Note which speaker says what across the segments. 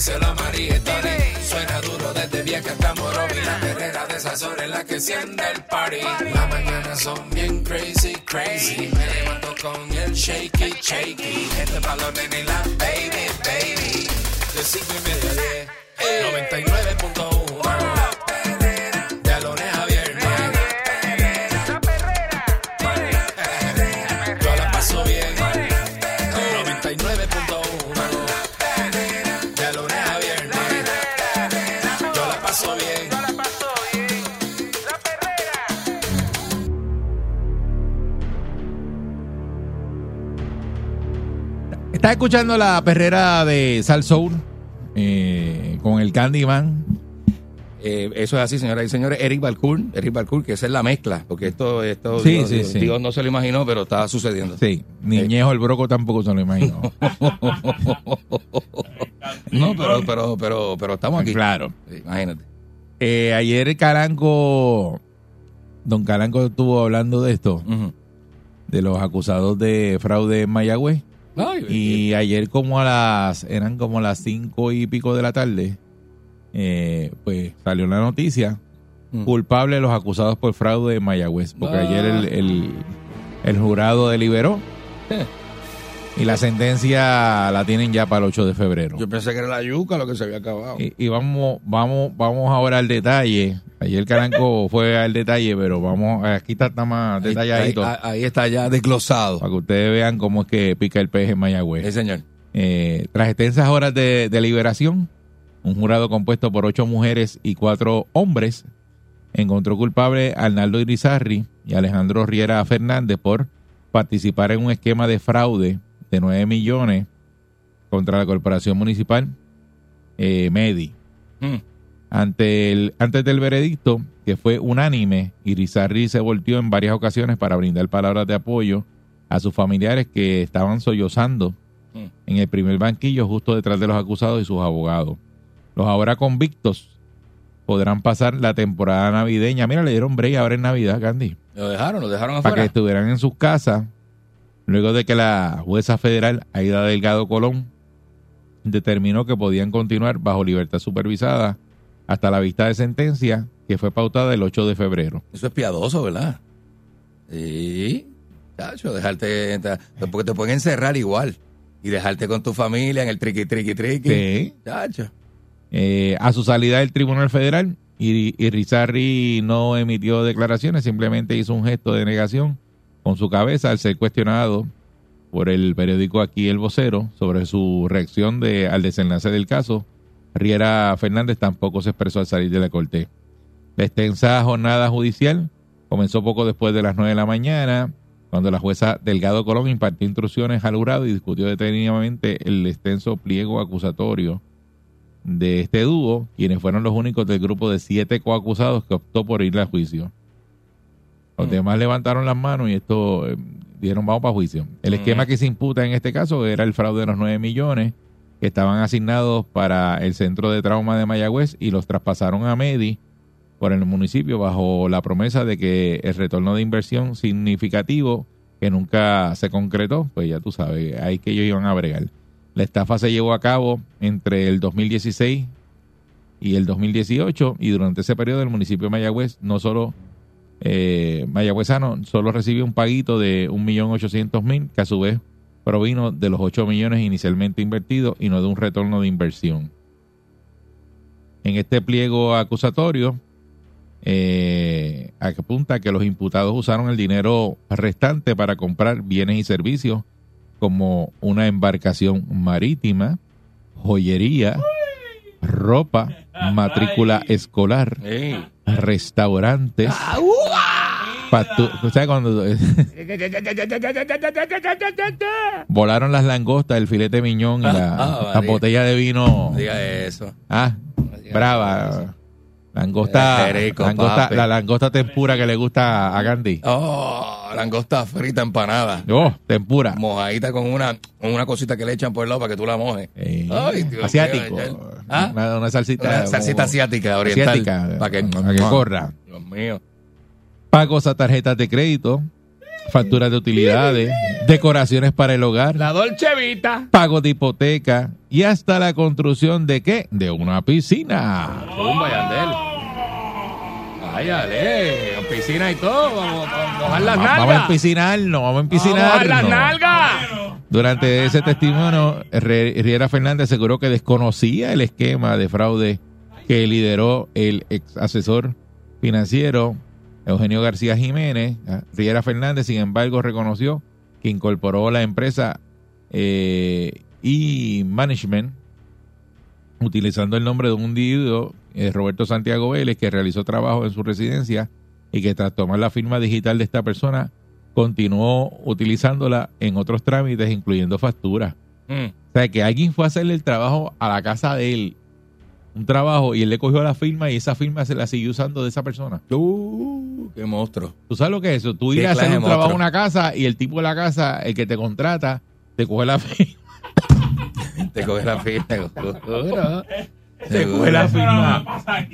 Speaker 1: díselo a María y Tony. Suena duro desde vieja hasta Morovi. La perrera de esas horas en la que enciende el party. Las mañanas son bien crazy, crazy. Me levanto con el shaky, shaky. Este balón en la baby, baby. De cinco y media a diez. 99.1
Speaker 2: Estás escuchando la perrera de Sal Soul eh, con el Candyman.
Speaker 3: Eh, eso es así, señoras y señores. Eric Balcour, Eric Balcour, que esa es la mezcla, porque esto, esto
Speaker 2: Sí,
Speaker 3: Dios,
Speaker 2: sí,
Speaker 3: Dios-
Speaker 2: sí.
Speaker 3: Dios no se lo imaginó, pero está sucediendo.
Speaker 2: Sí, Niñejo el Broco tampoco se lo imaginó.
Speaker 3: No, pero, pero, pero, pero estamos aquí.
Speaker 2: Claro.
Speaker 3: Imagínate.
Speaker 2: Eh, ayer Caranco, don Caranco estuvo hablando de esto, de los acusados de fraude en Mayagüez.
Speaker 3: Ay,
Speaker 2: Y ayer como a las, eran como las cinco y pico de la tarde, eh, pues salió la noticia,
Speaker 3: Mm.
Speaker 2: culpable de los acusados por fraude en Mayagüez, porque
Speaker 3: Ah.
Speaker 2: ayer el, el, el jurado deliberó
Speaker 3: Eh.
Speaker 2: Y la sentencia la tienen ya para el 8 de febrero.
Speaker 3: Yo pensé que era la yuca lo que se había acabado.
Speaker 2: Y, y vamos, vamos, vamos ahora al detalle. Ayer Caranco fue al detalle, pero vamos, aquí está, está más
Speaker 3: Ahí-
Speaker 2: detalladito.
Speaker 3: Ahí, ahí está ya desglosado.
Speaker 2: para que ustedes vean cómo es que pica el pez en Mayagüez.
Speaker 3: Sí, señor.
Speaker 2: Eh, tras extensas horas de deliberación, un jurado compuesto por ocho mujeres y cuatro hombres encontró culpable a Arnaldo Irizarri y Alejandro Riera Fernández por participar en un esquema de fraude de 9 millones contra la corporación municipal eh, Medi.
Speaker 3: Mm.
Speaker 2: Ante el, antes del veredicto, que fue unánime, Irizarri se volteó en varias ocasiones para brindar palabras de apoyo a sus familiares que estaban sollozando
Speaker 3: Mm.
Speaker 2: en el primer banquillo justo detrás de los acusados y sus abogados. Los ahora convictos podrán pasar la temporada navideña. Mira, le dieron break ahora en Navidad, Candy,
Speaker 3: Lo dejaron, lo dejaron
Speaker 2: para que
Speaker 3: afuera.
Speaker 2: estuvieran en sus casas luego de que la jueza federal Aida Delgado Colón determinó que podían continuar bajo libertad supervisada hasta la vista de sentencia que fue pautada el 8 de febrero.
Speaker 3: Eso es piadoso, ¿verdad? Sí. Chacho, dejarte. Porque te pueden encerrar igual. Y dejarte con tu familia en el triqui, triqui, triqui.
Speaker 2: Sí.
Speaker 3: Chacho.
Speaker 2: Eh, a su salida del Tribunal Federal, y, y Rizarri no emitió declaraciones, simplemente hizo un gesto de negación con su cabeza al ser cuestionado por el periódico aquí El Vocero sobre su reacción de, al desenlace del caso. Riera Fernández tampoco se expresó al salir de la corte. La extensa jornada judicial comenzó poco después de las 9 de la mañana, cuando la jueza Delgado Colón impartió instrucciones al jurado y discutió detenidamente el extenso pliego acusatorio de este dúo, quienes fueron los únicos del grupo de siete coacusados que optó por ir a juicio. Los
Speaker 3: Mm.
Speaker 2: demás levantaron las manos y esto eh, dieron vamos para juicio. El
Speaker 3: Mm.
Speaker 2: esquema que se imputa en este caso era el fraude de los 9 millones que estaban asignados para el centro de trauma de Mayagüez y los traspasaron a Medi por el municipio bajo la promesa de que el retorno de inversión significativo que nunca se concretó, pues ya tú sabes, ahí que ellos iban a bregar. La estafa se llevó a cabo entre el 2016 y el 2018 y durante ese periodo el municipio de Mayagüez no solo eh, mayagüezano solo recibió un paguito de 1.800.000 que a su vez provino de los 8 millones inicialmente invertidos y no de un retorno de inversión. En este pliego acusatorio eh, apunta que los imputados usaron el dinero restante para comprar bienes y servicios como una embarcación marítima, joyería, ropa, matrícula escolar. Restaurantes, factu- ¿sabes cuando volaron las langostas, el filete miñón y la,
Speaker 3: Ah,
Speaker 2: la
Speaker 3: María.
Speaker 2: botella de vino?
Speaker 3: No diga eso.
Speaker 2: Ah,
Speaker 3: No
Speaker 2: brava. Langosta,
Speaker 3: rico,
Speaker 2: langosta- la langosta tempura que le gusta a Gandhi.
Speaker 3: Oh, langosta frita empanada.
Speaker 2: Oh, tempura.
Speaker 3: Mojadita con una, una cosita que le echan por el lado para que tú la mojes.
Speaker 2: Eh,
Speaker 3: Ay, Dios
Speaker 2: asiático.
Speaker 3: mío. ¿Ah?
Speaker 2: Una, una salsita.
Speaker 3: Una salsita
Speaker 2: como-
Speaker 3: asiática, oriental.
Speaker 2: asiática,
Speaker 3: Para que,
Speaker 2: para que corra.
Speaker 3: Dios mío.
Speaker 2: Pagos a tarjetas de crédito, facturas de utilidades, decoraciones para el hogar,
Speaker 4: La Dolce Vita.
Speaker 2: pagos de hipoteca y hasta la construcción de qué? De una piscina.
Speaker 3: Zumba, Yandel. Ay, ale, en piscina y todo. Vamos, vamos,
Speaker 4: las
Speaker 2: Va- Vamos a empicinarnos, vamos a
Speaker 4: mojar las
Speaker 2: empicinarnos.
Speaker 4: nalgas.
Speaker 2: Durante ese testimonio, Riera Fernández aseguró que desconocía el esquema de fraude que lideró el ex asesor financiero Eugenio García Jiménez. Riera Fernández, sin embargo, reconoció que incorporó la empresa eh, e-Management utilizando el nombre de un individuo, eh, Roberto Santiago Vélez, que realizó trabajo en su residencia y que tras tomar la firma digital de esta persona, continuó utilizándola en otros trámites, incluyendo facturas.
Speaker 3: Mm.
Speaker 2: O sea, que alguien fue a hacerle el trabajo a la casa de él, un trabajo, y él le cogió la firma y esa firma se la siguió usando de esa persona.
Speaker 3: Uh, qué monstruo.
Speaker 2: ¿Tú sabes lo que es eso? Tú ir a hacer un trabajo a una casa y el tipo de la casa, el que te contrata, te coge la firma.
Speaker 3: Te coge la firma. seguro.
Speaker 2: Te coge la firma.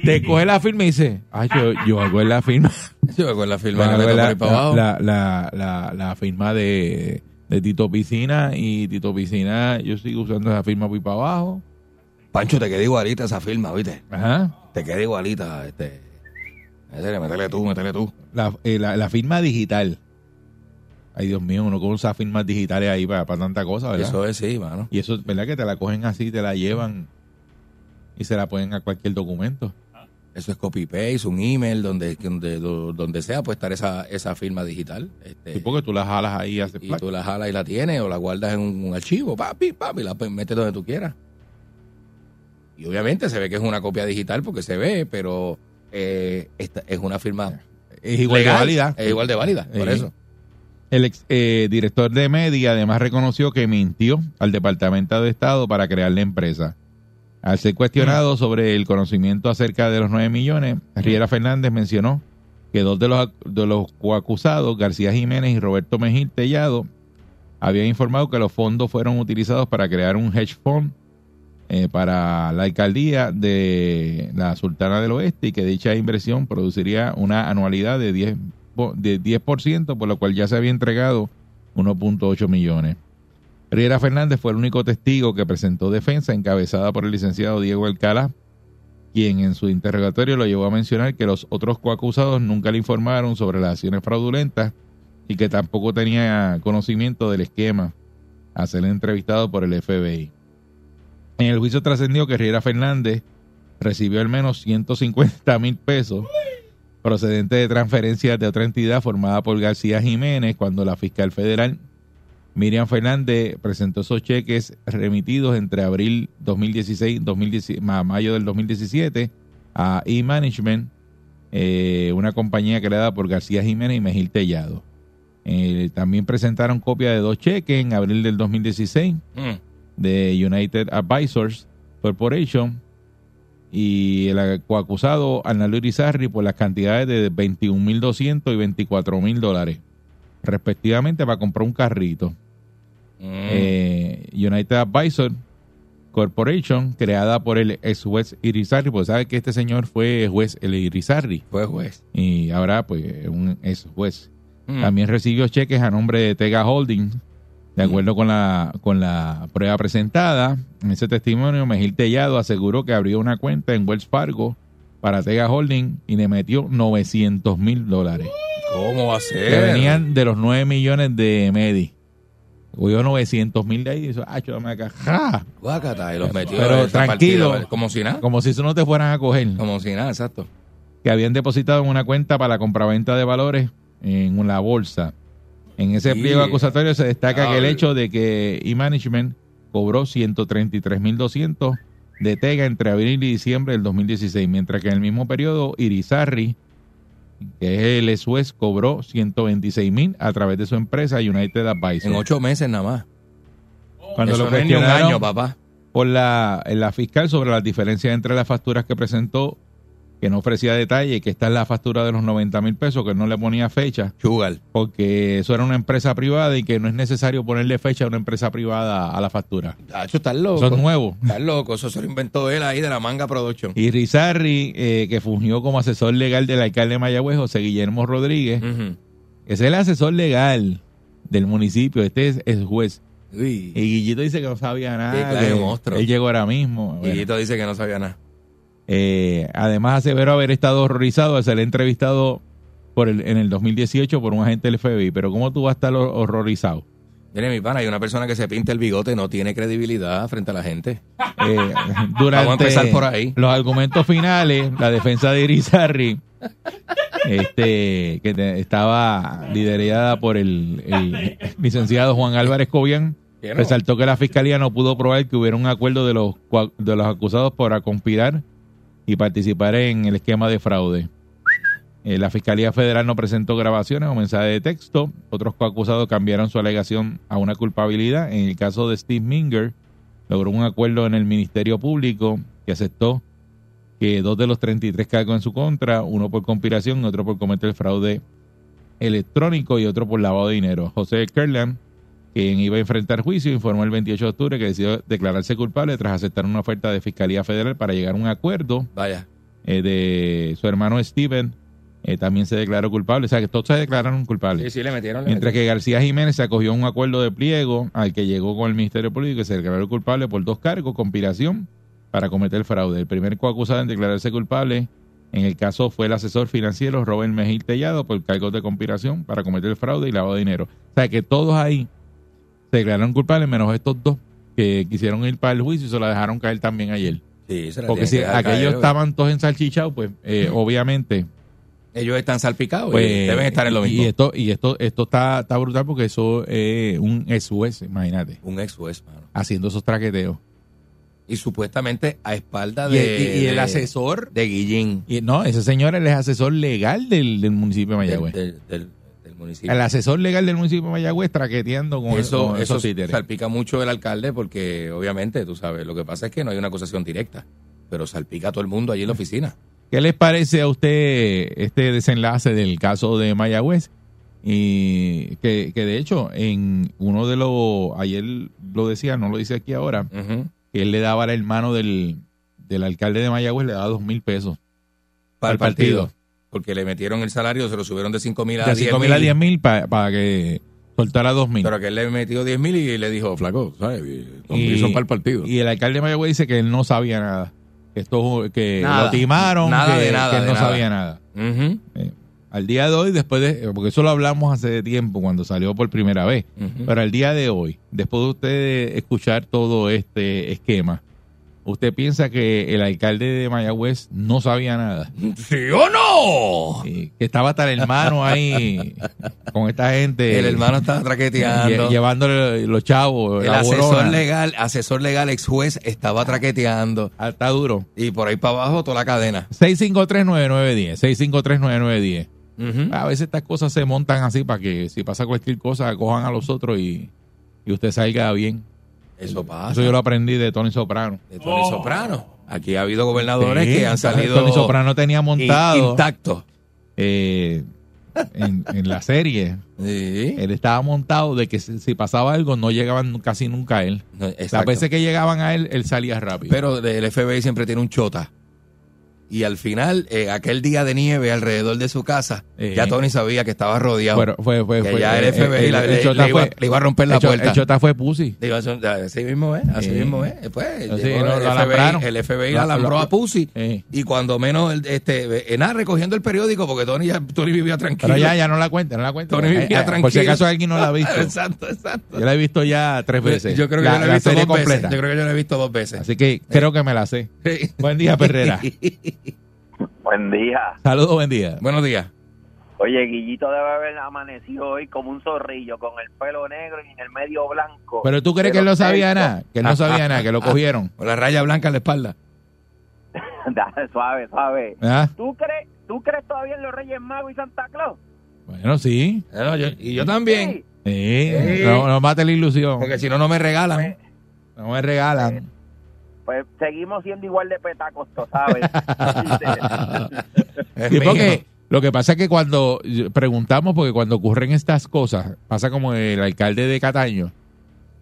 Speaker 2: Te coge la firma y dice, ay, yo, yo hago en la firma.
Speaker 3: Yo con la firma
Speaker 2: hago la, la, la, la, la firma de, de Tito Piscina y Tito Piscina, yo sigo usando esa firma por ahí para abajo.
Speaker 3: Pancho, te queda igualita esa firma, ¿viste?
Speaker 2: Ajá.
Speaker 3: Te queda igualita. Este. Métele, métele tú, métele tú.
Speaker 2: La, eh, la, la firma digital. Ay, Dios mío, uno con esas firmas digitales ahí para, para tanta cosa, ¿verdad?
Speaker 3: Eso es, sí, mano.
Speaker 2: Y eso, ¿verdad? Que te la cogen así, te la llevan y se la ponen a cualquier documento.
Speaker 3: Eso es copy-paste, un email, donde, donde, do- donde sea, puede estar esa, esa firma digital. Este,
Speaker 2: Sí, porque tú la jalas ahí y haces
Speaker 3: y tú la jalas y la tienes, o la guardas en un, un archivo, papi, papi, la metes donde tú quieras. Y obviamente se ve que es una copia digital porque se ve, pero eh, esta es una firma
Speaker 2: Es igual
Speaker 3: legal,
Speaker 2: de válida.
Speaker 3: Es igual de válida, por eso.
Speaker 2: El ex, eh, director de Media además reconoció que mintió al Departamento de Estado para crear la empresa. Al ser cuestionado sobre el conocimiento acerca de los 9 millones, Riera Fernández mencionó que dos de los, de los coacusados, García Jiménez y Roberto Mejil Tellado, habían informado que los fondos fueron utilizados para crear un hedge fund eh, para la alcaldía de la Sultana del Oeste y que dicha inversión produciría una anualidad de 10, po- de 10%, por lo cual ya se había entregado 1.8 millones. Riera Fernández fue el único testigo que presentó defensa encabezada por el licenciado Diego Alcalá, quien en su interrogatorio lo llevó a mencionar que los otros coacusados nunca le informaron sobre las acciones fraudulentas y que tampoco tenía conocimiento del esquema a ser entrevistado por el FBI. En el juicio trascendió que Riera Fernández recibió al menos 150 mil pesos procedentes de transferencias de otra entidad formada por García Jiménez cuando la fiscal federal Miriam Fernández presentó esos cheques remitidos entre abril 2016 2017, a mayo del 2017 a E-Management, eh, una compañía creada por García Jiménez y Mejil Tellado. Eh, también presentaron copia de dos cheques en abril del 2016
Speaker 3: Mm.
Speaker 2: De United Advisors Corporation y el coacusado Arnaldo Irizarry por las cantidades de 21.200 y 24.000 dólares respectivamente para comprar un carrito.
Speaker 3: Mm.
Speaker 2: Eh, United Advisor Corporation, creada por el ex juez Irizarry, pues sabe que este señor fue juez el Irizarry
Speaker 3: Fue juez.
Speaker 2: y ahora pues un ex juez.
Speaker 3: Mm.
Speaker 2: También recibió cheques a nombre de Tega Holding, de acuerdo con la, con la prueba presentada. En ese testimonio, Mejil Tellado aseguró que abrió una cuenta en Wells Fargo para Tega Holding y le metió 900 mil dólares,
Speaker 3: ¿Cómo va a
Speaker 2: que
Speaker 3: ser?
Speaker 2: venían de los 9 millones de Medi. Cogió 900 mil de ahí y dijo, ah, dame acá. ¡Ja!
Speaker 3: Guácata, y los metió
Speaker 2: Pero tranquilo.
Speaker 3: partida, como si nada.
Speaker 2: Como si eso no te fueran a coger.
Speaker 3: Como si nada, exacto.
Speaker 2: que habían depositado en una cuenta para la compraventa de valores en la bolsa. En ese pliego acusatorio se destaca que el
Speaker 3: Ay.
Speaker 2: hecho de que eManagement cobró 133.200 de Tega entre abril y diciembre del 2016, mientras que en el mismo periodo Irizarry, que es el juez, cobró 126.000 a través de su empresa United Advisors.
Speaker 3: En ocho meses nada más.
Speaker 2: Cuando
Speaker 3: Eso
Speaker 2: lo
Speaker 3: no es ni un año, papá.
Speaker 2: por la, la fiscal sobre las diferencias entre las facturas que presentó, que no ofrecía detalle, que está en la factura de los 90 mil pesos, que no le ponía fecha,
Speaker 3: Chugal.
Speaker 2: porque eso era una empresa privada y que no es necesario ponerle fecha a una empresa privada a la factura.
Speaker 3: Tacho, estás loco.
Speaker 2: Eso es nuevo.
Speaker 3: Estás loco. Eso se lo inventó él ahí de la manga production.
Speaker 2: Y Rizarri, eh, que fungió como asesor legal del alcalde de Mayagüez, José Guillermo Rodríguez,
Speaker 3: Ujú.
Speaker 2: es el asesor legal del municipio, este es el juez.
Speaker 3: Uy.
Speaker 2: Y Guillito dice que no sabía nada. Que
Speaker 3: monstruo.
Speaker 2: Él llegó ahora mismo. Bueno,
Speaker 3: Guillito dice que no sabía nada.
Speaker 2: Eh, además aseveró haber estado horrorizado al ser entrevistado por el, en el 2018 por un agente del FBI. Pero ¿cómo tú vas a estar hor- horrorizado?
Speaker 3: Mire, mi pana, hay una persona que se pinta el bigote no tiene credibilidad frente a la gente.
Speaker 2: Eh, durante
Speaker 3: Vamos a empezar por ahí.
Speaker 2: los argumentos finales, la defensa de Irizarry, este, que te- estaba liderada por el, el licenciado Juan Álvarez Cobian, resaltó que la fiscalía no pudo probar que hubiera un acuerdo de los, de los acusados para conspirar y participar en el esquema de fraude. Eh, la Fiscalía Federal no presentó grabaciones o mensajes de texto. Otros coacusados cambiaron su alegación a una culpabilidad. En el caso de Steve Minger, logró un acuerdo en el Ministerio Público que aceptó que dos de los 33 cargos en su contra, uno por conspiración, otro por cometer fraude electrónico y otro por lavado de dinero. José Kerlan, quien iba a enfrentar juicio, informó el 28 de octubre que decidió declararse culpable tras aceptar una oferta de Fiscalía Federal para llegar a un acuerdo
Speaker 3: Vaya.
Speaker 2: eh, de su hermano Steven. eh, también se declaró culpable. O sea, que todos se declararon culpables.
Speaker 3: Sí, sí, le metieron. le
Speaker 2: Mientras
Speaker 3: metieron.
Speaker 2: que García Jiménez se acogió a un acuerdo de pliego al que llegó con el Ministerio Público y se declaró culpable por dos cargos, conspiración para cometer fraude. El primer coacusado en declararse culpable en el caso fue el asesor financiero Robert Mejil Tellado por cargos de conspiración para cometer fraude y lavado de dinero. O sea que todos ahí se declararon culpables menos estos dos que quisieron ir para el juicio y se la dejaron caer también ayer.
Speaker 3: Sí, se la
Speaker 2: Porque si aquellos
Speaker 3: caer,
Speaker 2: estaban todos ensalchichados, pues eh, obviamente
Speaker 3: Ellos están salpicados
Speaker 2: pues,
Speaker 3: y deben estar en lo mismo.
Speaker 2: Y esto, y esto, esto está, está brutal porque eso es un ex juez, imagínate,
Speaker 3: Un ex juez, mano.
Speaker 2: haciendo esos traqueteos.
Speaker 3: Y supuestamente a espalda
Speaker 2: Y,
Speaker 3: de.
Speaker 2: y- y el
Speaker 3: de-
Speaker 2: asesor,
Speaker 3: De Guillín.
Speaker 2: y no, ese señor es asesor legal del, del municipio de Mayagüez.
Speaker 3: del municipio.
Speaker 2: el asesor legal del municipio de Mayagüez traqueteando con,
Speaker 3: eso
Speaker 2: con
Speaker 3: eso
Speaker 2: títeres.
Speaker 3: salpica mucho el alcalde porque obviamente, tú sabes, lo que pasa es que no hay una acusación directa, pero salpica a todo el mundo allí en la oficina.
Speaker 2: ¿Qué les parece a usted este desenlace del caso de Mayagüez? Y que, que de hecho, en uno de los, ayer lo decía, no lo dice aquí ahora, que él le daba al hermano del, del alcalde de Mayagüez, le daba dos mil pesos.
Speaker 3: Para el
Speaker 2: partido.
Speaker 3: Porque le metieron el salario, se lo subieron de 5 mil a
Speaker 2: De
Speaker 3: 10
Speaker 2: 5 mil a 10 mil para que soltara dos mil.
Speaker 3: Pero que él le metió 10 mil y le dijo, flaco, ¿sabes?
Speaker 2: Y-
Speaker 3: son para el partido.
Speaker 2: Y el alcalde de Mayagüez dice que él no sabía nada. Que esto que
Speaker 3: Nada.
Speaker 2: lo timaron,
Speaker 3: Nada
Speaker 2: que,
Speaker 3: de nada,
Speaker 2: que él
Speaker 3: de
Speaker 2: no
Speaker 3: nada.
Speaker 2: sabía nada. Eh, al día de hoy, después de, porque eso lo hablamos hace tiempo cuando salió por primera vez, pero al día de hoy, después de usted escuchar todo este esquema, ¿usted piensa que el alcalde de Mayagüez no sabía nada?
Speaker 3: ¿Sí o no?
Speaker 2: Que estaba hasta el hermano ahí con esta gente.
Speaker 3: El hermano estaba traqueteando.
Speaker 2: llevándole los chavos,
Speaker 3: El asesor legal, asesor legal ex juez estaba traqueteando.
Speaker 2: Ah, Está duro.
Speaker 3: Y por ahí para abajo toda la cadena.
Speaker 2: 6539910, 6539910.
Speaker 3: Ujú.
Speaker 2: A veces estas cosas se montan así para que si pasa cualquier cosa cojan a los otros y, y usted salga bien.
Speaker 3: Eso pasa.
Speaker 2: Eso yo lo aprendí de Tony Soprano.
Speaker 3: de Tony Soprano. Aquí ha habido gobernadores
Speaker 2: Sí,
Speaker 3: que han salido
Speaker 2: Tony Soprano tenía montado
Speaker 3: in- intactos.
Speaker 2: eh, en, en la serie.
Speaker 3: Sí.
Speaker 2: Él estaba montado de que si, si pasaba algo no llegaban casi nunca a él.
Speaker 3: No,
Speaker 2: Las veces que llegaban a él, él salía rápido.
Speaker 3: Pero el FBI siempre tiene un chota. Y al final, eh, aquel día de nieve alrededor de su casa,
Speaker 2: Eh.
Speaker 3: ya Tony sabía que estaba rodeado.
Speaker 2: Bueno, fue, fue,
Speaker 3: que
Speaker 2: fue-
Speaker 3: ya el
Speaker 2: eh,
Speaker 3: FBI
Speaker 2: eh,
Speaker 3: la-
Speaker 2: el
Speaker 3: le, iba,
Speaker 2: fue-
Speaker 3: le iba a romper la
Speaker 2: el
Speaker 3: puerta.
Speaker 2: El chota fue pussy.
Speaker 3: Digo, eso- así mismo es, así
Speaker 2: Sí.
Speaker 3: mismo es. Pues, llegó el. FBI, el FBI
Speaker 2: Lo-
Speaker 3: alambró a Pussy. Y cuando menos, el- este, en nada, recogiendo el periódico, porque Tony, ya, Tony vivía tranquilo.
Speaker 2: Pero ya, ya no la cuenta, no la cuenta.
Speaker 3: Tony
Speaker 2: Eh,
Speaker 3: vivía
Speaker 2: eh,
Speaker 3: tranquilo.
Speaker 2: Por si acaso alguien no la ha visto.
Speaker 3: exacto, exacto.
Speaker 2: Yo la he visto ya tres veces.
Speaker 3: Yo creo que
Speaker 2: la,
Speaker 3: yo la he
Speaker 2: la
Speaker 3: visto dos veces. Yo creo que yo la he visto dos veces.
Speaker 2: Así que creo que me la sé. Buen día, Perrera.
Speaker 5: Buen día.
Speaker 2: Saludos, buen día.
Speaker 3: Buenos días.
Speaker 5: Oye, Guillito debe haber amanecido hoy como un zorrillo, con el pelo negro y en el medio blanco.
Speaker 2: Pero tú crees que él no sabía nada, que él no sabía nada, que lo cogieron.
Speaker 3: Con la raya blanca en la espalda.
Speaker 5: Dale, suave, suave.
Speaker 2: ¿Ah?
Speaker 5: ¿Tú crees, ¿Tú crees todavía en los Reyes Magos y Santa Claus?
Speaker 2: Bueno, sí.
Speaker 3: Bueno, yo- y yo también.
Speaker 2: Sí.
Speaker 3: Sí.
Speaker 2: No, no mate la ilusión.
Speaker 3: Porque si no, no me regalan.
Speaker 2: No me regalan.
Speaker 5: Pues seguimos siendo igual de petacos, tú sabes.
Speaker 2: Sí, porque lo que pasa es que cuando preguntamos, porque cuando ocurren estas cosas, pasa como el alcalde de Cataño,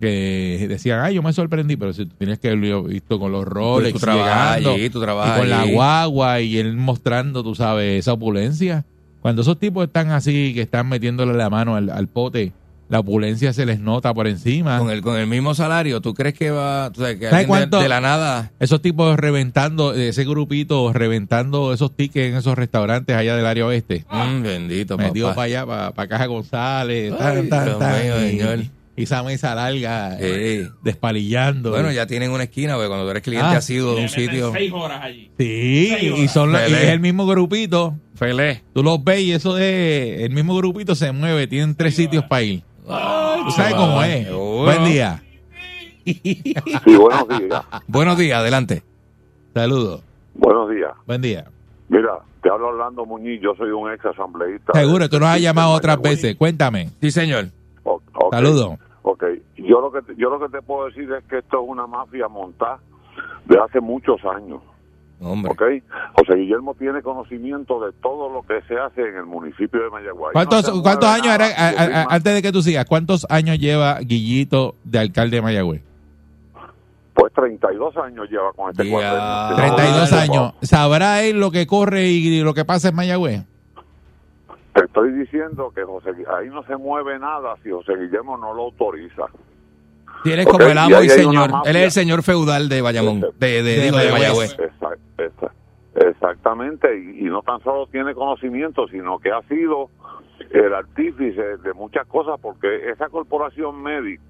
Speaker 2: que decían, ay, yo me sorprendí, pero si tú tienes que haberlo visto con los roles,
Speaker 3: tú trabajas allí, tú trabajas
Speaker 2: y con la guagua y él mostrando, tú sabes, esa opulencia. Cuando esos tipos están así, que están metiéndole la mano al, al pote, la opulencia se les nota por encima.
Speaker 3: Con el, con el mismo salario, ¿tú crees que va, tú sabes, que
Speaker 2: ¿Sabes
Speaker 3: alguien de- de la nada?
Speaker 2: Esos tipos reventando, ese grupito reventando esos tickets en esos restaurantes allá del área oeste.
Speaker 3: Mm, bendito,
Speaker 2: metido
Speaker 3: papá.
Speaker 2: para allá, para, Caja González, tan,
Speaker 3: Ay,
Speaker 2: tan,
Speaker 3: Dios
Speaker 2: tan,
Speaker 3: mío,
Speaker 2: y,
Speaker 3: señor.
Speaker 2: y esa mesa larga,
Speaker 3: Sí.
Speaker 2: despalillando.
Speaker 3: Bueno, ya tienen una esquina, porque cuando tú eres cliente
Speaker 2: Ah.
Speaker 3: asiduo de un sitio.
Speaker 6: Seis horas allí.
Speaker 2: Sí, y, son los- y
Speaker 3: Pelé.
Speaker 2: es el mismo grupito.
Speaker 3: Felé.
Speaker 2: Tú los ves y eso es, el mismo grupito se mueve, tienen tres sitios para ir. Sabes cómo es.
Speaker 3: Seguro.
Speaker 2: Buen día.
Speaker 7: Sí, buenos días.
Speaker 3: Buenos días, adelante.
Speaker 2: Saludos.
Speaker 7: Buenos días.
Speaker 2: Buen día.
Speaker 7: Mira, te habla Orlando Muñiz, yo soy un ex asambleísta.
Speaker 2: Seguro, tú nos has llamado otras veces. Cuéntame.
Speaker 3: Sí, señor.
Speaker 7: O- ok.
Speaker 2: Saludos.
Speaker 7: Ok, yo lo, que te, yo lo que te puedo decir es que esto es una mafia montada de hace muchos años.
Speaker 3: Hombre.
Speaker 7: ¿Ok? José Guillermo tiene conocimiento de todo lo que se hace en el municipio de Mayagüez.
Speaker 2: ¿Cuántos,
Speaker 7: No
Speaker 2: años,
Speaker 7: nada,
Speaker 2: era- a- a- antes de que tú sigas, cuántos años lleva Guillito de alcalde de Mayagüez?
Speaker 7: Pues 32 años lleva con este
Speaker 3: Ya.
Speaker 7: cuatrenio.
Speaker 2: 32
Speaker 3: no,
Speaker 2: años. ¿Sabrá él lo que corre y lo que pasa en Mayagüez?
Speaker 7: Te estoy diciendo que José, ahí no se mueve nada si José Guillermo no lo autoriza.
Speaker 3: Si él es como el amo y señor. Él es el señor feudal de Bayamón. De, de,
Speaker 2: De
Speaker 3: digo, de
Speaker 2: Mayagüez.
Speaker 3: Mayagüez.
Speaker 7: Exact- exact- exactamente, y, y no tan solo tiene conocimiento, sino que ha sido el artífice de muchas cosas, porque esa corporación Medic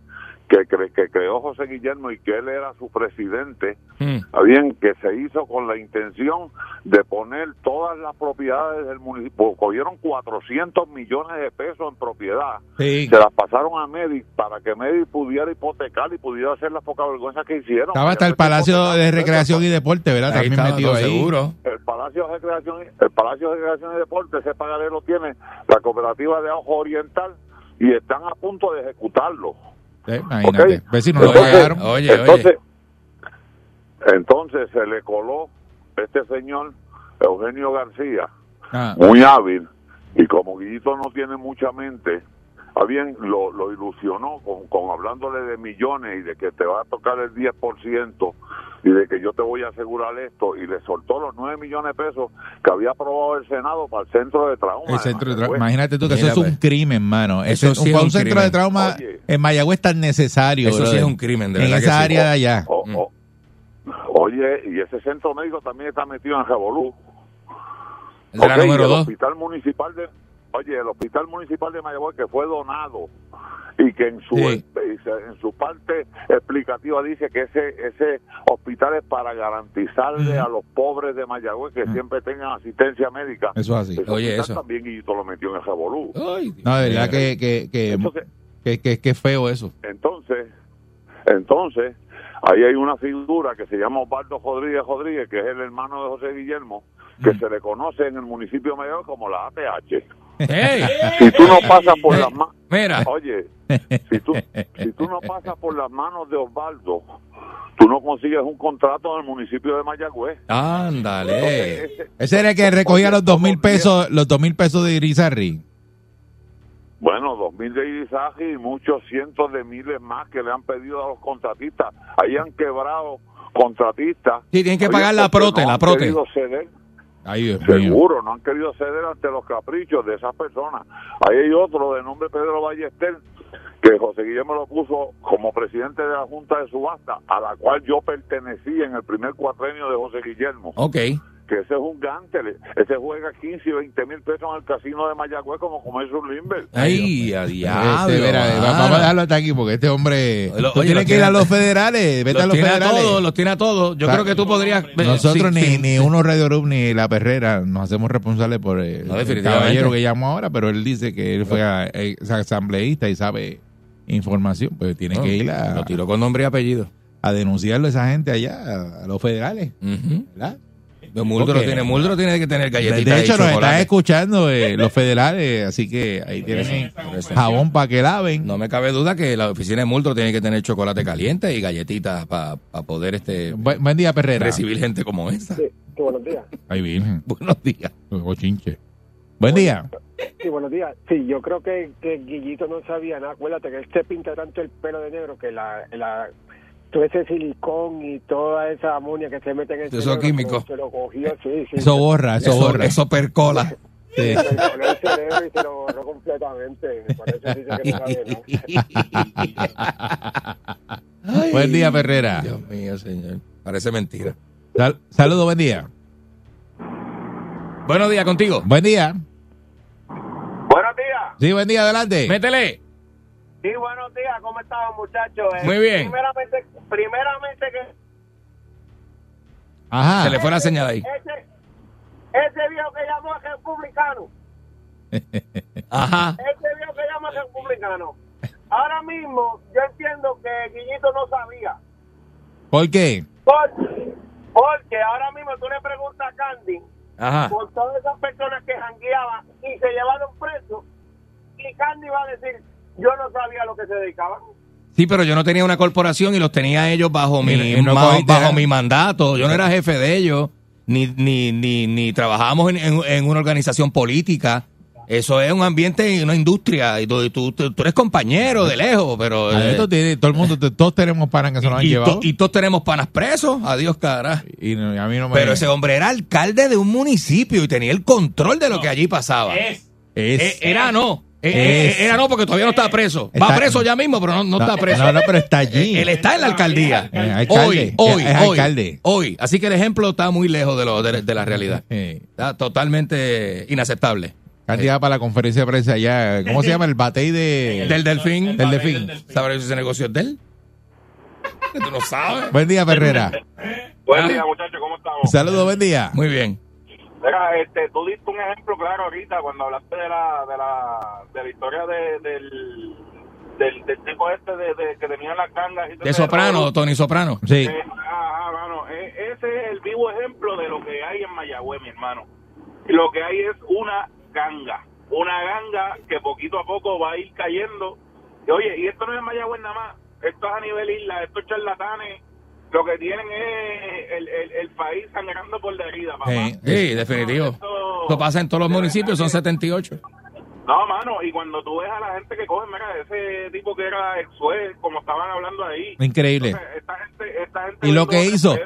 Speaker 7: que, cre- que creó José Guillermo y que él era su presidente,
Speaker 3: Mm.
Speaker 7: bien, que se hizo con la intención de poner todas las propiedades del municipio, cogieron 400 millones de pesos en propiedad,
Speaker 2: Sí.
Speaker 7: se las pasaron a Medic para que Medic pudiera hipotecar y pudiera hacer las pocas vergüenzas que hicieron.
Speaker 2: Estaba hasta el Palacio de Recreación y Deporte, ¿verdad?
Speaker 3: Ahí
Speaker 2: También metido ahí.
Speaker 3: seguro.
Speaker 7: el Palacio de Recreación el Palacio de Recreación y Deporte ese pagaré lo tiene la cooperativa de Ojo Oriental y están a punto de ejecutarlo
Speaker 2: Eh, imagínate.
Speaker 7: Ok.
Speaker 2: Vecinos no lo
Speaker 7: Entonces-
Speaker 2: pagaron.
Speaker 3: Oye,
Speaker 7: entonces entonces se le coló este señor Eugenio García
Speaker 2: Ah,
Speaker 7: muy hábil y como Guillito no tiene mucha mente a bien lo, lo ilusionó con, con hablándole de millones y de que te va a tocar el 10% y de que yo te voy a asegurar esto y le soltó los 9 millones de pesos que había aprobado el Senado para el centro de trauma.
Speaker 2: el centro de tra-
Speaker 7: Mayagüez.
Speaker 2: Imagínate tú que
Speaker 3: Mira,
Speaker 2: eso es un
Speaker 3: pues.
Speaker 2: crimen, mano.
Speaker 3: Eso
Speaker 2: Eso
Speaker 3: sí es
Speaker 2: un,
Speaker 3: un
Speaker 2: centro
Speaker 3: crimen.
Speaker 2: de trauma
Speaker 7: Oye.
Speaker 2: en Mayagüez tan necesario.
Speaker 3: Eso sí es un crimen, de
Speaker 2: En
Speaker 3: verdad que
Speaker 2: esa
Speaker 3: sí.
Speaker 2: área de allá.
Speaker 7: O-
Speaker 3: Mm.
Speaker 7: o- oye, y ese centro médico también está metido en Revolú.
Speaker 3: El de la
Speaker 7: Ok, y
Speaker 3: número
Speaker 7: el
Speaker 3: dos.
Speaker 7: hospital municipal de oye el hospital municipal de Mayagüez que fue donado y que en su
Speaker 2: Sí.
Speaker 7: en su parte explicativa dice que ese ese hospital es para garantizarle a los pobres de Mayagüez que siempre tengan asistencia médica
Speaker 2: Eso es así.
Speaker 7: Ese
Speaker 3: Oye, eso.
Speaker 7: también Guillito lo metió en el revolú
Speaker 2: No, de verdad que, que, que,
Speaker 7: entonces
Speaker 2: que, que- que feo eso.
Speaker 7: entonces entonces ahí hay una figura que se llama Osvaldo Rodríguez Rodríguez que es el hermano de José Guillermo que
Speaker 3: Mm.
Speaker 7: se le conoce en el municipio de Mayagüez como la ATH
Speaker 3: Ey,
Speaker 7: si tú no pasas por las manos
Speaker 3: Mira,
Speaker 7: Oye, si tú, si tú no pasas por las manos de Osvaldo, tú no consigues un contrato en el municipio de Mayagüez.
Speaker 3: ándale.
Speaker 7: Ese-
Speaker 2: Ese era el que recogía los dos mil pesos, los dos mil pesos de Irizarry.
Speaker 7: bueno, dos mil de irisaje y muchos cientos de miles más que le han pedido a los contratistas. Ahí han quebrado contratistas.
Speaker 3: Sí, tienen que pagar la prote,
Speaker 7: no
Speaker 3: la
Speaker 7: han
Speaker 3: prote.
Speaker 2: Ay, mío.
Speaker 7: Seguro, no han querido ceder ante los caprichos de esas personas. Ahí hay otro de nombre Pedro Ballester, que José Guillermo lo puso como presidente de la Junta de Subasta, a la cual yo pertenecí en el primer cuatrenio de José Guillermo,
Speaker 3: Ok.
Speaker 7: Que ese es un gántel, ese juega 15 y 20 mil pesos en el casino de Mayagüez como comercio un Limber.
Speaker 3: Ay, a diablo.
Speaker 2: Este, mira,
Speaker 3: mano.
Speaker 2: vamos a dejarlo hasta aquí porque este hombre.
Speaker 3: Lo-
Speaker 2: tú
Speaker 3: oye,
Speaker 2: tienes
Speaker 3: lo
Speaker 2: que ir a los federales. Vete a
Speaker 3: Los
Speaker 2: los
Speaker 3: tiene a
Speaker 2: federales.
Speaker 3: todos, los tiene a todos. Yo
Speaker 2: O sea,
Speaker 3: creo que tú podrías...
Speaker 2: Nosotros
Speaker 3: sí,
Speaker 2: ni,
Speaker 3: sí.
Speaker 2: ni uno Radio Group ni la perrera nos hacemos responsables por el,
Speaker 3: No,
Speaker 2: el
Speaker 3: definitivamente.
Speaker 2: caballero que llamó ahora, pero él dice que él fue a- es asambleísta y sabe información, pues tiene
Speaker 3: No,
Speaker 2: que ir a,
Speaker 3: Lo tiró con nombre y apellido.
Speaker 2: a denunciarlo a esa gente allá, a, a los federales. ¿verdad?
Speaker 3: Muldro
Speaker 2: Porque-
Speaker 3: tiene, Muldro tiene que tener
Speaker 2: De,
Speaker 3: galletitas
Speaker 2: de hecho,
Speaker 3: y
Speaker 2: nos están escuchando eh, los federales, así que ahí tienen jabón para que laven.
Speaker 3: No me cabe duda que la oficina de Muldro tiene que tener chocolate caliente y galletitas para poder este
Speaker 2: Buen, buen día, Perrera.
Speaker 3: recibir gente como esa.
Speaker 6: Sí, buenos días.
Speaker 2: Ay, virgen.
Speaker 3: Buenos días.
Speaker 2: Cochinche. Buen día.
Speaker 6: Sí, buenos días. Sí, yo creo que, que Guillito no sabía nada. Acuérdate que él se pinta tanto el pelo de negro que la, la todo ese silicón y toda esa amonia que se mete en el
Speaker 3: Eso
Speaker 6: cerebro,
Speaker 3: químico.
Speaker 6: Se lo cogió, sí, sí.
Speaker 2: Eso borra, eso,
Speaker 3: Eso,
Speaker 2: borra.
Speaker 3: eso percola.
Speaker 2: Sí.
Speaker 6: Se coló el cerebro y se lo borró completamente. Por eso dice que no sabe nada.
Speaker 2: Buen día, Perrera.
Speaker 3: Dios mío, señor. Parece mentira.
Speaker 2: Sal- Saludos, buen día.
Speaker 3: Buenos días contigo.
Speaker 2: Buen día.
Speaker 5: Buenos días.
Speaker 2: Sí, buen día, adelante.
Speaker 3: Métele.
Speaker 5: Sí, buenos días. ¿Cómo estaban, muchachos? Eh,
Speaker 3: Muy bien.
Speaker 5: Primeramente, primeramente que
Speaker 2: Ajá.
Speaker 3: Se le fue la señal ahí.
Speaker 5: ese, ese viejo que llamó es republicano.
Speaker 3: Ajá.
Speaker 5: Ese viejo que llama es republicano. Ahora mismo, yo entiendo que Guillito no sabía.
Speaker 2: ¿Por qué?
Speaker 5: Porque, porque ahora mismo tú le preguntas a Candy
Speaker 3: Ajá.
Speaker 5: por todas esas personas que jangueaban y se llevaron presos. Y Candy va a decir, yo no sabía a lo que se dedicaban.
Speaker 3: Sí, pero yo no tenía una corporación y los tenía ellos bajo mi,
Speaker 2: no
Speaker 3: bajo
Speaker 2: ¿eh?
Speaker 3: mi mandato. Yo no era jefe de ellos, ni, ni, ni, ni trabajábamos en, en- en una organización política. Eso es un ambiente y una industria. Y tú, y tú, tú- tú eres compañero de lejos, pero... eh,
Speaker 2: Esto tiene- todo el mundo, todos tenemos panas que se nos han
Speaker 3: y,
Speaker 2: llevado.
Speaker 3: to- y todos tenemos panas presos. Adiós, cara.
Speaker 2: Y no- a mí no me.
Speaker 3: Pero ese hombre era alcalde de un municipio y tenía el control de lo que allí pasaba.
Speaker 2: es.
Speaker 3: Eh, era no. Eh,
Speaker 2: Es.
Speaker 3: eh, era no porque todavía no está preso. Va
Speaker 2: Está-
Speaker 3: preso ya mismo, pero no, no está preso.
Speaker 2: No, no, pero está allí.
Speaker 3: Eh, Él está en la alcaldía.
Speaker 2: Eh, alcalde.
Speaker 3: Hoy, hoy,
Speaker 2: Es
Speaker 3: hoy,
Speaker 2: alcalde.
Speaker 3: hoy. Así que el ejemplo está muy lejos de, lo, de, de la realidad.
Speaker 2: Eh,
Speaker 3: Está totalmente inaceptable.
Speaker 2: candidata para la conferencia de prensa allá. ¿Cómo se llama? El batey de.
Speaker 3: Del delfín.
Speaker 2: Del delfín.
Speaker 3: ¿Sabrás si ese negocio es de él? Tú no sabes.
Speaker 2: Buen día, Ferrera.
Speaker 8: Buen día, muchachos, ¿cómo estamos?
Speaker 2: Saludos, buen día.
Speaker 3: Muy bien.
Speaker 8: Mira, este, tú diste un ejemplo claro ahorita cuando hablaste de la, de la, de la historia de, del, del, del tipo este de, de- que tenía las gangas. Y
Speaker 3: De Soprano. Tony Soprano.
Speaker 2: Sí.
Speaker 8: Eh, ajá, mano, eh, ese es el vivo ejemplo de lo que hay en Mayagüez, mi hermano. Y lo que hay es una ganga, una ganga que poquito a poco va a ir cayendo. Y, oye, y esto no es en Mayagüez nada más, esto es a nivel isla, estos charlatanes lo que tienen es el, el, el país sangrando por la herida, papá.
Speaker 2: Sí.
Speaker 3: Sí, definitivo.
Speaker 8: Esto-
Speaker 3: Esto pasa en todos los municipios, son
Speaker 8: verdad que-
Speaker 3: 78.
Speaker 8: no, mano, y cuando tú ves a la gente que coge, mira, ese tipo que era ex juez, como estaban hablando ahí.
Speaker 2: Increíble.
Speaker 8: Entonces, esta gente, esta gente
Speaker 2: ¿Y lo que hizo?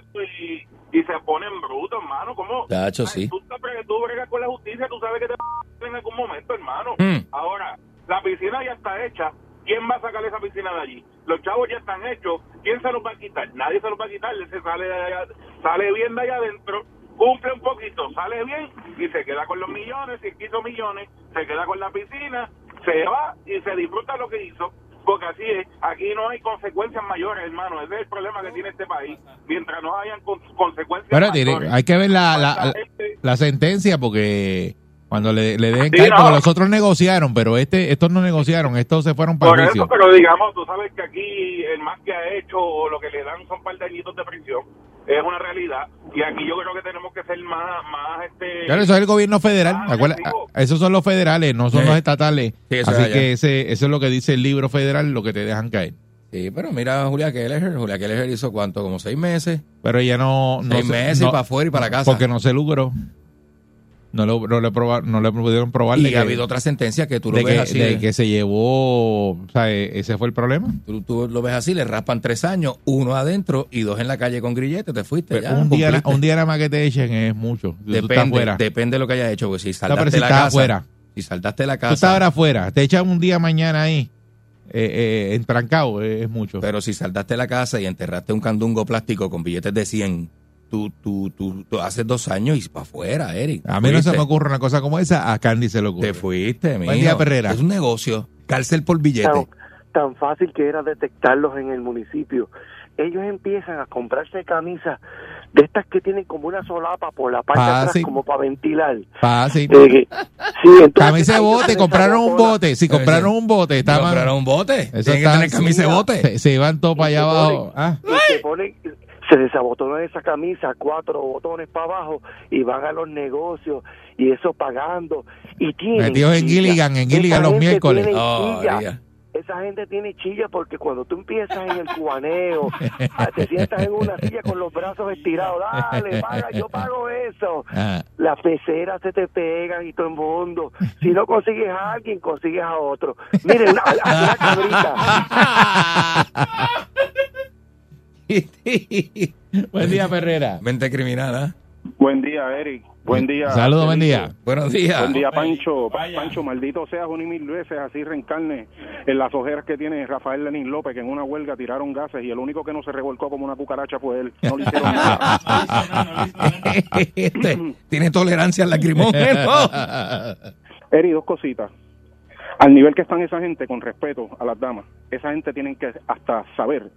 Speaker 8: Y, y se ponen brutos, hermano. ¿Cómo?
Speaker 3: Tacho,
Speaker 8: Ay,
Speaker 3: sí.
Speaker 8: Tú, tú bregas con la justicia, tú sabes que te va en algún momento, hermano.
Speaker 3: Mm.
Speaker 8: Ahora, la piscina ya está hecha. ¿Quién va a sacar esa piscina de allí? Los chavos ya están hechos. ¿Quién se los va a quitar? Nadie se los va a quitar. Se sale, de allá- sale bien de allá adentro, cumple un poquito, sale bien y se queda con los millones. Si quiso millones, se queda con la piscina, se va y se disfruta lo que hizo. Porque así es, aquí no hay consecuencias mayores, hermano. Ese es el problema que tiene este país. Mientras no hayan con- consecuencias
Speaker 2: Pero
Speaker 8: mayores.
Speaker 2: hay que ver la, la,
Speaker 8: La
Speaker 2: la,
Speaker 8: gente-
Speaker 2: la sentencia porque cuando le, le dejen
Speaker 8: Sí,
Speaker 2: caer,
Speaker 8: no.
Speaker 2: porque los otros negociaron, pero este estos no negociaron, estos se fueron para
Speaker 8: Por
Speaker 2: el
Speaker 8: eso,
Speaker 2: juicio.
Speaker 8: pero digamos, tú sabes que aquí el más que ha hecho o lo que le dan son par de añitos de prisión. Es una realidad. Y aquí yo creo que tenemos que ser más, más este...
Speaker 2: Claro, eso es el gobierno federal.
Speaker 8: Ah,
Speaker 2: esos son los federales, no son
Speaker 3: Sí.
Speaker 2: los estatales.
Speaker 3: Sí, eso
Speaker 2: Así
Speaker 3: es
Speaker 2: que ese, eso es lo que dice el libro federal, lo que te dejan caer.
Speaker 3: Sí, pero mira a Julia Keller. Julia Keller hizo cuánto, como seis meses.
Speaker 2: Pero ella no... no
Speaker 3: seis
Speaker 2: se-
Speaker 3: meses
Speaker 2: no-
Speaker 3: y para afuera y para casa.
Speaker 2: Porque no se logró. No, lo, no, le, proba- no le pudieron probar de
Speaker 3: y
Speaker 2: que,
Speaker 3: ha habido otra sentencia que tú lo
Speaker 2: de
Speaker 3: ves
Speaker 2: que,
Speaker 3: así.
Speaker 2: de
Speaker 3: eh.
Speaker 2: que se llevó... O sea, e- ese fue el problema.
Speaker 3: Tú, tú lo ves así, le raspan tres años, uno adentro y dos en la calle con grillete, te fuiste.
Speaker 2: Pero
Speaker 3: ya,
Speaker 2: Pues un, día, un día nada más que te echen es mucho. Tú
Speaker 3: depende, depende de lo que hayas hecho, porque si
Speaker 2: No,
Speaker 3: saldaste
Speaker 2: pero si
Speaker 3: la casa,
Speaker 2: afuera.
Speaker 3: si saldaste la
Speaker 2: Tú estás
Speaker 3: casa,
Speaker 2: ahora afuera. Te echan un día mañana ahí, eh, eh, entrancado, eh, es mucho.
Speaker 3: pero si saldaste la casa y enterraste un candungo plástico con billetes de 100, tú, tú, tú, tú haces dos años y para afuera, Eric.
Speaker 2: a mí no se me ocurre una cosa como esa, a Candy se le ocurre.
Speaker 3: Te fuiste,
Speaker 2: Buen
Speaker 3: mijo.
Speaker 2: día, Perrera.
Speaker 3: Es un negocio, cárcel por billete.
Speaker 6: tan, tan fácil que era detectarlos en el municipio. Ellos empiezan a comprarse camisas de estas que tienen como una solapa por la parte de
Speaker 2: Fácil.
Speaker 6: atrás como para ventilar.
Speaker 2: Fácil.
Speaker 6: Eh, que- sí, entonces,
Speaker 2: Camisa de bote, compraron un bote. Si compraron un bote, estaban.
Speaker 3: Compraron un bote.
Speaker 2: Eso
Speaker 3: Tienen que tener camisa de bote.
Speaker 2: Se, se iban todos para allá
Speaker 6: se
Speaker 2: abajo.
Speaker 6: ponen-
Speaker 2: Ah,
Speaker 6: y se ponen
Speaker 9: se desabotonan esa camisa, cuatro botones para abajo y van a los negocios y eso pagando. Y tienen
Speaker 2: Metidos en. Gilligan, en Gilligan los miércoles.
Speaker 9: tiene
Speaker 3: Oh,
Speaker 9: chilla.
Speaker 3: María.
Speaker 9: Esa gente tiene chilla porque cuando tú empiezas en el cubaneo, ah, te sientas en una silla con los brazos estirados, dale, paga, yo pago eso.
Speaker 2: Ah,
Speaker 9: Las peceras se te pegan y todo el mundo. Si no consigues a alguien, consigues a otro. Miren, una, una cabrita.
Speaker 2: Buen día, Ferrera.
Speaker 3: Mente criminal, ¿ah?
Speaker 10: Buen día, Eric. Buen día.
Speaker 2: Saludos, buen día.
Speaker 3: Buenos días.
Speaker 10: Buen día, Pancho. Pancho, maldito seas un y mil veces, así reencarne en las ojeras que tiene Rafael Lenín López, que en una huelga tiraron gases y el único que no se revolcó como una cucaracha fue él. No le hicieron nada.
Speaker 3: Este, Tiene tolerancia al lacrimógeno.
Speaker 10: Eri, dos cositas. Al nivel que están esa gente, con respeto a las damas, esa gente tienen que hasta saber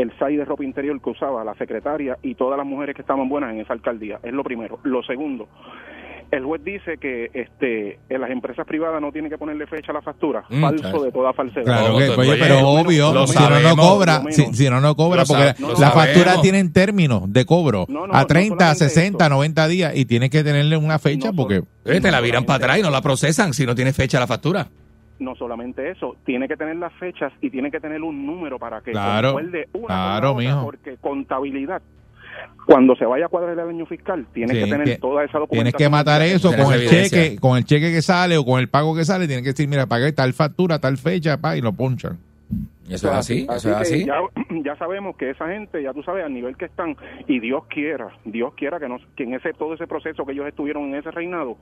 Speaker 10: el SAI de ropa interior que usaba la secretaria y todas las mujeres que estaban buenas en esa alcaldía. Es lo primero. Lo segundo, el juez dice que este en las empresas privadas no tienen que ponerle fecha a la factura.
Speaker 3: Mm,
Speaker 10: Falso
Speaker 3: claro.
Speaker 10: de toda falsedad.
Speaker 2: Claro
Speaker 3: No,
Speaker 2: que,
Speaker 3: pues,
Speaker 2: oye, pero obvio,
Speaker 10: menos,
Speaker 2: si no, no cobra, si, si no, no cobra,
Speaker 3: Lo
Speaker 2: porque
Speaker 3: sa-
Speaker 10: lo
Speaker 2: las
Speaker 3: sabemos.
Speaker 2: facturas tienen términos de cobro
Speaker 10: No, no,
Speaker 2: a
Speaker 10: no
Speaker 2: 30,
Speaker 10: solamente
Speaker 2: 60,
Speaker 10: eso.
Speaker 2: 90 días y tienes que tenerle una fecha
Speaker 10: No
Speaker 2: porque...
Speaker 3: Oye, te la viran para atrás y no la procesan si no tiene fecha la factura.
Speaker 10: No solamente eso, tiene que tener las fechas y tiene que tener un número para que
Speaker 2: Claro,
Speaker 10: concuerde una con
Speaker 2: claro,
Speaker 10: la otra,
Speaker 2: mijo.
Speaker 10: porque contabilidad cuando se vaya a cuadrar el año fiscal, tienes
Speaker 2: Sí,
Speaker 10: que tener
Speaker 2: que-
Speaker 10: toda esa
Speaker 2: Tienes
Speaker 10: documentación.
Speaker 2: que matar eso con el
Speaker 3: evidencia.
Speaker 2: cheque, con el cheque que sale o con el pago que sale, tienes que decir, mira, pagué tal factura, tal fecha, pa, y lo ponchan.
Speaker 3: Eso es así, eso es así.
Speaker 10: Ya, ya sabemos que esa gente, ya tú sabes, al nivel que están, y Dios quiera, Dios quiera que, no, que en ese todo ese proceso que ellos estuvieron en ese reinado,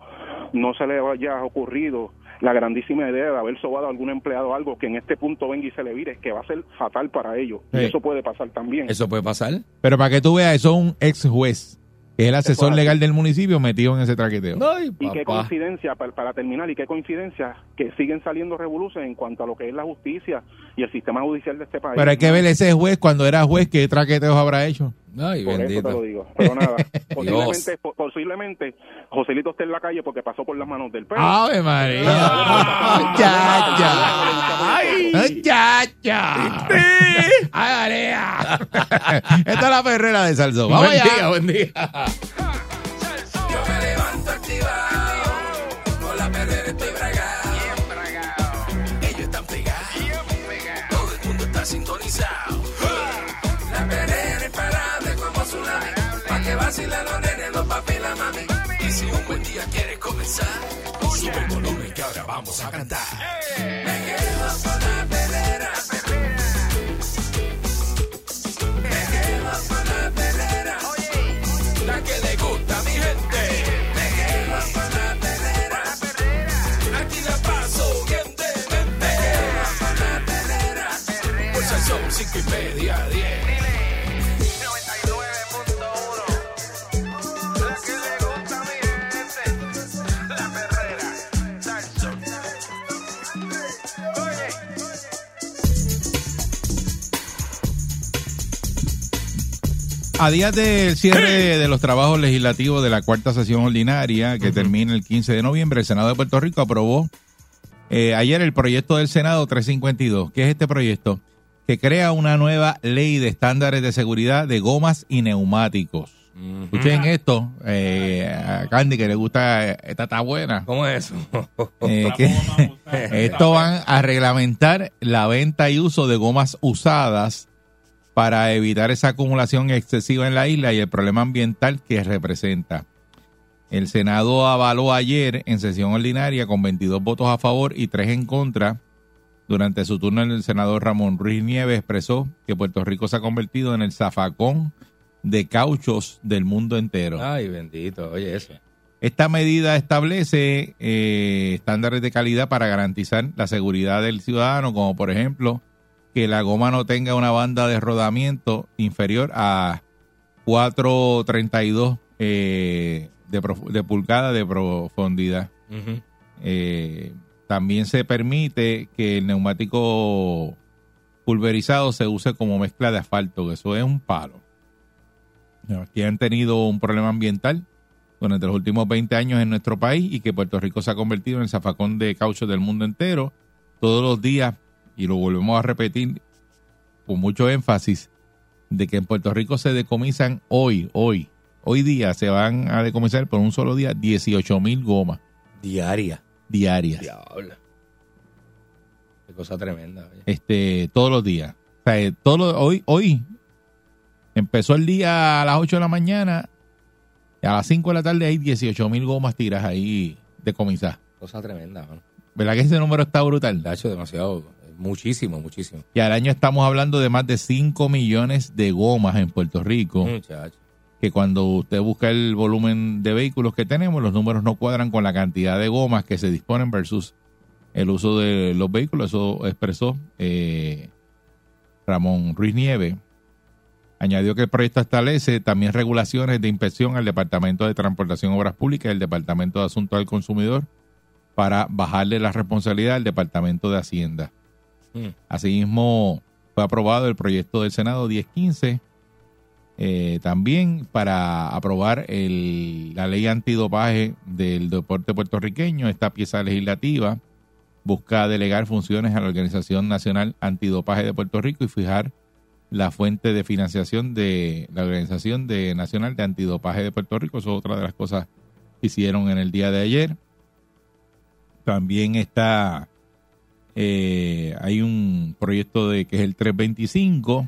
Speaker 10: no se le haya ocurrido la grandísima idea de haber sobado a algún empleado algo que en este punto venga y se le vire, que va a ser fatal para ellos.
Speaker 2: Sí.
Speaker 10: Y eso puede pasar también.
Speaker 3: Eso puede pasar.
Speaker 2: Pero para que tú veas, eso es un ex juez, que es el asesor legal del municipio metido en ese traqueteo.
Speaker 3: Ay,
Speaker 10: Y qué coincidencia, para, para terminar, y qué coincidencia que siguen saliendo revoluciones en cuanto a lo que es la justicia y el sistema judicial de este país.
Speaker 2: Pero hay que ver ese juez cuando era juez, qué traqueteos habrá hecho.
Speaker 3: Ay,
Speaker 10: Por eso te
Speaker 3: bendito.
Speaker 10: lo digo. Pero nada, posiblemente, po- posiblemente Joselito esté en la calle porque pasó por las manos del perro.
Speaker 2: ¡Ave María! ¡Ay, chacha! ¡Ay, María! Esta es la perrera de Salsón. ¡Vamos
Speaker 3: Buen
Speaker 2: allá!
Speaker 3: día, buen día.
Speaker 1: vacilan los nenes, los papi y la mami. Y si un buen día quieres comenzar, sube el volumen que ahora vamos a cantar. A
Speaker 2: días del cierre de los trabajos legislativos de la cuarta sesión ordinaria, que termina el 15 de noviembre, el Senado de Puerto Rico aprobó eh, ayer el proyecto del Senado 352. ¿Qué es este proyecto? Que crea una nueva ley de estándares de seguridad de gomas y neumáticos. Escuchen esto, eh, a Candy que le gusta, eh, esta está buena.
Speaker 3: ¿Cómo es eso?
Speaker 2: Eh, que esto van a reglamentar la venta y uso de gomas usadas para evitar esa acumulación excesiva en la isla y el problema ambiental que representa. El Senado avaló ayer en sesión ordinaria con 22 votos a favor y 3 en contra. Durante su turno el senador Ramón Ruiz Nieves expresó que Puerto Rico se ha convertido en el zafacón de cauchos del mundo entero.
Speaker 3: Ay, bendito. Oye, eso.
Speaker 2: Esta medida establece eh, estándares de calidad para garantizar la seguridad del ciudadano, como por ejemplo que la goma no tenga una banda de rodamiento inferior a 432 eh, de, de pulgada de profundidad. Eh, también se permite que el neumático pulverizado se use como mezcla de asfalto, que eso es un palo. Aquí han tenido un problema ambiental durante los últimos 20 años en nuestro país y que Puerto Rico se ha convertido en el zafacón de caucho del mundo entero. Todos los días, y lo volvemos a repetir con mucho énfasis, de que en Puerto Rico se decomisan hoy, hoy, hoy día se van a decomisar por un solo día 18 mil gomas
Speaker 3: Diaria.
Speaker 2: diarias.
Speaker 3: Diablo. Qué cosa tremenda. oye.
Speaker 2: este todos los días. O sea, eh, todo lo- hoy, hoy empezó el día a las 8 de la mañana y a las 5 de la tarde hay 18 mil gomas tiras ahí decomisadas.
Speaker 3: Cosa tremenda, mano.
Speaker 2: ¿Verdad que ese número está brutal?
Speaker 3: De hecho, demasiado. Muchísimo, muchísimo.
Speaker 2: Y al año estamos hablando de más de 5 millones de gomas en Puerto Rico. Que cuando usted busca el volumen de vehículos que tenemos, los números no cuadran con la cantidad de gomas que se disponen versus el uso de los vehículos. Eso expresó eh, Ramón Ruiz Nieve. Añadió que el proyecto establece también regulaciones de inspección al Departamento de Transportación y Obras Públicas y el Departamento de Asuntos del Consumidor para bajarle la responsabilidad al Departamento de Hacienda.
Speaker 3: Mm.
Speaker 2: Asimismo, fue aprobado el proyecto del Senado 1015 eh, también para aprobar la ley antidopaje del deporte puertorriqueño. Esta pieza legislativa busca delegar funciones a la Organización Nacional Antidopaje de Puerto Rico y fijar la fuente de financiación de la Organización de Nacional de Antidopaje de Puerto Rico. Eso es otra de las cosas que hicieron en el día de ayer. También está, eh, hay un proyecto de que es el 325,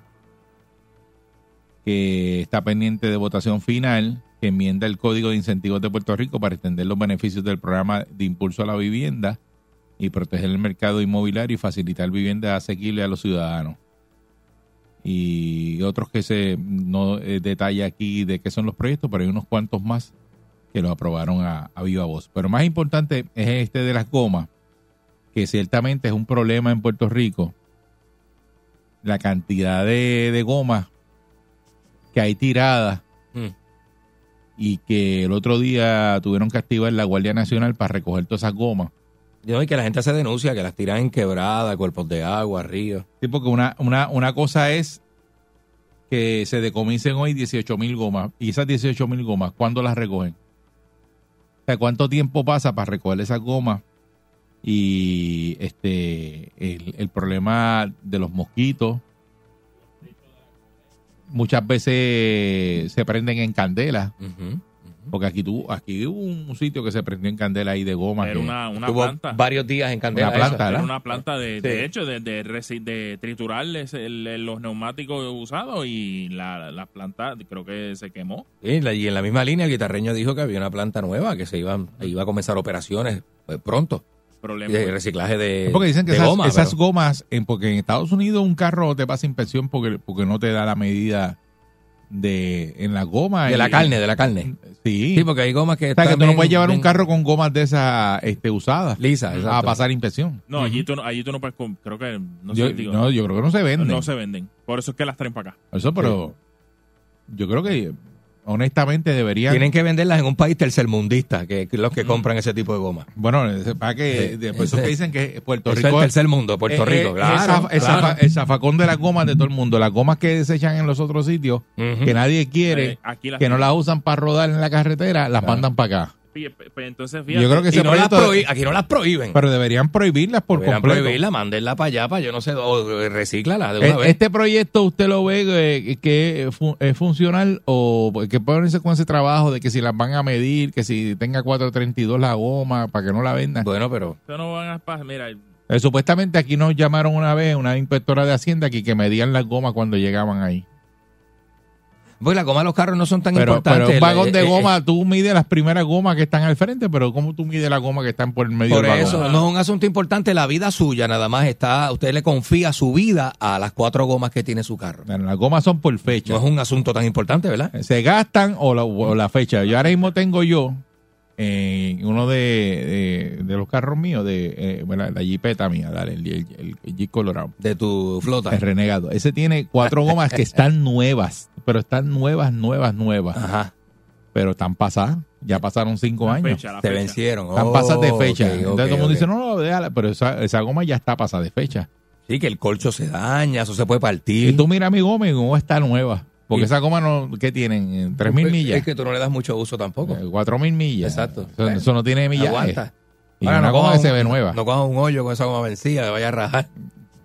Speaker 2: que está pendiente de votación final, que enmienda el Código de Incentivos de Puerto Rico para extender los beneficios del programa de impulso a la vivienda y proteger el mercado inmobiliario y facilitar vivienda asequible a los ciudadanos. Y otros que se no eh, detalla aquí de qué son los proyectos, pero hay unos cuantos más que lo aprobaron a, a viva voz. Pero más importante es este de las gomas, que ciertamente es un problema en Puerto Rico. La cantidad de, de gomas que hay tiradas
Speaker 3: Mm.
Speaker 2: y que el otro día tuvieron que activar la Guardia Nacional para recoger todas esas gomas.
Speaker 3: Y que la gente se denuncia, que las tiran en quebrada, cuerpos de agua, ríos.
Speaker 2: Sí, porque una, una, una cosa es que se decomisen hoy 18 mil gomas y esas 18 mil gomas, ¿cuándo las recogen? O sea, ¿cuánto tiempo pasa para recoger esas gomas? Y este el, el problema de los mosquitos muchas veces se prenden en candela
Speaker 3: Ujú.
Speaker 2: porque aquí tú aquí hubo un sitio que se prendió en candela ahí de goma
Speaker 11: Era
Speaker 2: que-
Speaker 11: una, una
Speaker 3: Tuvo
Speaker 11: planta.
Speaker 3: varios días en candela.
Speaker 2: Una planta,
Speaker 3: esa.
Speaker 2: ¿verdad?
Speaker 11: Era una planta de, hecho de, de, de triturar ese- el- los neumáticos usados y la, la planta creo que se quemó.
Speaker 3: Sí, y en la misma línea el guitarreño dijo que había una planta nueva que se iba, iba a comenzar operaciones pues, pronto.
Speaker 11: Problema.
Speaker 3: De reciclaje de,
Speaker 2: porque dicen que esas,
Speaker 3: goma,
Speaker 2: esas
Speaker 3: pero-
Speaker 2: gomas, en, porque en Estados Unidos un carro te pasa inspección porque, porque no te da la medida de en la goma.
Speaker 3: de la
Speaker 2: y-
Speaker 3: carne, de la carne.
Speaker 2: Sí.
Speaker 3: Sí, porque hay gomas que
Speaker 2: o sea, que tú no puedes llevar un carro con gomas de esas este, usadas
Speaker 3: lisas,
Speaker 2: a
Speaker 3: exacto.
Speaker 2: pasar inspección.
Speaker 11: No, allí tú, no- allí tú no puedes, creo que no,
Speaker 2: yo,
Speaker 11: sé, digo,
Speaker 2: no, yo creo que no se venden.
Speaker 11: no se venden. Por eso es que las traen para acá.
Speaker 2: Eso, pero yo creo que honestamente deberían.
Speaker 3: Tienen que venderlas en un país tercermundista, que, que los que compran ese tipo de goma.
Speaker 2: Bueno, para que
Speaker 3: Sí,
Speaker 2: después que dicen que Puerto
Speaker 3: Eso es
Speaker 2: Rico
Speaker 3: el tercer mundo, Puerto
Speaker 2: Eh,
Speaker 3: Rico,
Speaker 2: eh,
Speaker 3: claro.
Speaker 2: esa- esa-
Speaker 3: claro.
Speaker 2: el zafacón de las gomas de todo el mundo. Las gomas que desechan en los otros sitios, que nadie quiere,
Speaker 11: Eh, aquí
Speaker 2: que no las usan para rodar en la carretera, las
Speaker 3: Claro.
Speaker 2: mandan para acá. Yo creo que
Speaker 3: Y
Speaker 2: ese
Speaker 3: no las prohí- aquí no las prohíben.
Speaker 2: Pero deberían prohibirlas por
Speaker 3: Deberían
Speaker 2: completo.
Speaker 3: prohibirla, mándenla para allá, para yo no sé, o recíclala de una
Speaker 2: Eh,
Speaker 3: vez.
Speaker 2: Este proyecto usted lo ve eh, que es fu- es funcional o que ponerse con ese trabajo de que si las van a medir, que si tenga 432 la goma para que no la vendan.
Speaker 3: Bueno, pero
Speaker 11: Ustedes no van a pasar. Mira,
Speaker 2: Eh, supuestamente aquí nos llamaron una vez una inspectora de Hacienda aquí que medían las gomas cuando llegaban ahí.
Speaker 3: Pues la goma de los carros no son tan
Speaker 2: Pero,
Speaker 3: importantes.
Speaker 2: pero un vagón
Speaker 3: Eh,
Speaker 2: de
Speaker 3: eh,
Speaker 2: goma, tú mides las primeras gomas que están al frente, pero ¿cómo tú mides las gomas que están por el medio
Speaker 3: Por
Speaker 2: del vagón?
Speaker 3: eso, no es un asunto importante, la vida suya nada más está, usted le confía su vida a las cuatro gomas que tiene su carro.
Speaker 2: Bueno, Las gomas son por fecha.
Speaker 3: No es un asunto tan importante, ¿verdad?
Speaker 2: Se gastan o la, o la fecha. Yo ahora mismo tengo yo eh, uno de, de, de los carros míos, de eh, bueno, la jipeta mía, dale, el, el, el- el Jeep Colorado.
Speaker 3: De tu flota.
Speaker 2: El renegado. Ese tiene cuatro gomas que están nuevas, pero están nuevas, nuevas, nuevas.
Speaker 3: Ajá.
Speaker 2: Pero están pasadas. Ya pasaron cinco
Speaker 11: la
Speaker 2: años.
Speaker 11: fecha, la
Speaker 3: Se
Speaker 11: fecha.
Speaker 3: vencieron.
Speaker 2: Están
Speaker 3: Oh,
Speaker 2: pasadas de fecha.
Speaker 3: ok,
Speaker 2: Entonces todo el mundo dice, no, no, déjala, pero esa, esa goma ya está pasada de fecha.
Speaker 3: Sí, que el colcho se daña, eso se puede partir.
Speaker 2: Y tú mira mi goma y mi goma está nueva. Porque esa goma, no, ¿qué tienen? ¿Tres mil
Speaker 3: Es-
Speaker 2: millas?
Speaker 3: Es que tú no le das mucho uso tampoco.
Speaker 2: Eh, Cuatro mil millas.
Speaker 3: Exacto.
Speaker 2: Eso, eso no tiene millaje.
Speaker 3: Aguanta.
Speaker 2: Y
Speaker 3: Ahora,
Speaker 2: una
Speaker 3: no
Speaker 2: goma que se ve nueva.
Speaker 3: No cojas un hoyo con esa goma vencida, le vaya a rajar.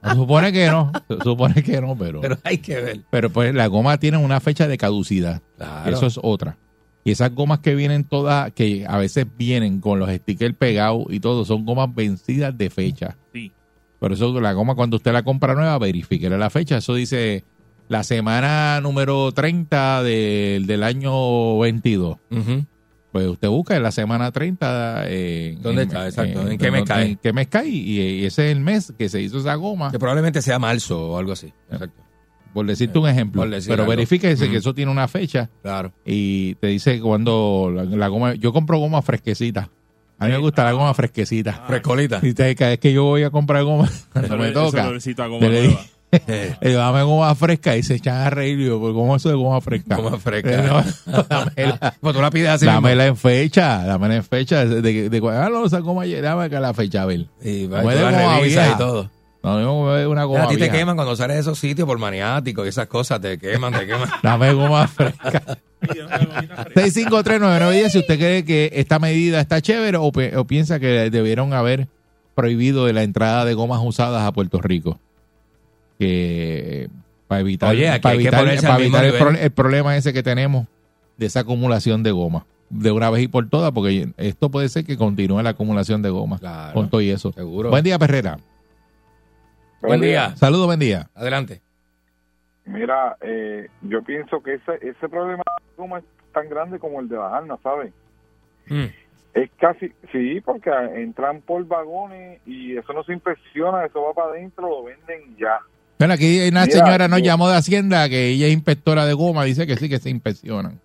Speaker 2: Se supone que no, supone que no, pero,
Speaker 3: Pero hay que ver.
Speaker 2: pero pues la goma tiene una fecha de caducidad.
Speaker 3: Claro.
Speaker 2: Eso es otra. Y esas gomas que vienen todas, que a veces vienen con los stickers pegados y todo, son gomas vencidas de fecha.
Speaker 11: Sí.
Speaker 2: Por eso la goma cuando usted la compra nueva, verifique la fecha. Eso dice la semana número 30 del- del año 22.
Speaker 3: Ujú.
Speaker 2: Pues usted busca en la semana 30. eh,
Speaker 3: ¿Dónde
Speaker 2: en-
Speaker 3: está? Exacto.
Speaker 2: en-
Speaker 3: ¿En qué mes cae?
Speaker 2: ¿En qué mes cae? Y, y ese es el mes que se hizo esa goma.
Speaker 3: Que probablemente sea marzo o algo así. Exacto.
Speaker 2: Por decirte un ejemplo.
Speaker 3: Por decir
Speaker 2: Pero verifíquese que eso tiene una fecha
Speaker 3: Claro.
Speaker 2: y te dice cuando la, la goma. Yo compro goma fresquecita. A mí me gusta la goma fresquecita.
Speaker 3: Frescolita.
Speaker 2: Y te- cada vez que yo voy a comprar goma, cuando me toca, te le le digo, dame goma fresca y se echan a reír. Y yo, "¿Pero ¿cómo eso de goma fresca?
Speaker 3: Goma fresca.
Speaker 2: No, dámela,
Speaker 3: Pues tú la pides así. mismo.
Speaker 2: dámela en fecha, dámela en fecha. De, de, de, ah, no, esa goma, dame acá la fecha, a ver.
Speaker 3: Y va, y todo.
Speaker 2: No, no, una goma
Speaker 3: a ti te
Speaker 2: vieja.
Speaker 3: queman cuando sales de esos sitios por maniático y esas cosas. Te queman, te queman.
Speaker 2: Dame goma fresca. 6539910 si usted cree que esta medida está chévere o, piensa que debieron haber prohibido de la entrada de gomas usadas a Puerto Rico. Que para evitar,
Speaker 3: Oye, aquí
Speaker 2: para
Speaker 3: hay
Speaker 2: evitar, para evitar el, pro- el problema ese que tenemos de esa acumulación de goma de una vez y por todas, porque esto puede ser que continúe la acumulación de goma
Speaker 3: Claro.
Speaker 2: con todo y eso.
Speaker 3: Seguro.
Speaker 2: Buen día, Perrera.
Speaker 3: Buen día.
Speaker 2: Saludos, buen día.
Speaker 3: Adelante.
Speaker 12: Mira, eh, yo pienso que ese, ese problema como es tan grande como el de la Arna, ¿sabes?
Speaker 3: Mm.
Speaker 12: Es casi, sí, porque entran por vagones y eso no se inspecciona, eso va para adentro, lo venden ya.
Speaker 2: Bueno, aquí una
Speaker 12: Mira,
Speaker 2: señora nos llamó de Hacienda que ella es inspectora de goma, dice que sí, que se inspeccionan.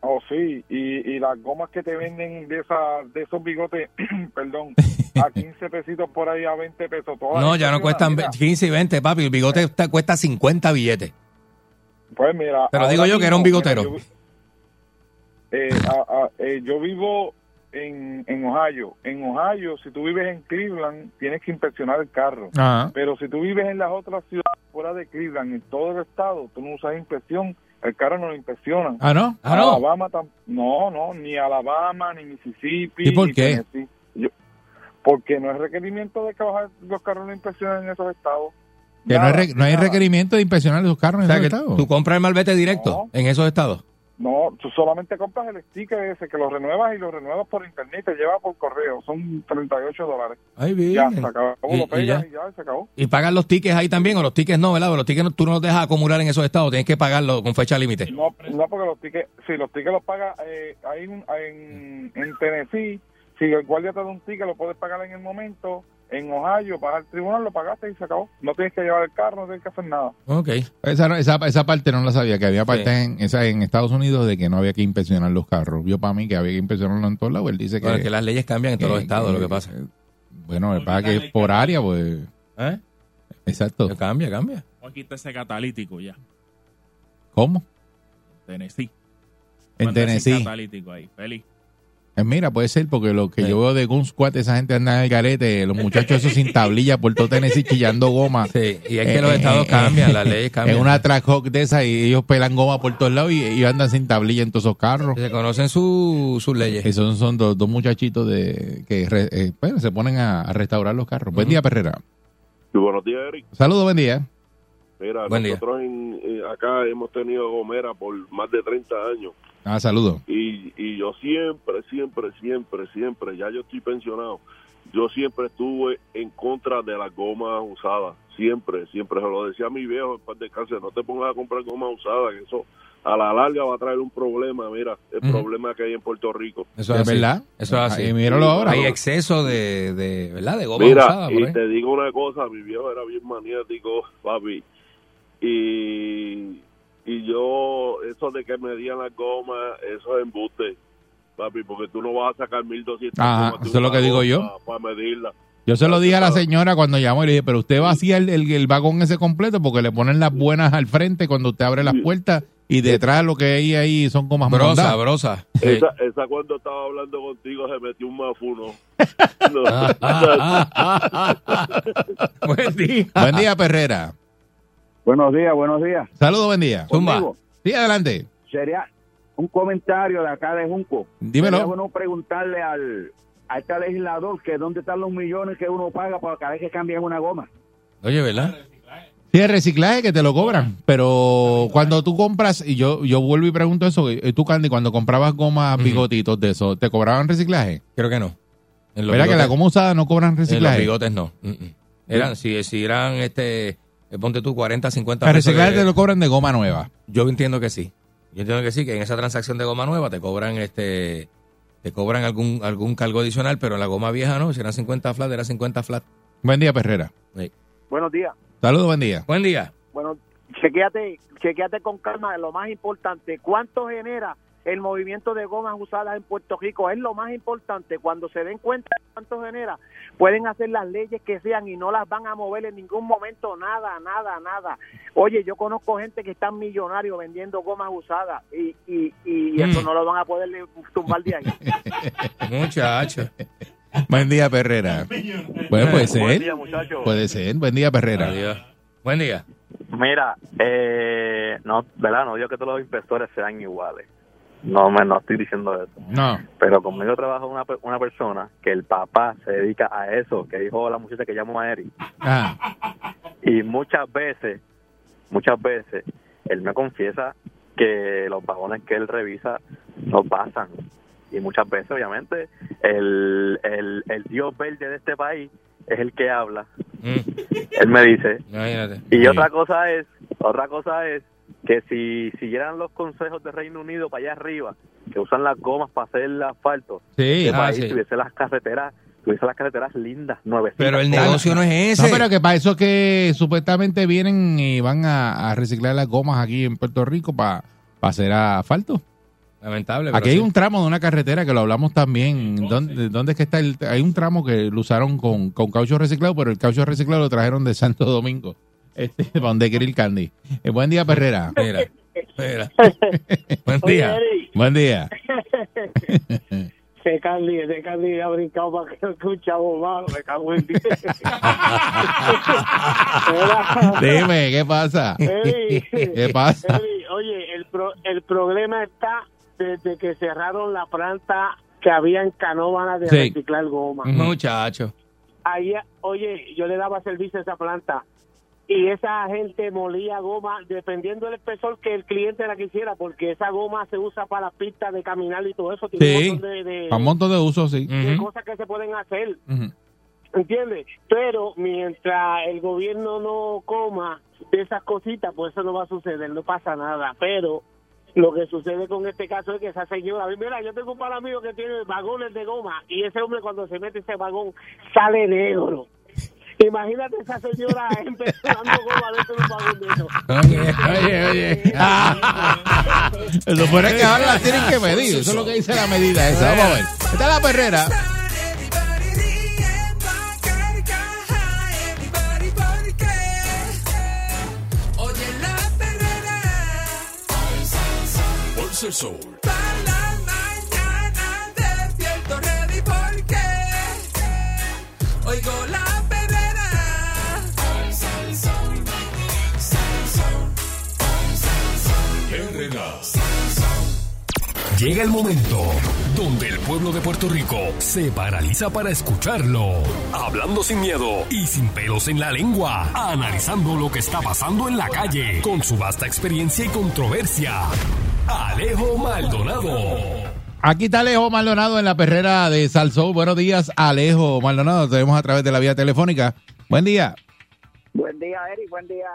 Speaker 12: Oh, sí, y, y las gomas que te venden de esa, de esos bigotes, perdón, a 15 pesitos por ahí, a 20 pesos. todas
Speaker 3: No, ya no cuestan
Speaker 12: mira,
Speaker 3: 15 y 20, papi. El bigote está- cuesta 50 billetes.
Speaker 12: Pues mira.
Speaker 3: Pero
Speaker 12: ahora
Speaker 3: digo yo que era un bigotero.
Speaker 12: mira, yo, eh, a- a- eh, yo vivo en, en Ohio. En Ohio, si tú vives en Cleveland, tienes que inspeccionar el carro.
Speaker 2: Ajá.
Speaker 12: Pero si tú vives en las otras ciudades fuera de Cleveland, en todo el estado, tú no usas inspección, el carro no lo inspeccionan.
Speaker 2: Ah, ¿no?
Speaker 3: Ah, no.
Speaker 12: Alabama tam- no, no, ni Alabama, ni Mississippi.
Speaker 2: ¿Y por
Speaker 12: ni
Speaker 2: qué?
Speaker 12: Yo- porque no es requerimiento de que los carros lo inspeccionen en esos estados.
Speaker 2: Que no, hay, no hay requerimiento de inspeccionar esos carros
Speaker 3: O
Speaker 2: en
Speaker 3: sea,
Speaker 2: esos estados.
Speaker 3: tú compras el malvete directo
Speaker 12: No.
Speaker 3: en esos estados.
Speaker 12: No, tú solamente compras el sticker ese que lo renuevas y lo renuevas por internet, te lleva por correo, son 38 dólares.
Speaker 3: Ay, bien.
Speaker 12: Ya, se acabó,
Speaker 3: Y-
Speaker 12: lo
Speaker 3: y ya.
Speaker 12: y ya, se acabó.
Speaker 3: Y pagan los tickets ahí también, o los tickets no, ¿verdad? Los tickets no- tú no los dejas acumular en esos estados, tienes que pagarlo con fecha límite.
Speaker 12: No, no porque los tickets, si los tickets los paga eh, un, en, en Tennessee, si el guardia te da un ticket lo puedes pagar en el momento, en Ohio, vas al tribunal, lo pagaste y se acabó. No tienes que llevar el carro, no tienes que hacer nada.
Speaker 3: Ok.
Speaker 2: Esa, no- esa, esa parte no la sabía, que había parte
Speaker 3: Sí.
Speaker 2: en, esa, en Estados Unidos de que no había que inspeccionar los carros. Vio para mí que había que inspeccionarlo en todos lados. Él dice que,
Speaker 3: Bueno, es que las leyes cambian en todos los estados, lo que pasa.
Speaker 2: Bueno, me pasa que por área, pues.
Speaker 3: ¿Eh?
Speaker 2: Exacto.
Speaker 3: Cambia, cambia.
Speaker 11: Vamos a quitar ese catalítico ya.
Speaker 2: ¿Cómo?
Speaker 11: Tennessee.
Speaker 2: En Tennessee.
Speaker 11: catalítico ahí. Feliz.
Speaker 2: Eh, mira, puede ser porque lo que yo veo de Gun Squad, esa gente anda en el garete, los muchachos esos sin tablilla por todo Tennessee chillando goma.
Speaker 3: Sí, y es que los estados cambian, las leyes cambian.
Speaker 2: En una track hawk de esa y ellos pelan goma por todos lados y, y andan sin tablilla en todos esos carros.
Speaker 3: Se conocen su- sus leyes.
Speaker 2: Esos son dos, dos muchachitos de que re- eh, bueno, se ponen a, a restaurar los carros. Buen día, Perrera.
Speaker 13: Sí, buenos días, Eric.
Speaker 2: Saludos, buen día.
Speaker 13: Mira,
Speaker 2: Buen día.
Speaker 13: nosotros en- eh, acá hemos tenido gomera por más de 30 años
Speaker 2: Ah, saludos.
Speaker 13: y, y yo siempre, siempre, siempre, siempre, ya yo estoy pensionado, yo siempre estuve en contra de las gomas usadas, siempre, siempre, se lo decía a mi viejo en paz de cáncer, no te pongas a comprar gomas usadas, que eso a la larga va a traer un problema, mira, el problema que hay en Puerto Rico.
Speaker 3: Eso es
Speaker 2: ¿Es
Speaker 3: así.
Speaker 2: verdad?
Speaker 3: Eso es así.
Speaker 2: Ahí, míralo ahora.
Speaker 3: Hay exceso de, de ¿verdad? De goma
Speaker 13: Mira,
Speaker 3: usada
Speaker 13: y te digo una cosa, mi viejo era bien maniático, papi, y, y yo, eso de que me las gomas, eso es embuste, papi, porque tú no vas a sacar 1200
Speaker 2: Ajá, eso es lo que digo yo.
Speaker 13: Para medirla.
Speaker 2: Yo se lo dije a la señora cuando llamó y le dije, pero usted vacía el, el, el vagón ese completo porque le ponen las buenas al frente cuando usted abre las puertas y detrás lo que hay ahí son gomas
Speaker 3: Brosa, brosa.
Speaker 13: Esa, esa cuando estaba hablando contigo se metió un mafuno. No.
Speaker 3: Buen día.
Speaker 2: Buen día, Perrera.
Speaker 6: Buenos días, buenos días.
Speaker 2: Saludos, buen día.
Speaker 6: Conmigo.
Speaker 2: Sí, adelante.
Speaker 6: Sería un comentario de acá de Junco.
Speaker 2: Dímelo.
Speaker 6: Sería bueno preguntarle al, a este legislador que dónde están los millones que uno paga para cada vez que cambian una goma.
Speaker 3: Oye, ¿verdad?
Speaker 2: Sí, el reciclaje que te lo cobran, pero cuando tú compras, y yo yo vuelvo y pregunto eso, eh, tú, Candy, cuando comprabas gomas bigotitos de eso, ¿te cobraban reciclaje?
Speaker 3: Creo que no. En los
Speaker 2: ¿Verdad que la goma usada no cobran
Speaker 3: En los
Speaker 2: reciclaje?
Speaker 3: bigotes no. Mm, mm. Eran, si, si eran, este, ponte tú, 40, 50
Speaker 2: El
Speaker 3: pesos
Speaker 2: reciclaje
Speaker 3: de-
Speaker 2: te lo cobran de goma nueva.
Speaker 3: Yo entiendo que sí. Yo entiendo que sí, que en esa transacción de goma nueva te cobran este te cobran algún algún cargo adicional, pero en la goma vieja no, si eran 50 flat, era 50 flat.
Speaker 2: Buen día, Perrera.
Speaker 3: Sí.
Speaker 5: Buenos días.
Speaker 2: Saludos, buen día.
Speaker 3: Buen día.
Speaker 5: Bueno, chequéate, chequéate con calma, lo más importante, ¿cuánto genera el movimiento de gomas usadas en Puerto Rico? Es lo más importante. Cuando se den cuenta de cuánto genera, pueden hacer las leyes que sean y no las van a mover en ningún momento, nada, nada, nada. Oye, yo conozco gente que están millonarios vendiendo gomas usadas y, y, y eso
Speaker 2: Mm.
Speaker 5: no lo van a poder tumbar de ahí.
Speaker 3: Muchacho.
Speaker 2: Buen día, Perrera. Bueno, puede ser.
Speaker 14: Buen día, muchachos.
Speaker 2: Puede ser. Buen día, Perrera.
Speaker 3: Buen día.
Speaker 14: Mira, eh, no, ¿verdad? No digo que todos los inspectores sean iguales. No, me, no estoy diciendo eso.
Speaker 2: No.
Speaker 14: Pero conmigo trabaja una, una persona que el papá se dedica a eso, que dijo la muchacha que llamó a Eric.
Speaker 2: Ah,
Speaker 14: Y muchas veces, muchas veces, él me confiesa que los vagones que él revisa no pasan. Y muchas veces, obviamente, el, el, el dios verde de este país es el que habla. Él me dice.
Speaker 3: Imagínate.
Speaker 14: Y otra cosa es, otra cosa es que si siguieran los consejos de Reino Unido para allá arriba, que usan las gomas para hacer el asfalto,
Speaker 2: Sí. Ah,
Speaker 14: país
Speaker 2: sí.
Speaker 14: tuviese las carreteras, tuviese las carreteras lindas, nuevecitas.
Speaker 3: Pero el negocio no es ese.
Speaker 2: No, pero que para eso que supuestamente vienen y van a, a reciclar las gomas aquí en Puerto Rico para hacer asfalto.
Speaker 3: Lamentable.
Speaker 2: Aquí hay un tramo de una carretera que lo hablamos también. ¿Dónde, dónde es que está? El, hay un tramo que lo usaron con, con caucho reciclado, pero el caucho reciclado lo trajeron de Santo Domingo. Este, para donde quiere ir Candy. Eh, buen día, Perrera.
Speaker 3: Mira, mira.
Speaker 2: Buen día. Buen día.
Speaker 5: Ese Candy, ese Candy ha brincado para que escucha malo, me cago en.
Speaker 2: Dime, ¿qué pasa?
Speaker 5: Eri,
Speaker 2: ¿Qué pasa?
Speaker 5: Eri, oye, el, pro- el problema está desde que cerraron la planta que había en Canóvana de
Speaker 3: Sí.
Speaker 5: reciclar goma.
Speaker 3: Muchacho.
Speaker 5: Ahí, oye, yo le daba servicio a esa planta y esa gente molía goma dependiendo del espesor que el cliente la quisiera, porque esa goma se usa para las pistas de caminar y todo eso. Tiene
Speaker 2: Sí.
Speaker 5: un montón de, de-
Speaker 2: Para un montón de usos, sí.
Speaker 5: de cosas que se pueden hacer.
Speaker 2: Ujú.
Speaker 5: ¿Entiendes? Pero mientras el gobierno no coma de esas cositas, pues eso no va a suceder, no pasa nada. Pero lo que sucede con este caso es que esa señora, mira, yo tengo un par amigos que tiene vagones de goma y ese hombre cuando se mete ese vagón sale negro. Imagínate esa señora empezando goma dentro de un vagón de eso.
Speaker 2: Oye, oye, oye. Lo peor es que ahora las tienen que medir. Eso es lo que dice la medida esa. Vamos a ver. Esta es la perrera.
Speaker 1: Oye la perrera.
Speaker 15: Pulsa el sol. Llega el momento donde el pueblo de Puerto Rico se paraliza para escucharlo. Hablando sin miedo y sin pelos en la lengua. Analizando lo que está pasando en la calle con su vasta experiencia y controversia. Alejo Maldonado.
Speaker 2: Aquí está Alejo Maldonado en la perrera de Salsó. Buenos días, Alejo Maldonado. Te vemos a través de la vía telefónica. Buen día.
Speaker 16: Buen día, Eric. Buen día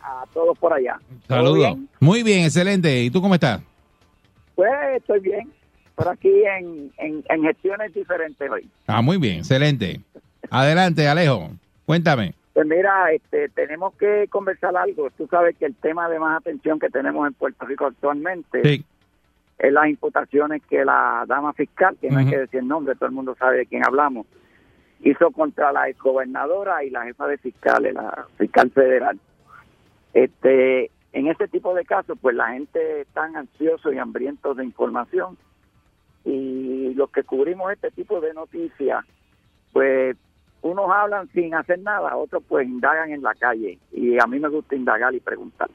Speaker 16: a todos por allá. ¿Todo
Speaker 2: Saludos.
Speaker 16: bien?
Speaker 2: Muy bien, excelente. ¿Y tú cómo estás?
Speaker 16: Pues estoy bien. Por aquí en, en, en gestiones diferentes hoy.
Speaker 2: Ah, muy bien, excelente. Adelante, Alejo. Cuéntame.
Speaker 16: Pues mira, este, tenemos que conversar algo. Tú sabes que el tema de más atención que tenemos en Puerto Rico actualmente
Speaker 2: Sí.
Speaker 16: es las imputaciones que la dama fiscal, que no hay que decir el nombre, todo el mundo sabe de quién hablamos, hizo contra la exgobernadora y la jefa de fiscales, la fiscal federal. Este, en este tipo de casos, pues la gente está ansioso y hambriento de información y los que cubrimos este tipo de noticias, pues unos hablan sin hacer nada, otros pues indagan en la calle y a mí me gusta indagar y preguntar.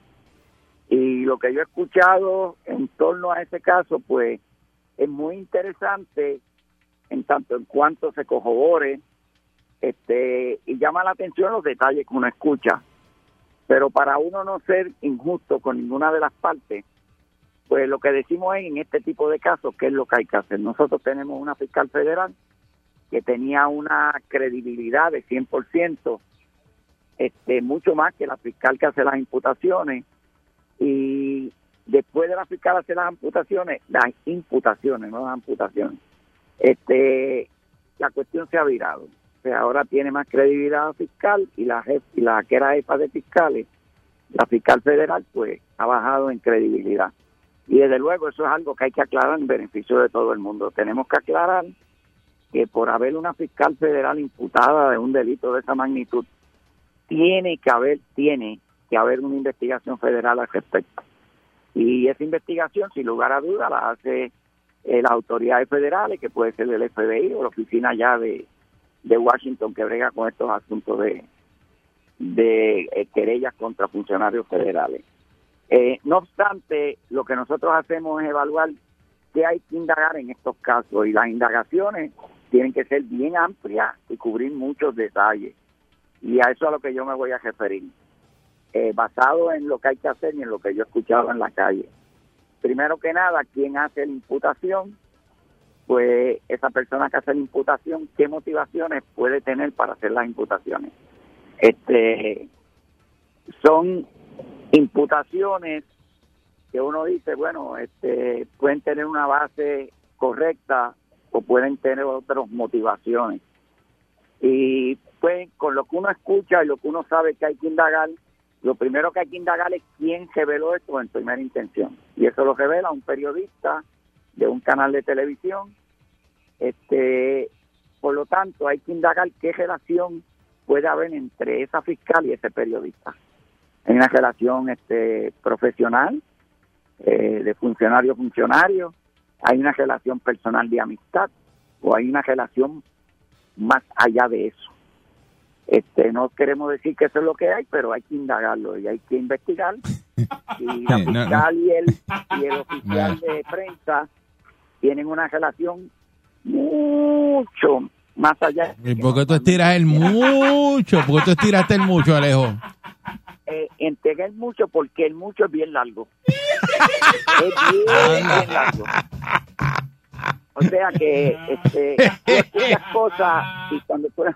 Speaker 16: Y lo que yo he escuchado en torno a ese caso, pues es muy interesante en tanto en cuanto se corrobore este y llama la atención los detalles que uno escucha. Pero para uno no ser injusto con ninguna de las partes, pues lo que decimos es en este tipo de casos, ¿qué es lo que hay que hacer? Nosotros tenemos una fiscal federal que tenía una credibilidad de 100%, este, mucho más que la fiscal que hace las imputaciones, y después de la fiscal hacer las imputaciones, las imputaciones, no las amputaciones, este, la cuestión se ha virado. Sea, ahora tiene más credibilidad fiscal y la, jef- y la que era jefa de fiscales, la fiscal federal, pues ha bajado en credibilidad. Y desde luego eso es algo que hay que aclarar en beneficio de todo el mundo. Tenemos que aclarar que por haber una fiscal federal imputada de un delito de esa magnitud, tiene que haber, tiene que haber una investigación federal al respecto. Y esa investigación, sin lugar a duda, la hace eh, las autoridades federales, que puede ser el FBI o la oficina ya de, de Washington que brega con estos asuntos de, eh, querellas contra funcionarios federales. Eh, no obstante, lo que nosotros hacemos es evaluar qué hay que indagar en estos casos y las indagaciones tienen que ser bien amplias y cubrir muchos detalles. Y a eso es a lo que yo me voy a referir, eh, basado en lo que hay que hacer y en lo que yo he escuchado en la calle. Primero que nada, ¿quién hace la imputación? Pues esa persona que hace la imputación, ¿qué motivaciones puede tener para hacer las imputaciones? Este, son imputaciones que uno dice, bueno, este, pueden tener una base correcta o pueden tener otras motivaciones. Y pues con lo que uno escucha y lo que uno sabe que hay que indagar, lo primero que hay que indagar es quién reveló esto en primera intención. Y eso lo revela un periodista de un canal de televisión. Este, por lo tanto, hay que indagar qué relación puede haber entre esa fiscal y ese periodista. Hay una relación este, profesional, eh, de funcionario a funcionario, hay una relación personal de amistad o hay una relación más allá de eso. Este, no queremos decir que eso es lo que hay, pero hay que indagarlo y hay que investigar. Y la fiscal y el, y el oficial de prensa tienen una relación mucho más allá.
Speaker 2: ¿Y por qué tú estiras el mucho? ¿Por qué tú estiraste el mucho, Alejo?
Speaker 16: Eh, entregué el mucho porque el mucho es bien largo. es bien, bien largo. O sea que este, tú escuchas cosas y cuando tú, las-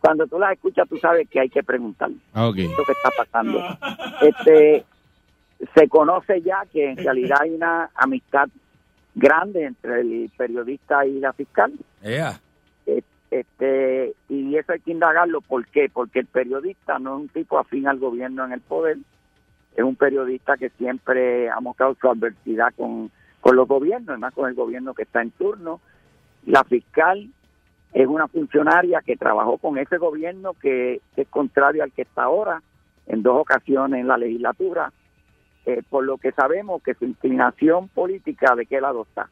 Speaker 16: cuando tú las escuchas tú sabes que hay que preguntar
Speaker 2: Ah, ok.
Speaker 16: lo que está pasando. Este, se conoce ya que en realidad hay una amistad grande entre el periodista y la fiscal. Este, y eso hay que indagarlo. ¿Por qué? Porque el periodista no es un tipo afín al gobierno en el poder. Es un periodista que siempre ha mostrado su adversidad con, con los gobiernos, además con el gobierno que está en turno. La fiscal es una funcionaria que trabajó con ese gobierno que, que es contrario al que está ahora en dos ocasiones en la legislatura, eh, por lo que sabemos que su inclinación política de qué lado está.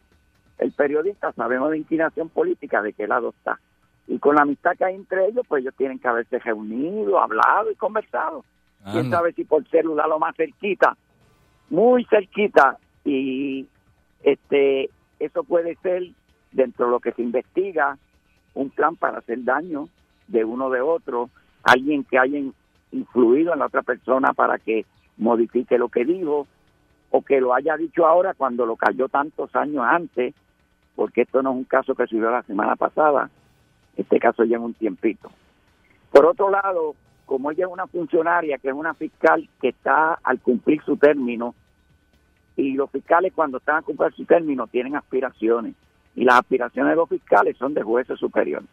Speaker 16: El periodista sabemos de inclinación política de qué lado está. Y con la amistad que hay entre ellos, pues ellos tienen que haberse reunido, hablado y conversado. Quién sabe si por celular lo más cerquita, muy cerquita, y este eso puede ser dentro de lo que se investiga un plan para hacer daño de uno de otro, alguien que haya influido en la otra persona para que modifique lo que dijo o que lo haya dicho ahora cuando lo cayó tantos años antes, porque esto no es un caso que subió la semana pasada, este caso lleva un tiempito. Por otro lado, como ella es una funcionaria, que es una fiscal que está al cumplir su término, y los fiscales cuando están a cumplir su término tienen aspiraciones, y las aspiraciones de los fiscales son de jueces superiores.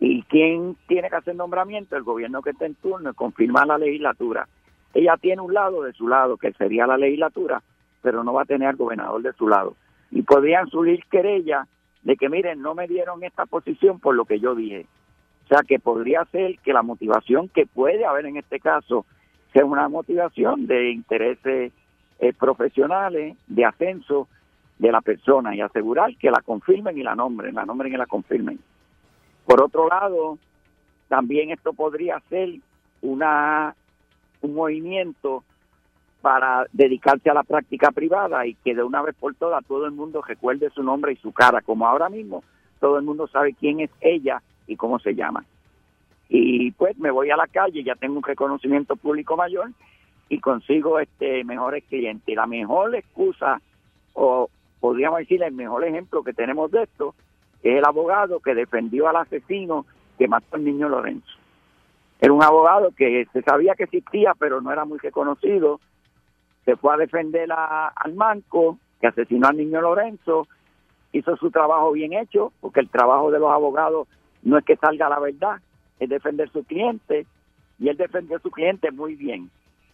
Speaker 16: ¿Y quién tiene que hacer nombramiento? El gobierno que está en turno y confirmar la legislatura. Ella tiene un lado de su lado, que sería la legislatura, pero no va a tener al gobernador de su lado. Y podrían surgir querellas de que, miren, no me dieron esta posición por lo que yo dije. O sea, que podría ser que la motivación que puede haber en este caso sea una motivación de intereses eh, profesionales, de ascenso de la persona y asegurar que la confirmen y la nombren, la nombren y la confirmen. Por otro lado, también esto podría ser una un movimiento para dedicarse a la práctica privada y que de una vez por todas todo el mundo recuerde su nombre y su cara, como ahora mismo todo el mundo sabe quién es ella y cómo se llama. y pues me voy a la calle, ya tengo un reconocimiento público mayor y consigo este mejores clientes. Y la mejor excusa, o podríamos decir el mejor ejemplo que tenemos de esto, es el abogado que defendió al asesino que mató al niño Lorenzo. Era un abogado que se sabía que existía, pero no era muy reconocido. Se fue a defender al manco que asesinó al niño Lorenzo. Hizo su trabajo bien hecho, porque el trabajo de los abogados no es que salga la verdad, es defender su cliente. Y él defendió a su cliente muy bien.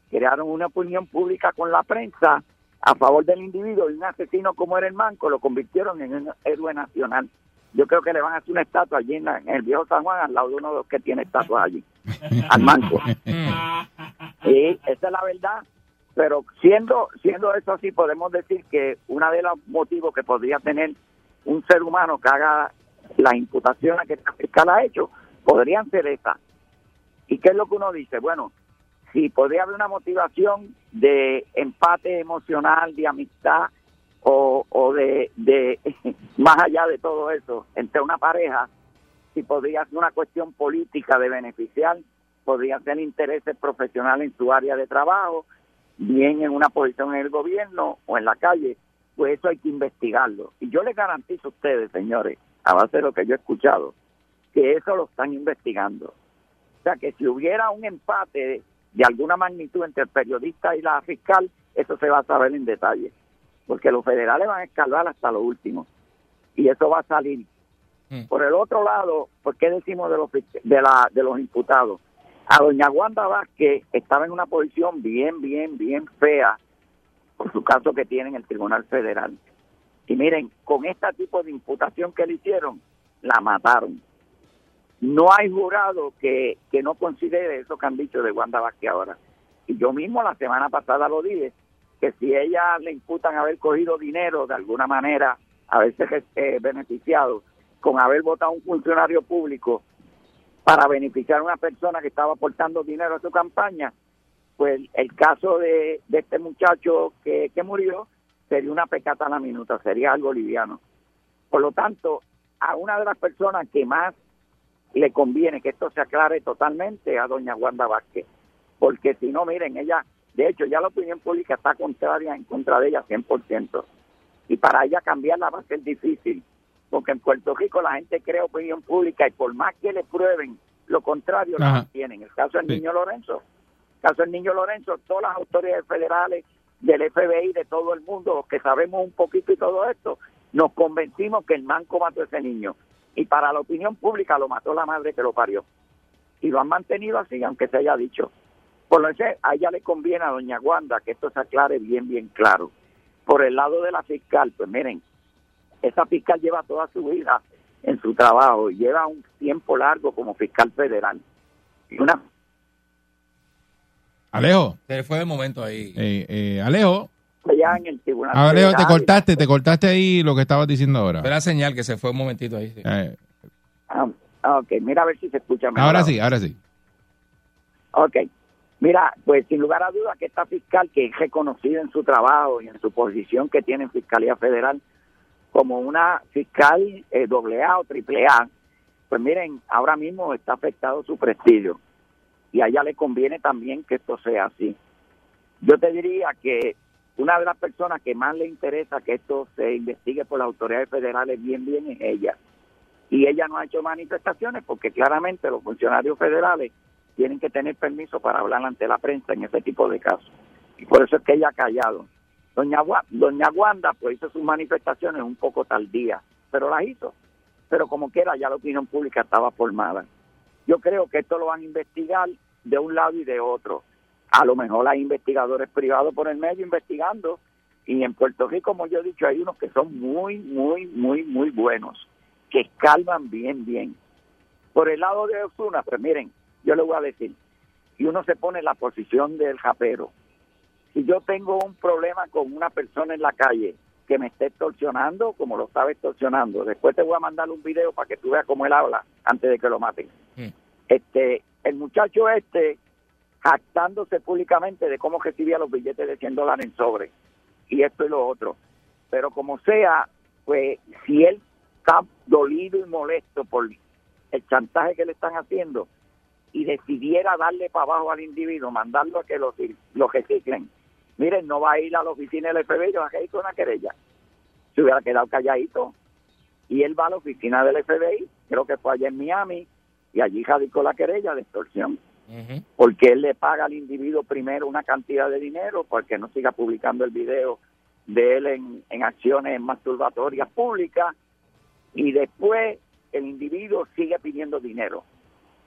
Speaker 16: Crearon una opinión pública con la prensa a favor del individuo y un asesino como era el manco lo convirtieron en un héroe nacional. Yo creo que le van a hacer una estatua allí en, la- en el viejo San Juan al lado de uno de los que tiene estatuas allí, al manco. Sí, esa es la verdad. Pero siendo siendo eso así, podemos decir que uno de los motivos que podría tener un ser humano que haga las imputaciones que fiscal ha hecho, podrían ser esas. ¿Y qué es lo que uno dice? Bueno, si podría haber una motivación de empate emocional, de amistad o, o de, de más allá de todo eso entre una pareja, si podría ser una cuestión política de beneficiar, podría ser intereses profesionales en su área de trabajo, bien en una posición en el gobierno o en la calle, pues eso hay que investigarlo. Y yo les garantizo a ustedes, señores, a base de lo que yo he escuchado, que eso lo están investigando. O sea, que si hubiera un empate de alguna magnitud entre el periodista y la fiscal, eso se va a saber en detalle. Porque los federales van a escalar hasta lo último. Y eso va a salir. Por el otro lado, ¿por qué decimos de los, de, la, de los imputados? A doña Wanda Vázquez estaba en una posición bien, bien, bien fea por su caso que tiene en el Tribunal Federal. Y miren, con este tipo de imputación que le hicieron, la mataron. No hay jurado que, que no considere eso que han dicho de Wanda Vázquez ahora. Y yo mismo la semana pasada lo dije, que si ella le imputan haber cogido dinero de alguna manera, haberse eh, beneficiado con haber votado a un funcionario público para beneficiar a una persona que estaba aportando dinero a su campaña, pues el caso de, este muchacho que, que murió sería una pecata a la minuta, sería algo liviano. Por lo tanto, a una de las personas que más le conviene que esto se aclare totalmente a doña Wanda Vázquez, porque si no, miren, ella, de hecho, ya la opinión pública está contraria en contra de ella 100%, y para ella cambiarla va a ser difícil, porque en Puerto Rico la gente cree opinión pública y por más que le prueben lo contrario, la
Speaker 2: Ajá.
Speaker 16: mantienen. El caso del
Speaker 2: Sí.
Speaker 16: niño Lorenzo, el caso del niño Lorenzo, todas las autoridades federales del FBI, de todo el mundo, los que sabemos un poquito y todo esto, nos convencimos que el manco mató a ese niño. Y para la opinión pública lo mató la madre que lo parió. Y lo han mantenido así, aunque se haya dicho. Por lo que a ella le conviene a doña Wanda que esto se aclare bien, bien claro. Por el lado de la fiscal, pues miren, esa fiscal lleva toda su vida en su trabajo y lleva un tiempo largo como fiscal federal. Y una
Speaker 2: Alejo.
Speaker 3: Se fue de momento ahí.
Speaker 2: Eh, eh, Alejo.
Speaker 16: allá en el tribunal
Speaker 2: Alejo, te cortaste, te cortaste ahí lo que estabas diciendo ahora.
Speaker 3: Fue la señal que se fue un momentito ahí. sí.
Speaker 2: Eh,
Speaker 16: Ah, ah, ok, mira a ver si se escucha mejor.
Speaker 2: ahora sí, ahora sí.
Speaker 16: Ok. Mira, pues sin lugar a dudas que esta fiscal que es reconocida en su trabajo y en su posición que tiene en Fiscalía Federal como una fiscal eh, doble A o triple A, pues miren, ahora mismo está afectado su prestigio y a ella le conviene también que esto sea así. Yo te diría que una de las personas que más le interesa que esto se investigue por las autoridades federales bien, bien es ella. Y ella no ha hecho manifestaciones porque claramente los funcionarios federales tienen que tener permiso para hablar ante la prensa en ese tipo de casos. Y por eso es que ella ha callado. Doña, Doña Wanda pues hizo sus manifestaciones un poco tardías, pero las hizo. Pero como quiera ya la opinión pública estaba formada. Yo creo que esto lo van a investigar de un lado y de otro. A lo mejor hay investigadores privados por el medio investigando. Y en Puerto Rico, como yo he dicho, hay unos que son muy, muy, muy, muy buenos, que escalman bien, bien. Por el lado de Osuna, pues miren, yo le voy a decir, si uno se pone en la posición del japero, si yo tengo un problema con una persona en la calle que me esté extorsionando, como lo estaba extorsionando, después te voy a mandar un video para que tú veas cómo él habla antes de que lo maten. Este, el muchacho este, jactándose públicamente de cómo recibía los billetes de 100 dólares en sobre, y esto y lo otro. Pero como sea, pues si él está dolido y molesto por el chantaje que le están haciendo, y decidiera darle para abajo al individuo, mandarlo a que lo, lo reciclen, miren, no va a ir a la oficina del FBI, va a ir con una querella. Se hubiera quedado calladito. Y él va a la oficina del FBI, creo que fue allá en Miami, y allí radicó la querella de extorsión. Porque él le paga al individuo primero una cantidad de dinero porque no siga publicando el video de él en, en acciones masturbatorias públicas y después el individuo sigue pidiendo dinero.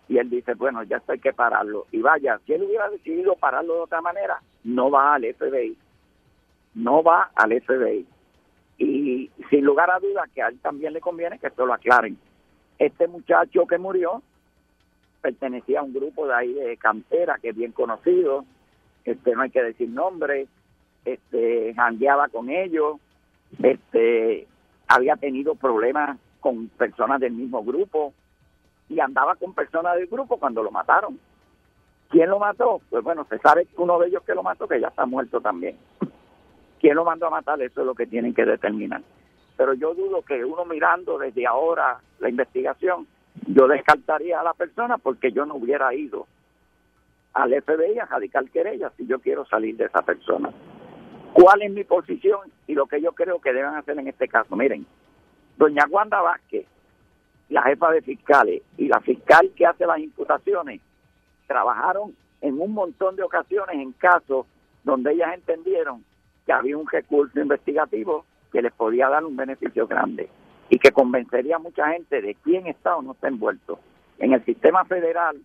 Speaker 16: Y él dice, bueno, ya esto hay que pararlo. Y vaya, si él hubiera decidido pararlo de otra manera, no va al FBI. No va al FBI. Y sin lugar a dudas que a él también le conviene que esto lo aclaren. Este muchacho que murió pertenecía a un grupo de ahí de cantera que es bien conocido, este no hay que decir nombre, este jangueaba con ellos, este había tenido problemas con personas del mismo grupo y andaba con personas del grupo cuando lo mataron. ¿Quién lo mató? Pues bueno, se sabe uno de ellos que lo mató, que ya está muerto también. ¿Quién lo mandó a matar? Eso es lo que tienen que determinar. Pero yo dudo que uno mirando desde ahora la investigación, yo descartaría a la persona porque yo no hubiera ido al FBI a radical querella si yo quiero salir de esa persona. ¿Cuál es mi posición y lo que yo creo que deben hacer en este caso? Miren, doña Wanda Vázquez, la jefa de fiscales y la fiscal que hace las imputaciones, trabajaron en un montón de ocasiones en casos donde ellas entendieron que había un recurso investigativo que les podía dar un beneficio grande y que convencería a mucha gente de quién está o no está envuelto. En el sistema federal,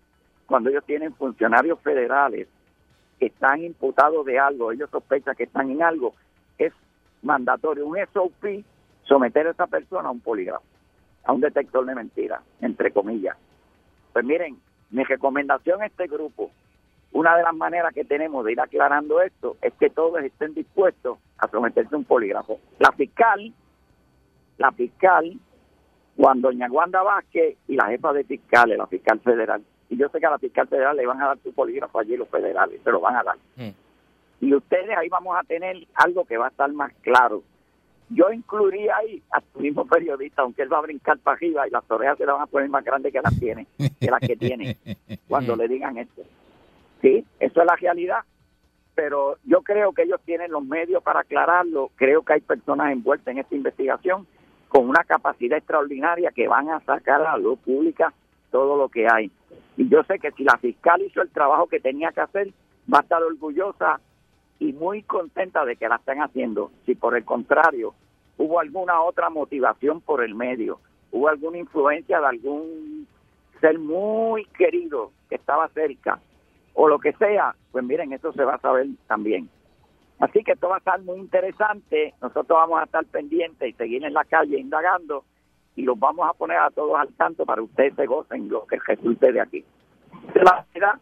Speaker 16: cuando ellos tienen funcionarios federales que están imputados de algo, ellos sospechan que están en algo, es mandatorio, un SOP, someter a esa persona a un polígrafo, a un detector de mentiras, entre comillas. Pues miren, mi recomendación a este grupo, una de las maneras que tenemos de ir aclarando esto es que todos estén dispuestos a someterse a un polígrafo. La fiscal, la fiscal, Juan Doña Wanda Vázquez y la jefa de fiscales, la fiscal federal. Y yo sé que a la fiscal federal le van a dar su polígrafo allí los federales, se lo van a dar. Y ustedes ahí vamos a tener algo que va a estar más claro. Yo incluiría ahí a tu mismo periodista, aunque él va a brincar para arriba y las orejas se le van a poner más grandes que las tiene, que las que tiene, cuando le digan esto. Sí, eso es la realidad. Pero yo creo que ellos tienen los medios para aclararlo. Creo que hay personas envueltas en esta investigación con una capacidad extraordinaria que van a sacar a la luz pública todo lo que hay. Y yo sé que si la fiscal hizo el trabajo que tenía que hacer, va a estar orgullosa y muy contenta de que la estén haciendo. Si por el contrario hubo alguna otra motivación por el medio, hubo alguna influencia de algún ser muy querido que estaba cerca, o lo que sea, pues miren, eso se va a saber también. Así que esto va a estar muy interesante. Nosotros vamos a estar pendientes y seguir en la calle indagando y los vamos a poner a todos al tanto para que ustedes se gocen lo que resulte de aquí. Es la verdad,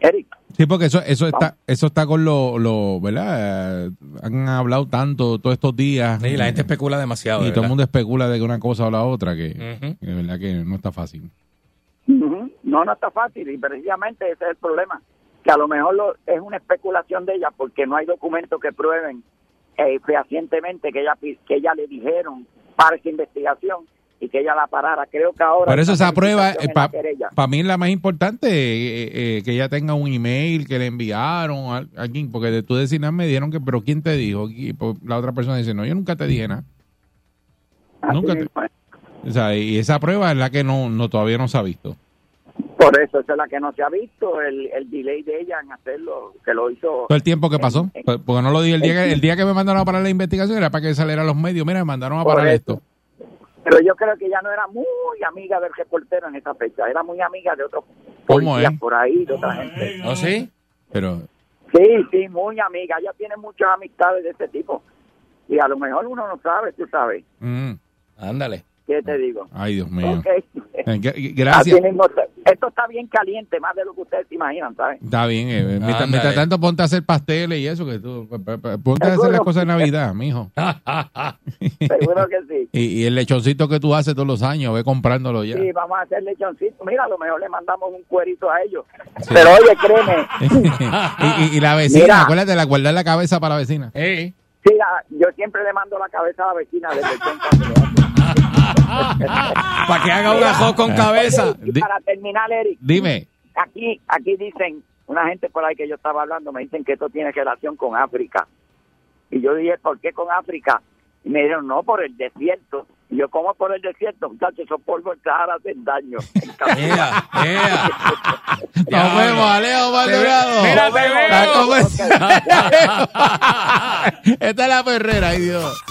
Speaker 16: Eric.
Speaker 2: Sí, porque eso eso está eso está con lo, lo ¿verdad? Eh, han hablado tanto todos estos días.
Speaker 3: Sí, la gente especula demasiado.
Speaker 2: Y
Speaker 3: de
Speaker 2: todo el mundo especula de que una cosa o la otra, que, que de verdad que no está fácil.
Speaker 16: Ujú. No, no está fácil y precisamente ese es el problema, que a lo mejor lo- es una especulación de ella porque no hay documentos que prueben eh, fehacientemente que ella que ella le dijeron para esa investigación y que ella la parara. Creo que ahora
Speaker 2: Por eso esa prueba,
Speaker 16: la
Speaker 2: para
Speaker 16: querella.
Speaker 2: mí es la más importante, eh, eh, que ella tenga un email que le enviaron a alguien, porque de tú decir nada me dijeron que, pero ¿quién te dijo? Y pues, la otra persona dice, no, yo nunca te dije nada. Nunca te- o sea, y esa prueba es la que no, no todavía no se ha visto.
Speaker 16: Por eso esa es la que no se ha visto, el, el delay de ella en hacerlo, que lo hizo.
Speaker 2: Todo el tiempo que pasó. Pues, Porque no lo dije el día que, el día que me mandaron a parar la investigación era para que saliera a los medios. Mira, me mandaron a parar esto.
Speaker 16: Pero yo creo que ella no era muy amiga del reportero en esa fecha, era muy amiga de otros
Speaker 2: ¿Cómo
Speaker 16: policías
Speaker 2: es?
Speaker 16: por ahí, de otra gente.
Speaker 3: ¿Oh, sí?
Speaker 2: Pero
Speaker 16: Sí, sí, muy amiga. Ella tiene muchas amistades de ese tipo. Y a lo mejor uno no sabe, tú sabes.
Speaker 2: mm,
Speaker 3: Ándale.
Speaker 16: ¿Qué te digo?
Speaker 2: ay, Dios mío.
Speaker 16: Ok.
Speaker 2: Eh, gra- Gracias.
Speaker 16: Mismo esto está bien caliente, más de lo que ustedes se imaginan, ¿sabes?
Speaker 2: Está bien. eh, mientras, mientras tanto, ponte a hacer pasteles y eso. que tú, Ponte a hacer las cosas de Navidad, mijo.
Speaker 16: Seguro que sí.
Speaker 2: Y, y el lechoncito que tú haces todos los años, ve comprándolo ya.
Speaker 16: Sí, vamos a hacer lechoncito. Mira, a lo mejor le mandamos un cuerito a ellos. Pero oye, créeme,
Speaker 2: y, y- y la vecina,
Speaker 16: Mira.
Speaker 2: acuérdate, la guardar la cabeza para la vecina.
Speaker 3: Ey.
Speaker 16: sí, la- yo siempre le mando la cabeza a la vecina lo hace.
Speaker 3: Para que haga un ajo con cabeza.
Speaker 16: Para terminar, Eric,
Speaker 2: Dime.
Speaker 16: aquí, aquí dicen, una gente por ahí que yo estaba hablando, me dicen que esto tiene relación con África. Y yo dije, ¿por qué con África? Y me dijeron, no, por el desierto. Y yo, ¿cómo por el desierto? Muchachos, esos polvos del Sahara hacen daño.
Speaker 3: Nos vemos, Alejo Maldonado.
Speaker 16: Mira, te veo.
Speaker 3: Esta es la perrera, ay Dios.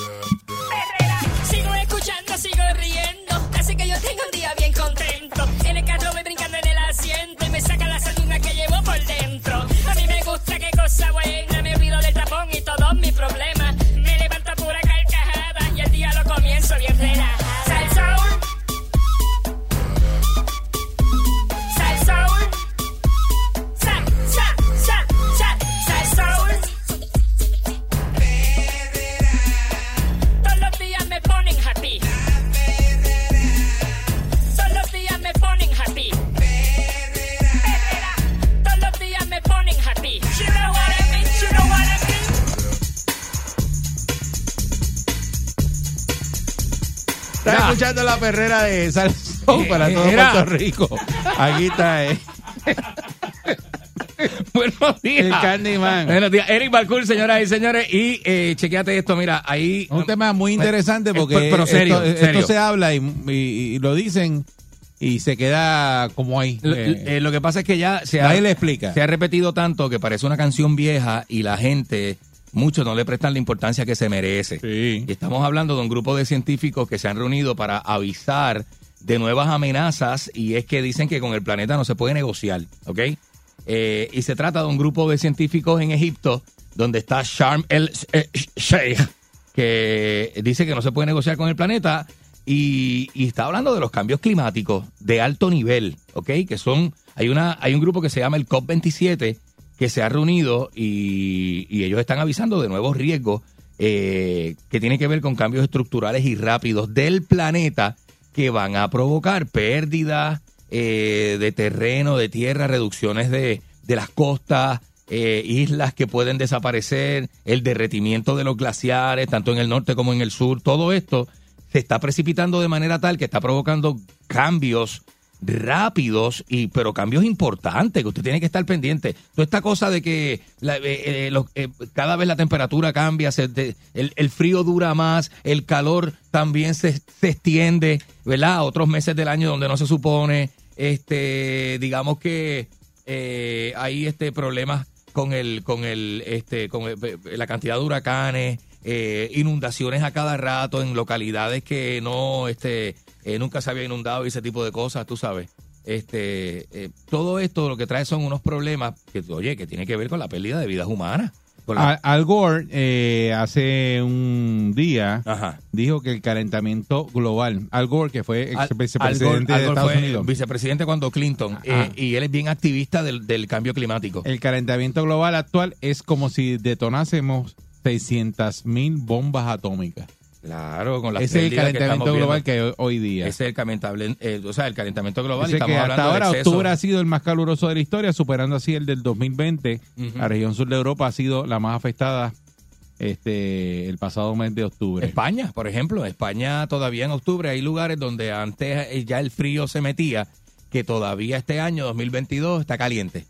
Speaker 17: Sigo escuchando, sigo riendo. Así que yo tengo un día bien contento. En el carro voy brincando en el asiento y me saca la sanduna que llevo por dentro. A mí me gusta qué cosa buena. Me olvido del tapón y todos mis problemas. Me levanto a pura carcajada y el día lo comienzo bien relajada.
Speaker 2: Estás escuchando la perrera de Salsón para todo
Speaker 3: Era.
Speaker 2: Puerto Rico. Aquí está, eh.
Speaker 3: Buenos días.
Speaker 2: El Candyman.
Speaker 3: Buenos días. Eric Balcour, señoras y señores. Y eh, chequeate esto, mira, ahí.
Speaker 2: Un tema muy interesante porque
Speaker 3: Eh, pero serio,
Speaker 2: esto,
Speaker 3: serio.
Speaker 2: esto se habla y, y- y lo dicen y se queda como ahí.
Speaker 3: Lo,
Speaker 2: Eh,
Speaker 3: eh, lo que pasa es que ya se ha,
Speaker 2: le explica.
Speaker 3: se ha repetido tanto que parece una canción vieja y la gente, muchos no le prestan la importancia que se merece. Y estamos hablando de un grupo de científicos que se han reunido para avisar de nuevas amenazas y es que dicen que con el planeta no se puede negociar, ¿ok? Eh, y se trata de un grupo de científicos en Egipto donde está Sharm el eh, Sheikh que dice que no se puede negociar con el planeta y, y está hablando de los cambios climáticos de alto nivel, ¿ok? Que son, hay una, hay un grupo que se llama el COP27 que se ha reunido y, ellos están avisando de nuevos riesgos eh, que tienen que ver con cambios estructurales y rápidos del planeta que van a provocar pérdidas eh, de terreno, de tierra, reducciones de, de las costas, eh, islas que pueden desaparecer, el derretimiento de los glaciares, tanto en el norte como en el sur, todo esto se está precipitando de manera tal que está provocando cambios rápidos y pero cambios importantes que usted tiene que estar pendiente. Toda esta cosa de que eh, eh, eh, cada vez la temperatura cambia, el, el frío dura más, el calor también se, se extiende, ¿verdad? A otros meses del año donde no se supone, este, digamos que hay este problemas con el, con el, este, con el- la cantidad de huracanes, inundaciones a cada rato en localidades que no, este, eh, nunca se había inundado y ese tipo de cosas, tú sabes. Este, eh, todo esto lo que trae son unos problemas que, oye, que tiene que ver con la pérdida de vidas humanas. La-
Speaker 2: Al, Gore eh, hace un día dijo que el calentamiento global, Al Gore que fue ex
Speaker 3: Al- Al
Speaker 2: vicepresidente
Speaker 3: Gore-
Speaker 2: de
Speaker 3: Al Gore
Speaker 2: Estados Unidos,
Speaker 3: vicepresidente cuando Clinton, eh, y él es bien activista del, del cambio climático.
Speaker 2: el calentamiento global actual es como si detonásemos 600 mil bombas atómicas.
Speaker 3: Claro, con las
Speaker 2: Ese es el
Speaker 3: que
Speaker 2: calentamiento global
Speaker 3: viendo.
Speaker 2: que hoy, día.
Speaker 3: Ese es el calentable, eh, o sea, el calentamiento global. y estamos
Speaker 2: que hasta ahora octubre ha sido el más caluroso de la historia, superando así el del 2020.
Speaker 3: Ujú.
Speaker 2: La región sur de Europa ha sido la más afectada este el pasado mes de octubre.
Speaker 3: España, por ejemplo, España todavía en octubre hay lugares donde antes eh, ya el frío se metía, que todavía este año 2022 está caliente.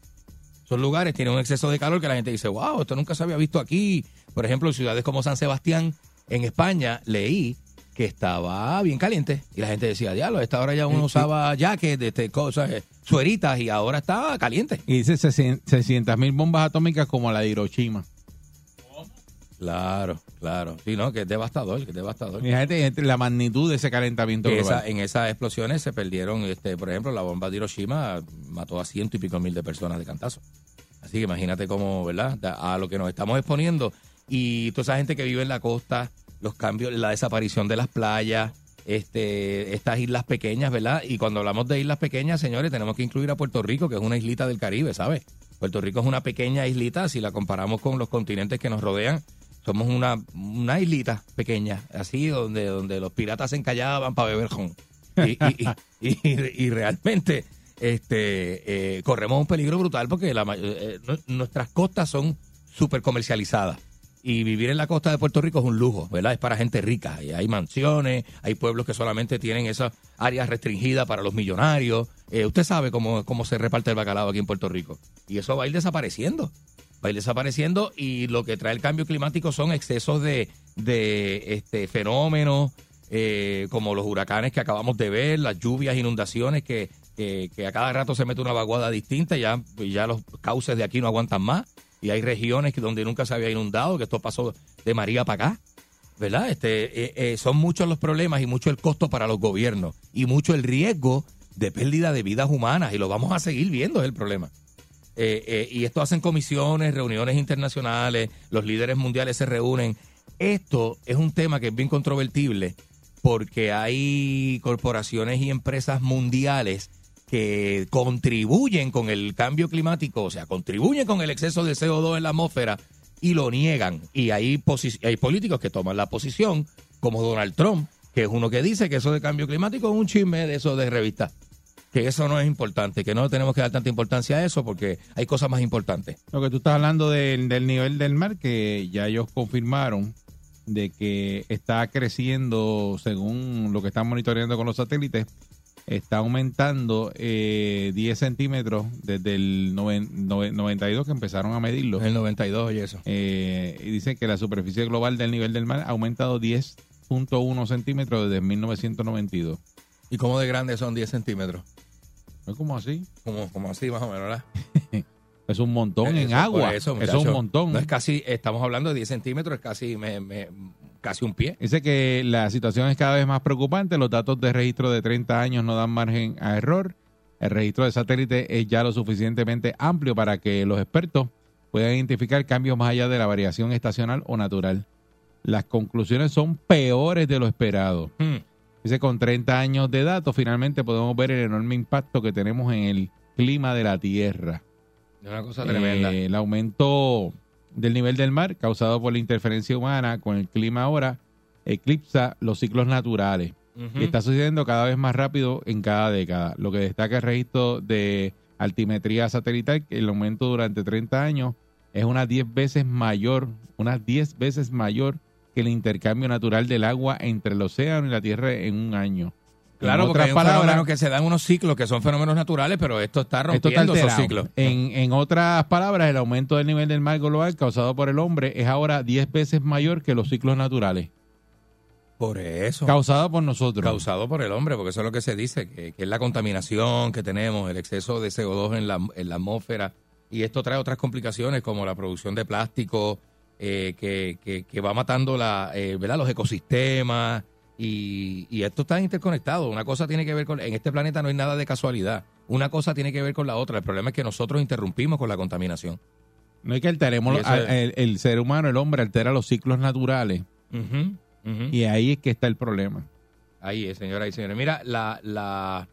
Speaker 3: Son lugares tienen un exceso de calor que la gente dice, wow, esto nunca se había visto aquí. Por ejemplo, ciudades como San Sebastián, en España, leí que estaba bien caliente. Y la gente decía, diablo, a esta hora ya uno usaba jacket, este, cosas, eh, sueritas, y ahora está caliente.
Speaker 2: Y dice 600 mil bombas atómicas como la de Hiroshima.
Speaker 3: Claro, claro. Sí, no, que es devastador, que es devastador.
Speaker 2: Fíjate entre la magnitud de ese calentamiento global.
Speaker 3: esa- en esas explosiones se perdieron, este, por ejemplo, la bomba de Hiroshima mató a ciento y pico mil de personas de cantazo. Así que imagínate cómo, ¿verdad? Da- A lo que nos estamos exponiendo. Y toda esa gente que vive en la costa, los cambios, la desaparición de las playas, este, estas islas pequeñas, ¿verdad? Y cuando hablamos de islas pequeñas, señores, tenemos que incluir a Puerto Rico, que es una islita del Caribe, ¿sabes? Puerto Rico es una pequeña islita, si la comparamos con los continentes que nos rodean, somos una, una islita pequeña, así, donde, donde los piratas se encallaban para beber ron. Y, realmente este, eh, corremos un peligro brutal porque la, eh, nu- nuestras costas son súper comercializadas. Y vivir en la costa de Puerto Rico es un lujo, ¿verdad? Es para gente rica. Y hay mansiones, hay pueblos que solamente tienen esas áreas restringidas para los millonarios. Eh, usted sabe cómo, cómo se reparte el bacalao aquí en Puerto Rico. Y eso va a ir desapareciendo. Va a ir desapareciendo y lo que trae el cambio climático son excesos de, de este, fenómenos eh, como los huracanes que acabamos de ver, las lluvias, inundaciones que, que, que a cada rato se mete una vaguada distinta, ya, ya los cauces de aquí no aguantan más y hay regiones donde nunca se había inundado, que esto pasó de María para acá. ¿Verdad? Este, eh, eh, son muchos los problemas y mucho el costo para los gobiernos y mucho el riesgo de pérdida de vidas humanas y lo vamos a seguir viendo, es el problema. Eh, y esto hacen comisiones, reuniones internacionales, los líderes mundiales se reúnen. Esto es un tema que es bien controvertible porque hay corporaciones y empresas mundiales que contribuyen con el cambio climático, o sea, contribuyen con el exceso de CO2 en la atmósfera y lo niegan. Y hay, hay políticos que toman la posición, como Donald Trump, que es uno que dice que eso de cambio climático es un chisme de eso de revista. Que eso no es importante, que no tenemos que dar tanta importancia a eso porque hay cosas más importantes.
Speaker 2: Lo que tú estás hablando del nivel del mar, que ya ellos confirmaron de que está creciendo, según lo que están monitoreando con los satélites, está aumentando eh, 10 centímetros desde el noven- noven- 92 que empezaron a medirlo.
Speaker 3: El 92 y eso.
Speaker 2: Eh, y dice que la superficie global del nivel del mar ha aumentado 10.1 centímetros desde 1992.
Speaker 3: ¿Y cómo de grande son 10 centímetros?
Speaker 2: ¿Es como así?
Speaker 3: Como, como así más o menos, ¿verdad?
Speaker 2: Es un montón en agua. Eso,
Speaker 3: muchacho.
Speaker 2: es un montón.
Speaker 3: No es casi, estamos hablando de 10 centímetros, es casi, me- me- casi un pie.
Speaker 2: Dice que la situación es cada vez más preocupante. Los datos de registro de 30 años no dan margen a error. El registro de satélite es ya lo suficientemente amplio para que los expertos puedan identificar cambios más allá de la variación estacional o natural. Las conclusiones son peores de lo esperado.
Speaker 3: Hmm.
Speaker 2: Dice, con 30 años de datos, finalmente podemos ver el enorme impacto que tenemos en el clima de la Tierra.
Speaker 3: Es una cosa tremenda.
Speaker 2: Eh, el aumento del nivel del mar causado por la interferencia humana con el clima ahora eclipsa los ciclos naturales y está sucediendo cada vez más rápido en cada década. Lo que destaca el registro de altimetría satelital, que el aumento durante 30 años es unas 10 veces mayor, unas 10 veces mayor que el intercambio natural del agua entre el océano y la Tierra en un año.
Speaker 3: Claro,
Speaker 2: En
Speaker 3: porque
Speaker 2: otras
Speaker 3: hay un
Speaker 2: palabras,
Speaker 3: fenómeno que se dan unos ciclos que son fenómenos naturales, pero esto está
Speaker 2: esto está
Speaker 3: rompiendo esos ciclos.
Speaker 2: En, en otras palabras, el aumento del nivel del mar global causado por el hombre es ahora 10 veces mayor que los ciclos naturales.
Speaker 3: Por eso.
Speaker 2: Causado por nosotros.
Speaker 3: Causado por el hombre, porque eso es lo que se dice, que, que es la contaminación que tenemos, el exceso de CO2 en la, en la atmósfera. Y esto trae otras complicaciones como la producción de plástico, eh, que, que- que va matando la, eh, ¿verdad? los ecosistemas. Y, y esto está interconectado. Una cosa tiene que ver con... En este planeta no hay nada de casualidad. Una cosa tiene que ver con la otra. El problema es que nosotros interrumpimos con la contaminación.
Speaker 2: No es que alteremos,
Speaker 3: eso
Speaker 2: el, el ser humano, el hombre, altera los ciclos naturales. Y ahí es que está el problema.
Speaker 3: Ahí es, señoras y señores. Mira, la, la,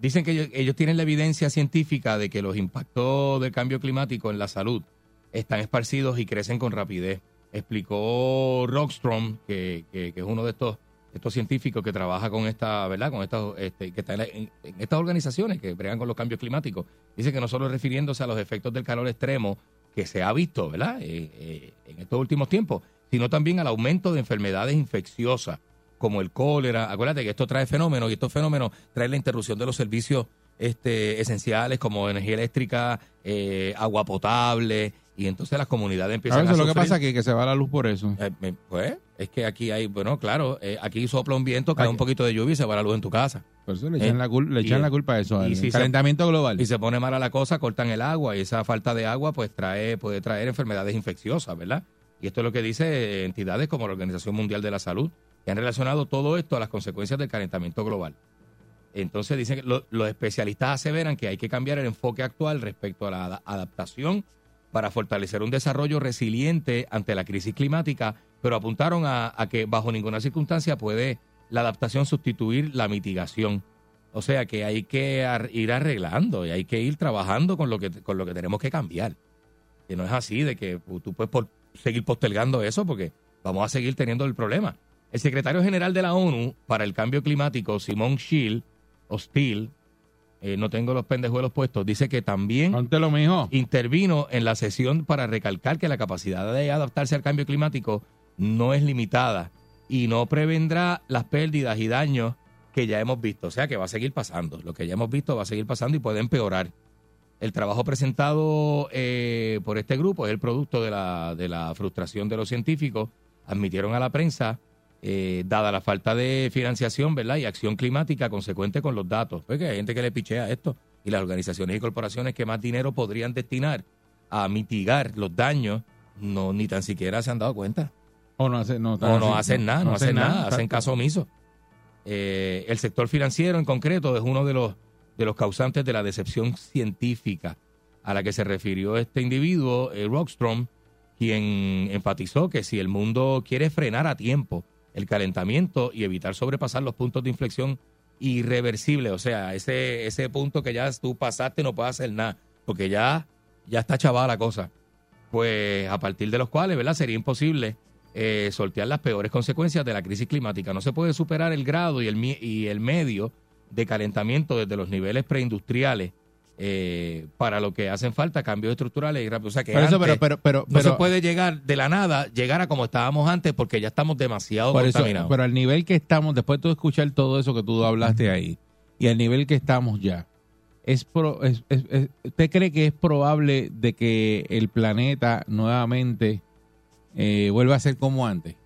Speaker 3: dicen que ellos, ellos tienen la evidencia científica de que los impactos del cambio climático en la salud están esparcidos y crecen con rapidez. Explicó Rockstrom, que, que- que es uno de estos, estos científicos que trabaja con esta, ¿verdad? Con estas, este, que está en, en- estas organizaciones que bregan con los cambios climáticos. Dice que no solo refiriéndose a los efectos del calor extremo que se ha visto, ¿verdad? Eh, eh, en estos últimos tiempos, sino también al aumento de enfermedades infecciosas como el cólera. Acuérdate que esto trae fenómenos y estos fenómenos traen la interrupción de los servicios este, esenciales como energía eléctrica, eh, agua potable y entonces las comunidades
Speaker 2: A
Speaker 3: empiezan a,
Speaker 2: veces lo que pasa es que, se va la luz por eso.
Speaker 3: Eh, pues es que aquí hay, bueno, claro, eh, aquí sopla un viento, cae un poquito de lluvia y se va la luz en tu casa.
Speaker 2: Por eso le echan,
Speaker 3: Eh,
Speaker 2: la, cul- le
Speaker 3: y-
Speaker 2: echan la culpa a eso,
Speaker 3: y
Speaker 2: al
Speaker 3: si se-
Speaker 2: calentamiento global.
Speaker 3: Y se pone mala la cosa, cortan el agua y esa falta de agua pues trae puede traer enfermedades infecciosas, ¿verdad? Y esto es lo que dice entidades como la Organización Mundial de la Salud, que han relacionado todo esto a las consecuencias del calentamiento global. Entonces dicen que lo- los especialistas aseveran que hay que cambiar el enfoque actual respecto a la ada- adaptación para fortalecer un desarrollo resiliente ante la crisis climática, pero apuntaron a, que bajo ninguna circunstancia puede la adaptación sustituir la mitigación. O sea que hay que ir arreglando y hay que ir trabajando con lo que, con lo que tenemos que cambiar. Que no es así de que tú puedes por- seguir postergando eso porque vamos a seguir teniendo el problema. El secretario general de la ONU para el cambio climático, Simón Schill, Steele, eh, no tengo los pendejuelos puestos, dice que también
Speaker 2: lo mijo.
Speaker 3: intervino en la sesión para recalcar que la capacidad de adaptarse al cambio climático no es limitada y no prevendrá las pérdidas y daños que ya hemos visto. O sea que va a seguir pasando. Lo que ya hemos visto va a seguir pasando y puede empeorar. El trabajo presentado eh, por este grupo es el producto de la, de la frustración de los científicos. Admitieron a la prensa, eh, dada la falta de financiación ¿verdad? y acción climática consecuente con los datos. Porque hay gente que le pichea esto y las organizaciones y corporaciones que más dinero podrían destinar a mitigar los daños no ni tan siquiera se han dado cuenta.
Speaker 2: O no, hace, no,
Speaker 3: O no hacen nada, no, hacen nada, hacen caso omiso. Eh, el sector financiero en concreto es uno de los, de los causantes de la decepción científica a la que se refirió este individuo, eh, Rockstrom, quien enfatizó que si el mundo quiere frenar a tiempo el calentamiento y evitar sobrepasar los puntos de inflexión irreversibles, o sea, ese, ese punto que ya tú pasaste no puedes hacer nada, porque ya, ya está chavada la cosa pues a partir de los cuales, ¿verdad? Sería imposible eh, sortear las peores consecuencias de la crisis climática. No se puede superar el grado y el, y el medio de calentamiento desde los niveles preindustriales eh, para lo que hacen falta cambios estructurales y rápidos. O sea que
Speaker 2: eso,
Speaker 3: antes
Speaker 2: pero- pero- pero-
Speaker 3: no se
Speaker 2: pero-
Speaker 3: puede llegar de la nada, llegar a como estábamos antes porque ya estamos demasiado
Speaker 2: Por eso,
Speaker 3: contaminados.
Speaker 2: pero al nivel que estamos, después de escuchar todo eso que tú hablaste ahí, y al nivel que estamos ya, es, pro- es- es- es- ¿usted cree que es probable de que el planeta nuevamente eh, vuelva a ser como antes?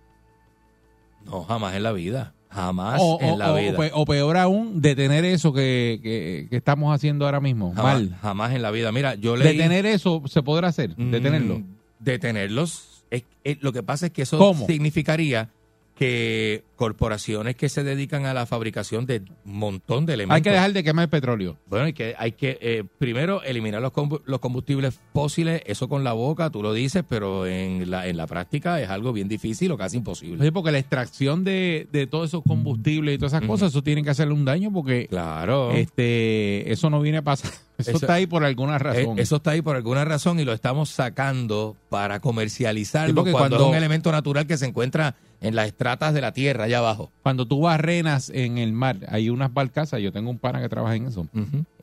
Speaker 3: No, jamás en la vida. Jamás
Speaker 2: O,
Speaker 3: en
Speaker 2: o-
Speaker 3: la
Speaker 2: o-
Speaker 3: vida.
Speaker 2: o pe- o peor aún, detener eso que, que- que estamos haciendo ahora mismo.
Speaker 3: jamás,
Speaker 2: Mal.
Speaker 3: jamás en la vida. Mira, yo leí...
Speaker 2: Detener eso se podrá hacer, detenerlo.
Speaker 3: Mm, Detenerlos. Es- es- lo que pasa es que eso
Speaker 2: ¿Cómo?
Speaker 3: significaría que corporaciones que se dedican a la fabricación de un montón de elementos.
Speaker 2: Hay que dejar de quemar petróleo.
Speaker 3: Bueno, hay que, hay que eh, primero eliminar los, los combustibles fósiles, eso con la boca, tú lo dices, pero en la, en la práctica es algo bien difícil o casi imposible.
Speaker 2: Sí, porque la extracción de, de todos esos combustibles y todas esas cosas, eso tiene que hacerle un daño porque
Speaker 3: Claro.
Speaker 2: este eso no viene a pasar. Eso,
Speaker 3: Eso-
Speaker 2: está ahí por alguna razón.
Speaker 3: Eh, Eso está ahí por alguna razón y lo estamos sacando para comercializarlo
Speaker 2: Sí, porque
Speaker 3: cuando,
Speaker 2: cuando-
Speaker 3: es un elemento natural que se encuentra en las estratas de la tierra allá abajo.
Speaker 2: Cuando tú barrenas en el mar, hay unas barcazas, yo tengo un pana que trabaja en eso.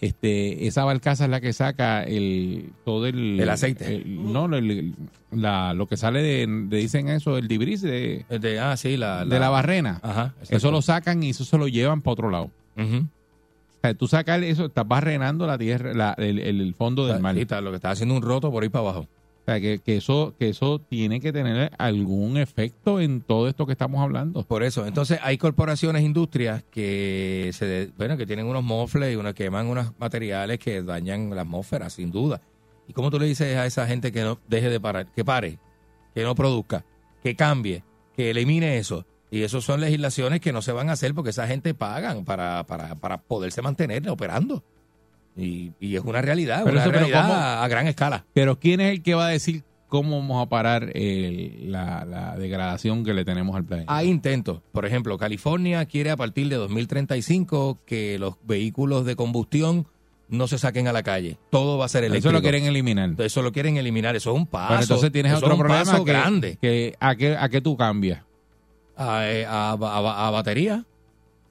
Speaker 2: Este, esa barcaza es la que saca el todo el
Speaker 3: El aceite.
Speaker 2: el- no, el- la, lo que sale de, de- dicen eso, el dibris de,
Speaker 3: De, ah, sí, la,
Speaker 2: de la barrena.
Speaker 3: Ajá.
Speaker 2: Eso lo sacan y eso se lo llevan para otro lado.
Speaker 3: Ujú.
Speaker 2: O sea, tú sacas eso, estás barrenando la tierra, la- el, el- fondo del mar.
Speaker 3: Lo que está haciendo un roto por ahí para abajo.
Speaker 2: O sea, que, eso que eso tiene que tener algún efecto en todo esto que estamos hablando.
Speaker 3: Por eso, entonces hay corporaciones, industrias que se de- bueno, que tienen unos mofles y unos queman unos materiales que dañan la atmósfera, sin duda. ¿Y cómo tú le dices a esa gente que no deje de parar, que pare, que no produzca, que cambie, que elimine eso? Y eso son legislaciones que no se van a hacer porque esa gente pagan para, para, para poderse mantener operando. Y, y es una realidad,
Speaker 2: Pero
Speaker 3: una
Speaker 2: eso, pero
Speaker 3: realidad
Speaker 2: ¿cómo?
Speaker 3: a gran escala.
Speaker 2: Pero ¿quién es el que va a decir cómo vamos a parar el- la, la degradación que le tenemos al planeta?
Speaker 3: Hay intentos. Por ejemplo, California quiere a partir de 2035 que los vehículos de combustión no se saquen a la calle. Todo va a ser eléctrico.
Speaker 2: Eso lo quieren eliminar.
Speaker 3: Eso lo quieren eliminar. Eso es un paso.
Speaker 2: Pero entonces tienes
Speaker 3: Eso
Speaker 2: otro
Speaker 3: es un
Speaker 2: problema
Speaker 3: paso
Speaker 2: que,
Speaker 3: grande.
Speaker 2: que ¿a, qué, ¿A qué tú cambias?
Speaker 3: A, eh, a- a- a batería.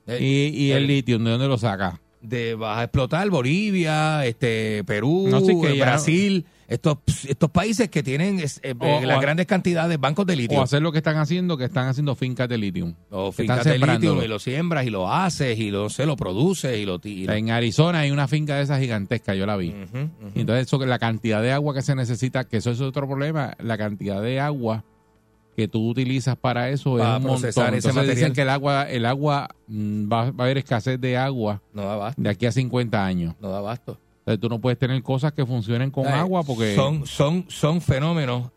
Speaker 2: Y y el
Speaker 3: el-
Speaker 2: litio, ¿de dónde lo sacas?
Speaker 3: De vas a explotar Bolivia, este Perú,
Speaker 2: No sé, que
Speaker 3: eh,
Speaker 2: ya-
Speaker 3: Brasil, estos estos países que tienen es- eh,
Speaker 2: O-
Speaker 3: las
Speaker 2: o-
Speaker 3: grandes cantidades bancos de litio.
Speaker 2: O hacer lo que están haciendo, que están haciendo fincas de litio.
Speaker 3: o fincas de litio y lo siembras y lo haces y lo se lo produces y lo ti- y lo-
Speaker 2: En Arizona hay una finca de esas gigantescas, yo la vi. Y Entonces, eso, la cantidad de agua que se necesita, que eso es otro problema, la cantidad de agua que tú utilizas para eso
Speaker 3: Para
Speaker 2: es un montón.
Speaker 3: ese
Speaker 2: Entonces
Speaker 3: material.
Speaker 2: dicen que el agua, el agua mm, va, va a haber escasez de agua
Speaker 3: No da abasto.
Speaker 2: de aquí a 50 años.
Speaker 3: No da abasto.
Speaker 2: Entonces tú no puedes tener cosas que funcionen con
Speaker 3: Eh,
Speaker 2: agua porque
Speaker 3: son, son, son fenómenos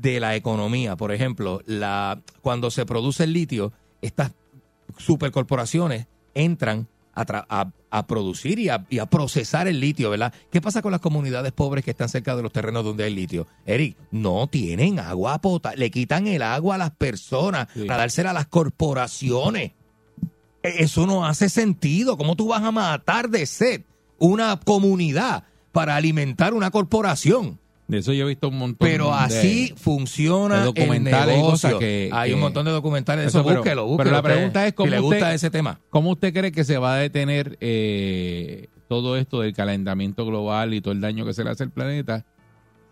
Speaker 3: de la economía. Por ejemplo, la, cuando se produce el litio, estas supercorporaciones entran a, tra- a- a producir y a, y a procesar el litio, ¿verdad? ¿Qué pasa con las comunidades pobres que están cerca de los terrenos donde hay litio? Eric, no tienen agua potable, le quitan el agua a las personas para dársela a las corporaciones. E- Eso no hace sentido. ¿Cómo tú vas a matar de sed una comunidad para alimentar una corporación?
Speaker 2: De eso yo he visto un montón.
Speaker 3: Pero
Speaker 2: de-
Speaker 3: así funciona
Speaker 2: de documentales
Speaker 3: el
Speaker 2: y
Speaker 3: negocio.
Speaker 2: cosas que-
Speaker 3: Hay
Speaker 2: que-
Speaker 3: un montón de documentales de
Speaker 2: Eso, pero-
Speaker 3: búsquelo,
Speaker 2: pero
Speaker 3: búsquelo.
Speaker 2: la
Speaker 3: usted,
Speaker 2: pregunta es cómo
Speaker 3: si le gusta
Speaker 2: usted-
Speaker 3: ese tema.
Speaker 2: ¿Cómo usted cree que se va a detener eh, todo esto del calentamiento global y todo el daño que se le hace al planeta,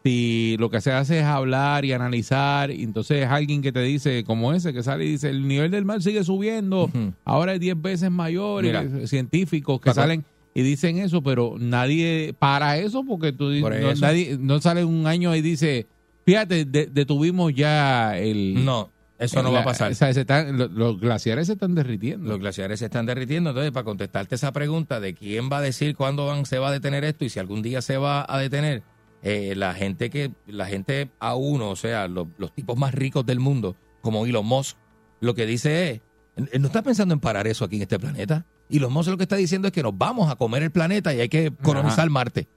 Speaker 2: si lo que se hace es hablar y analizar, y entonces alguien que te dice, como ese que sale y dice, el nivel del mar sigue subiendo, ahora es 10 veces mayor,
Speaker 3: Mira.
Speaker 2: científicos que salen y dicen eso, pero nadie para eso porque tú
Speaker 3: Por
Speaker 2: no,
Speaker 3: eso.
Speaker 2: nadie- no sale un año y dice, fíjate, de- detuvimos ya el...
Speaker 3: No, eso no va a pasar.
Speaker 2: o sea, se están- lo- los glaciares se están derritiendo.
Speaker 3: Los glaciares se están derritiendo. Entonces, para contestarte esa pregunta de quién va a decir cuándo van- se va a detener esto y si algún día se va a detener, eh, la gente que la gente a uno, o sea, los, los tipos más ricos del mundo, como Elon Musk, lo que dice es, no está pensando en parar eso aquí en este planeta. Elon Musk lo que está diciendo es que nos vamos a comer el planeta y hay que colonizar
Speaker 2: Ajá.
Speaker 3: Marte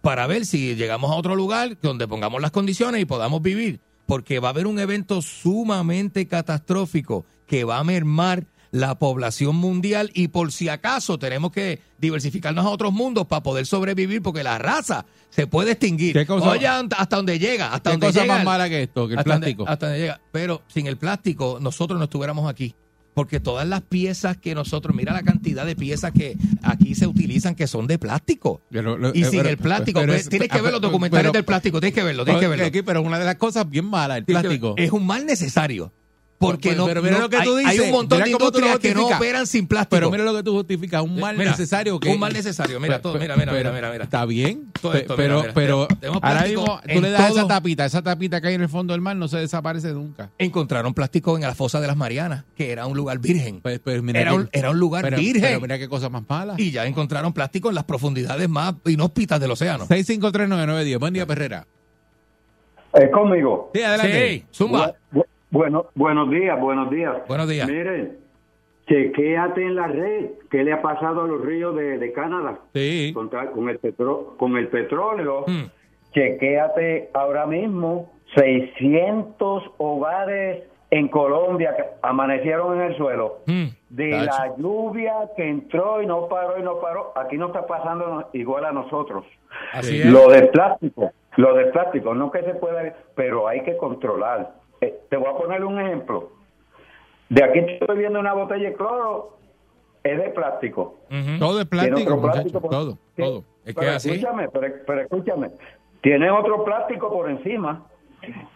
Speaker 3: para ver si llegamos a otro lugar donde pongamos las condiciones y podamos vivir. Porque va a haber un evento sumamente catastrófico que va a mermar la población mundial y por si acaso tenemos que diversificarnos a otros mundos para poder sobrevivir porque la raza se puede extinguir.
Speaker 2: ¿Qué cosa-
Speaker 3: Oye, hasta donde llega, hasta
Speaker 2: ¿Qué
Speaker 3: donde
Speaker 2: cosa
Speaker 3: llega
Speaker 2: más mala que esto, que el
Speaker 3: hasta donde-
Speaker 2: plástico?
Speaker 3: hasta donde llega. Pero sin el plástico nosotros no estuviéramos aquí. Porque todas las piezas que nosotros, mira la cantidad de piezas que aquí se utilizan que son de plástico.
Speaker 2: Pero lo-
Speaker 3: y sin
Speaker 2: pero-
Speaker 3: el plástico,
Speaker 2: pero
Speaker 3: ve-
Speaker 2: es-
Speaker 3: tienes que ver los documentales del plástico, tienes que verlo, tienes que verlo.
Speaker 2: Aquí, pero una de las cosas bien malas, el plástico.
Speaker 3: Es un mal necesario. Porque
Speaker 2: Pero-
Speaker 3: no,
Speaker 2: pero mira
Speaker 3: no-
Speaker 2: lo que
Speaker 3: hay,
Speaker 2: tú
Speaker 3: hay
Speaker 2: dices.
Speaker 3: un montón de industrias que no operan sin plástico.
Speaker 2: Pero mira lo que tú justificas, un mal
Speaker 3: Mira,
Speaker 2: necesario que
Speaker 3: un mal necesario, mira, todo, mira, mira, mira, mira, mira.
Speaker 2: Está bien,
Speaker 3: Todo
Speaker 2: pe-
Speaker 3: esto,
Speaker 2: pero
Speaker 3: mira, mira.
Speaker 2: pero ahora mismo tú le das esa tapita, esa tapita que hay en el fondo del mar no se desaparece nunca.
Speaker 3: Encontraron plástico en la fosa de las Marianas, que era un lugar virgen.
Speaker 2: Pues, pues mira
Speaker 3: era,
Speaker 2: que-
Speaker 3: un, era un lugar
Speaker 2: pero-
Speaker 3: virgen.
Speaker 2: Pero mira qué cosa más mala.
Speaker 3: y ya encontraron plástico en las profundidades más inhóspitas del océano.
Speaker 2: 6539910. Buen día, Perrera.
Speaker 18: ¿Es conmigo?
Speaker 2: Sí, adelante.
Speaker 3: Sí, zumba.
Speaker 18: Bu- bueno, buenos días, buenos días.
Speaker 3: Buenos días.
Speaker 18: Miren, chequéate en la red qué le ha pasado a los ríos de, de Canadá
Speaker 2: Sí.
Speaker 18: Con, el petro- con el petróleo.
Speaker 3: Hmm.
Speaker 18: Chequéate ahora mismo 600 hogares en Colombia que amanecieron en el suelo.
Speaker 3: Hmm.
Speaker 18: De la lluvia que entró y no paró y no paró, aquí no está pasando igual a nosotros.
Speaker 3: Así es.
Speaker 18: Lo del plástico, lo del plástico, no que se pueda, pero hay que controlar. Eh, te voy a poner un ejemplo. De aquí estoy viendo una botella de cloro, es de plástico.
Speaker 2: Todo es
Speaker 18: Tiene
Speaker 2: plástico,
Speaker 18: otro
Speaker 2: muchachos.
Speaker 18: plástico por-
Speaker 2: Todo,
Speaker 18: Sí,
Speaker 2: todo.
Speaker 3: Es que
Speaker 18: pero
Speaker 3: así.
Speaker 18: escúchame, pero, pero escúchame. Tiene otro plástico por encima.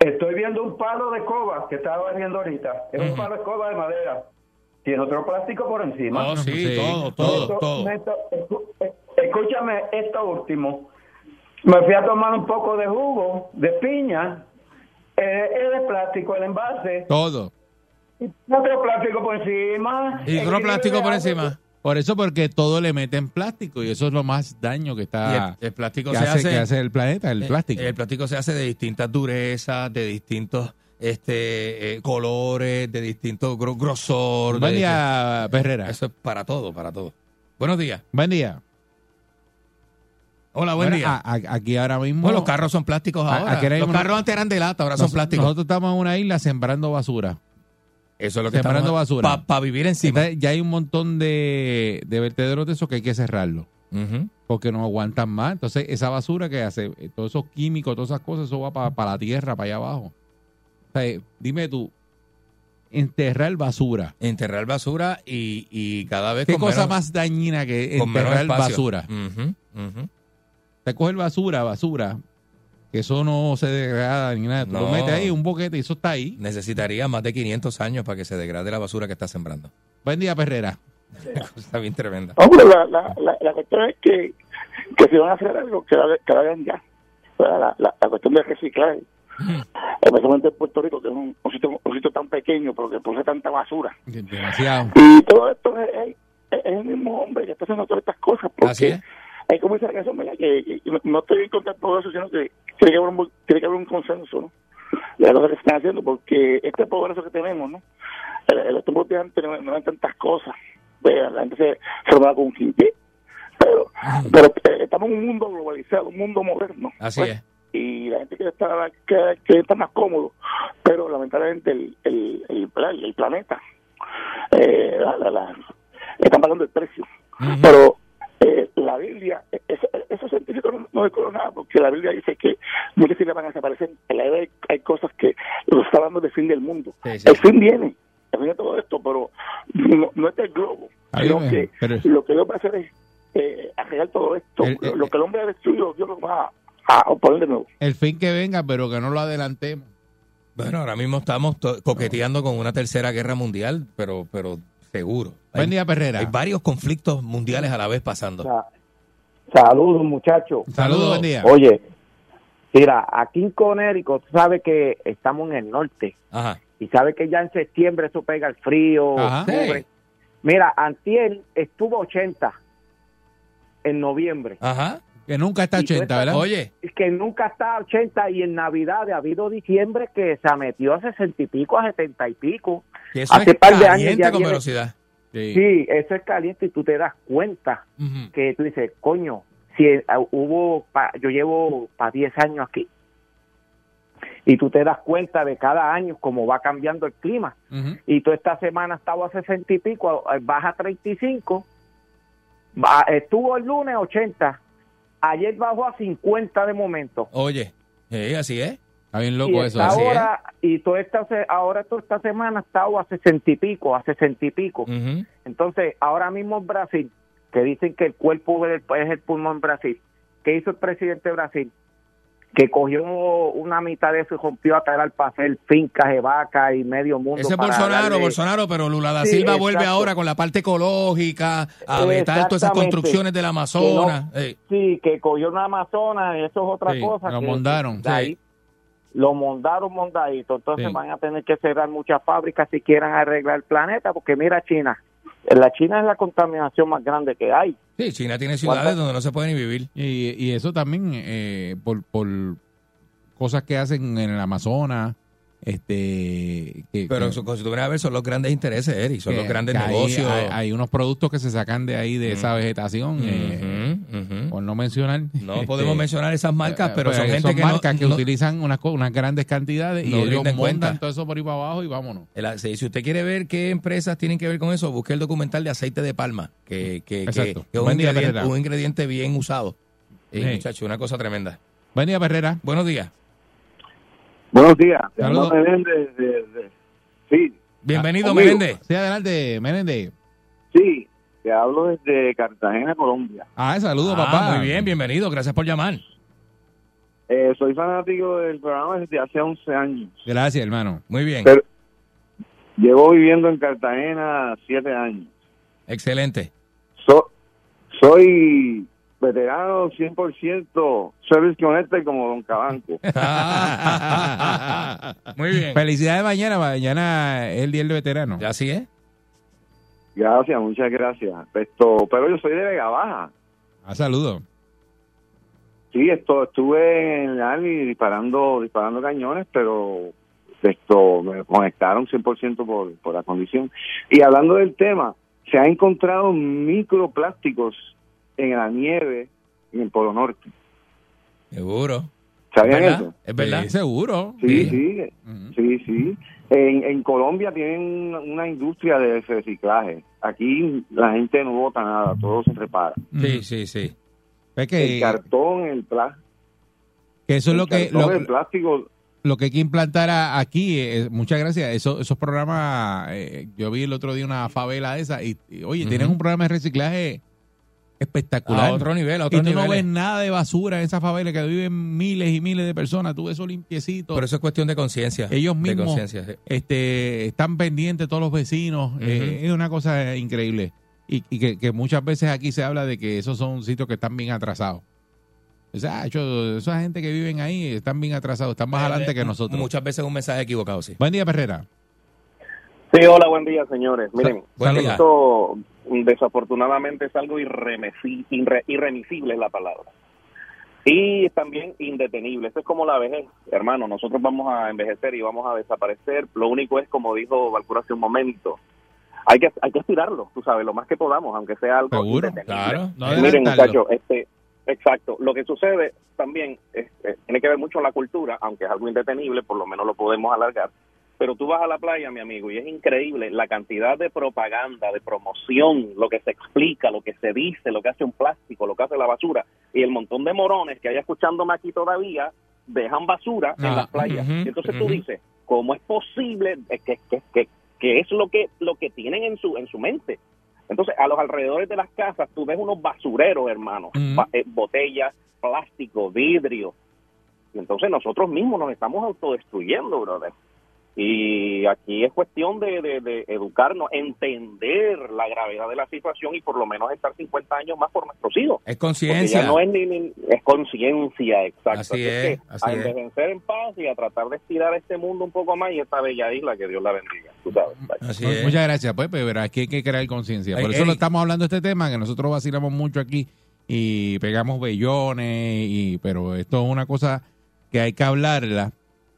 Speaker 18: Estoy viendo un palo de escoba que estaba viendo ahorita. Es un palo de escoba de madera. Tiene otro plástico por encima.
Speaker 3: Oh, sí,
Speaker 2: Sí.
Speaker 3: todo, todo,
Speaker 18: Esto-
Speaker 3: todo.
Speaker 18: esto- escu- eh, escúchame esto último. Me fui a tomar un poco de jugo de piña. Eh, es de plástico el envase.
Speaker 2: Todo.
Speaker 18: Otro plástico por encima.
Speaker 3: Y otro plástico por encima.
Speaker 2: Por eso, porque todo le meten plástico y eso es lo más daño que está.
Speaker 3: el, el plástico
Speaker 2: que
Speaker 3: se
Speaker 2: hace,
Speaker 3: hace,
Speaker 2: que hace el planeta, el
Speaker 3: eh,
Speaker 2: plástico.
Speaker 3: El plástico se hace de distintas durezas, de distintos este eh, colores, de distintos gro- grosor.
Speaker 2: Buen
Speaker 3: de-
Speaker 2: día, Perrera.
Speaker 3: Eso es para todo, para todo. Buenos días.
Speaker 2: Buen día.
Speaker 3: Hola, buen
Speaker 2: Bueno,
Speaker 3: día.
Speaker 2: a- a- aquí ahora mismo.
Speaker 3: Bueno, los carros son plásticos ahora. Los carros antes eran de lata, ahora son plásticos.
Speaker 2: Nosotros estamos en una isla sembrando basura.
Speaker 3: Eso es lo que
Speaker 2: sembrando
Speaker 3: estamos
Speaker 2: basura.
Speaker 3: Para vivir encima.
Speaker 2: Entonces, ya hay un montón de, de vertederos de esos que hay que cerrarlo.
Speaker 3: Ujú.
Speaker 2: Porque no aguantan más. Entonces, esa basura que hace, eh, todos esos químicos, todas esas cosas, eso va para la tierra, para allá abajo. O sea, dime tú, enterrar basura.
Speaker 3: Enterrar basura y, y cada vez
Speaker 2: ¿Qué
Speaker 3: con
Speaker 2: cosa
Speaker 3: menos-
Speaker 2: más dañina que enterrar basura?
Speaker 3: Ujú,
Speaker 2: Te coger basura, basura, que eso no se degrada ni nada. Tú lo metes ahí, un boquete, y eso está ahí.
Speaker 3: Necesitaría más de 500 años para que se degrade la basura que está sembrando.
Speaker 2: Buen día, Perrera.
Speaker 3: Está bien tremenda.
Speaker 19: Hombre, la, la, la, la cuestión es que, que si van a hacer algo, que la, que la hagan ya. La, la, la cuestión de reciclar, especialmente en Puerto Rico, que es un, un sitio, un sitio tan pequeño, pero que produce tanta basura.
Speaker 2: Demasiado.
Speaker 19: Y todo esto es, es- es el mismo hombre que está haciendo todas estas cosas. Porque
Speaker 3: Así es.
Speaker 19: Hay como esa razón, ¿verdad? Que, que no- no estoy en contra de todo eso, sino que tiene que haber un, tiene que haber un consenso, ¿no? De las cosas que se están haciendo, porque este progreso que tenemos, ¿no? En los tiempos de antes no, no hay tantas cosas. Vea, la gente se, da con un quinqué. Pero, pero eh, estamos en un mundo globalizado, un mundo moderno.
Speaker 3: Así
Speaker 19: pues,
Speaker 3: es.
Speaker 19: Y la gente quiere estar, quiere, quiere estar más cómodo, pero lamentablemente el, el, el, el- el planeta eh, la, la, la- están pagando el precio. Pero eh, la Biblia, eh, eso- esos científicos no, no descubren nada, porque la Biblia dice que muchas islas van a desaparecer. En la Biblia hay, hay cosas que nos está hablando del fin del mundo.
Speaker 3: Sí, sí.
Speaker 19: El fin viene, el fin de todo esto, pero no, no es del globo,
Speaker 2: Ahí
Speaker 19: sino
Speaker 2: me-
Speaker 19: que
Speaker 2: pero-
Speaker 19: lo que Dios va a hacer es eh, crear todo esto.
Speaker 2: El-
Speaker 19: lo, lo que el hombre ha destruido, Dios lo va a, a poner de nuevo.
Speaker 2: El fin que venga, pero que no lo adelantemos.
Speaker 3: Bueno, ahora mismo estamos coqueteando con una tercera guerra mundial, pero, pero seguro.
Speaker 2: Buen día, Perrera.
Speaker 3: Hay varios conflictos mundiales a la vez pasando.
Speaker 20: Saludos, muchachos.
Speaker 2: Saludos, buen día.
Speaker 20: Oye, mira, aquí en Conérico, tú sabes que estamos en el norte
Speaker 3: Ajá.
Speaker 20: y sabes que ya en septiembre eso pega el frío.
Speaker 2: Ajá.
Speaker 3: Sí.
Speaker 20: Mira, Antier estuvo 80 en noviembre.
Speaker 3: Ajá.
Speaker 2: Que nunca está
Speaker 20: Y tú
Speaker 2: 80,
Speaker 20: estás-
Speaker 2: ¿verdad?
Speaker 3: Oye,
Speaker 20: Que nunca está a 80 y en Navidad ha habido diciembre que se metió a 60 y pico, a 70 y pico.
Speaker 3: que eso
Speaker 20: Hace
Speaker 3: es
Speaker 20: par de años
Speaker 3: caliente
Speaker 20: ya
Speaker 3: con
Speaker 20: viene-
Speaker 3: velocidad.
Speaker 2: Sí.
Speaker 20: Sí, eso es caliente y tú te das cuenta
Speaker 3: Ujú.
Speaker 20: que tú dices, coño, si eh, hubo, pa- yo llevo para 10 años aquí y tú te das cuenta de cada año cómo va cambiando el clima
Speaker 2: Ujú.
Speaker 20: y tú esta semana estaba a 60 y pico, a- baja a 35, va- estuvo el lunes 80, ayer bajó a 50 de momento.
Speaker 3: Oye, sí, así es.
Speaker 2: Está bien
Speaker 20: y
Speaker 2: loco eso.
Speaker 3: así es.
Speaker 20: hora, y toda esta, ahora toda esta semana ha estado a 60 y pico, a 60 y pico. Entonces, ahora mismo en Brasil, que dicen que el cuerpo es el pulmón Brasil, ¿qué hizo el presidente de Brasil? Que cogió una mitad de eso y rompió a traer para hacer fincas de vaca y medio mundo.
Speaker 3: Ese es Bolsonaro,
Speaker 20: darle-
Speaker 3: Bolsonaro, pero Lula da
Speaker 20: Sí,
Speaker 3: Silva vuelve ahora con la parte ecológica, a vetar todas esas construcciones del Amazonas.
Speaker 20: Que no-
Speaker 3: Eh,
Speaker 20: Sí, que cogió una Amazona, y eso es otra
Speaker 2: Sí,
Speaker 20: cosa.
Speaker 2: lo
Speaker 20: que-
Speaker 2: mondaron,
Speaker 20: Lo mondaron mondadito. Entonces van a tener que cerrar muchas fábricas si quieren arreglar el planeta, porque mira China. La China es la contaminación más grande que hay.
Speaker 3: Sí, China tiene ciudades
Speaker 20: ¿Cuántas-
Speaker 3: donde no se puede ni vivir.
Speaker 2: Y, y eso también eh, por, por cosas que hacen en el Amazonas. Este, que,
Speaker 3: Pero
Speaker 2: que-
Speaker 3: eso, si tú a ver, son los grandes intereses, Eric, son
Speaker 2: que-
Speaker 3: los grandes negocios.
Speaker 2: Hay, hay unos productos que se sacan de ahí, de esa vegetación.
Speaker 3: ujú.
Speaker 2: No mencionar.
Speaker 3: No
Speaker 2: este,
Speaker 3: podemos mencionar esas marcas,
Speaker 2: eh,
Speaker 3: pero
Speaker 2: pues,
Speaker 3: son gente
Speaker 2: son
Speaker 3: que no-
Speaker 2: marcas que
Speaker 3: no-
Speaker 2: utilizan unas, unas grandes cantidades y
Speaker 3: No
Speaker 2: ellos
Speaker 3: rinden
Speaker 2: montan
Speaker 3: cuenta.
Speaker 2: todo eso por ahí para abajo y vámonos.
Speaker 3: El- si si usted quiere ver qué empresas tienen que ver con eso, busque el documental de aceite de palma, que, que, que-
Speaker 2: Exacto.
Speaker 3: que es un ingrediente,
Speaker 2: Perrera.
Speaker 3: un ingrediente bien usado. Y,
Speaker 2: Sí.
Speaker 3: muchacho, una cosa tremenda.
Speaker 2: Buen día, Perrera.
Speaker 3: Buenos días.
Speaker 21: Buenos días. Te
Speaker 2: Saludos.
Speaker 21: hablo Meléndez de- de- Sí,
Speaker 3: Bienvenido,
Speaker 21: conmigo.
Speaker 3: Meléndez.
Speaker 2: Sí, adelante, Menéndez.
Speaker 21: sí. Te hablo desde Cartagena, Colombia.
Speaker 2: Ah, saludos,
Speaker 3: Ah,
Speaker 2: papá.
Speaker 3: Muy bien, bienvenido. Gracias por llamar.
Speaker 21: Eh, soy fanático del programa desde hace 11 años.
Speaker 2: Gracias, hermano.
Speaker 3: Muy bien.
Speaker 21: Pero llevo viviendo en Cartagena 7 años.
Speaker 3: Excelente.
Speaker 21: So- soy veterano 100%, service connected como Don Cabanco.
Speaker 3: Muy bien.
Speaker 2: Felicidades mañana. Mañana es el Día del Veterano.
Speaker 3: ¿Ya así es?
Speaker 21: Gracias, muchas gracias. Esto, pero yo soy de Vega Baja.
Speaker 2: Ah, saludos.
Speaker 21: Sí, esto, estuve en el Army disparando, disparando cañones, pero esto me conectaron 100% por, por la condición. Y hablando del tema, se han encontrado microplásticos en la nieve en el Polo Norte.
Speaker 3: Seguro.
Speaker 21: ¿Sabían
Speaker 3: ¿Es verdad?
Speaker 21: eso?
Speaker 3: ¿Es verdad?
Speaker 2: Sí, seguro.
Speaker 21: Sí, sí, sí, sí. En, en Colombia tienen una industria de reciclaje. Aquí la gente no bota nada, todo se repara.
Speaker 3: Sí, sí, sí.
Speaker 2: Es que,
Speaker 21: el cartón, el plástico.
Speaker 2: que eso es lo que, lo,
Speaker 21: el plástico.
Speaker 2: lo que hay que implantar aquí. eh, muchas gracias. Eso, esos programas, eh, yo vi el otro día una favela esa y, y, oye, tienen
Speaker 3: Ujú.
Speaker 2: un programa de reciclaje espectacular.
Speaker 3: A otro nivel, a
Speaker 2: y
Speaker 3: otro
Speaker 2: tú no ves nada de basura en esa favela que viven miles y miles de personas. Tú ves eso limpiecito.
Speaker 3: Pero eso es cuestión de conciencia.
Speaker 2: Ellos
Speaker 3: De
Speaker 2: mismos
Speaker 3: conciencia, sí.
Speaker 2: este, están pendientes todos los vecinos. eh, es una cosa increíble. Y, y que, que muchas veces aquí se habla de que esos son sitios que están bien atrasados. O sea, hecho, esa gente que viven ahí están bien atrasados, están más adelante que nosotros.
Speaker 3: Muchas veces un mensaje equivocado, sí.
Speaker 2: Buen día, Perrera.
Speaker 22: Sí, hola, buen día, señores. Miren,
Speaker 3: Buen día.
Speaker 22: esto desafortunadamente es algo irremesi- irre- irremisible es la palabra. Y es también indetenible. Esto es como la vejez, hermano. Nosotros vamos a envejecer y vamos a desaparecer. Lo único es, como dijo Valcura hace un momento, hay que hay que aspirarlo, tú sabes, lo más que podamos, aunque sea algo
Speaker 2: Seguro,
Speaker 22: indetenible.
Speaker 2: claro. No
Speaker 22: Miren, muchachos, este, exacto. Lo que sucede también es, eh, tiene que ver mucho la cultura, aunque es algo indetenible, por lo menos lo podemos alargar. Pero tú vas a la playa, mi amigo, y es increíble la cantidad de propaganda, de promoción, lo que se explica, lo que se dice, lo que hace un plástico, lo que hace la basura, y el montón de morones que hay escuchándome aquí todavía dejan basura en
Speaker 3: Ah,
Speaker 22: las playas.
Speaker 3: ujú,
Speaker 22: Y entonces tú
Speaker 3: ujú.
Speaker 22: dices, ¿cómo es posible que, que, que, que es lo que lo que tienen en su en su mente? Entonces, a los alrededores de las casas, tú ves unos basureros, hermano, eh, botellas, plástico, vidrio. Y entonces nosotros mismos nos estamos autodestruyendo, brother. Y aquí es cuestión de, de- de educarnos, entender la gravedad de la situación y por lo menos estar 50 años más por nuestros hijos.
Speaker 3: Es conciencia.
Speaker 22: ya no es ni, ni- es conciencia, exacto.
Speaker 3: Así
Speaker 22: es,
Speaker 3: es,
Speaker 22: que
Speaker 3: así
Speaker 22: a envejecer en paz y a tratar de estirar este mundo un poco más y esta bella isla, que Dios la bendiga. Tú sabes.
Speaker 2: Mu- Muchas gracias, pues, pero aquí hay que crear conciencia. Por
Speaker 3: Ey,
Speaker 2: eso lo estamos hablando de este tema, que nosotros vacilamos mucho aquí y pegamos bellones, y, pero esto es una cosa que hay que hablarla,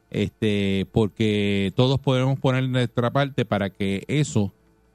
Speaker 2: este, porque todos podemos poner nuestra parte para que eso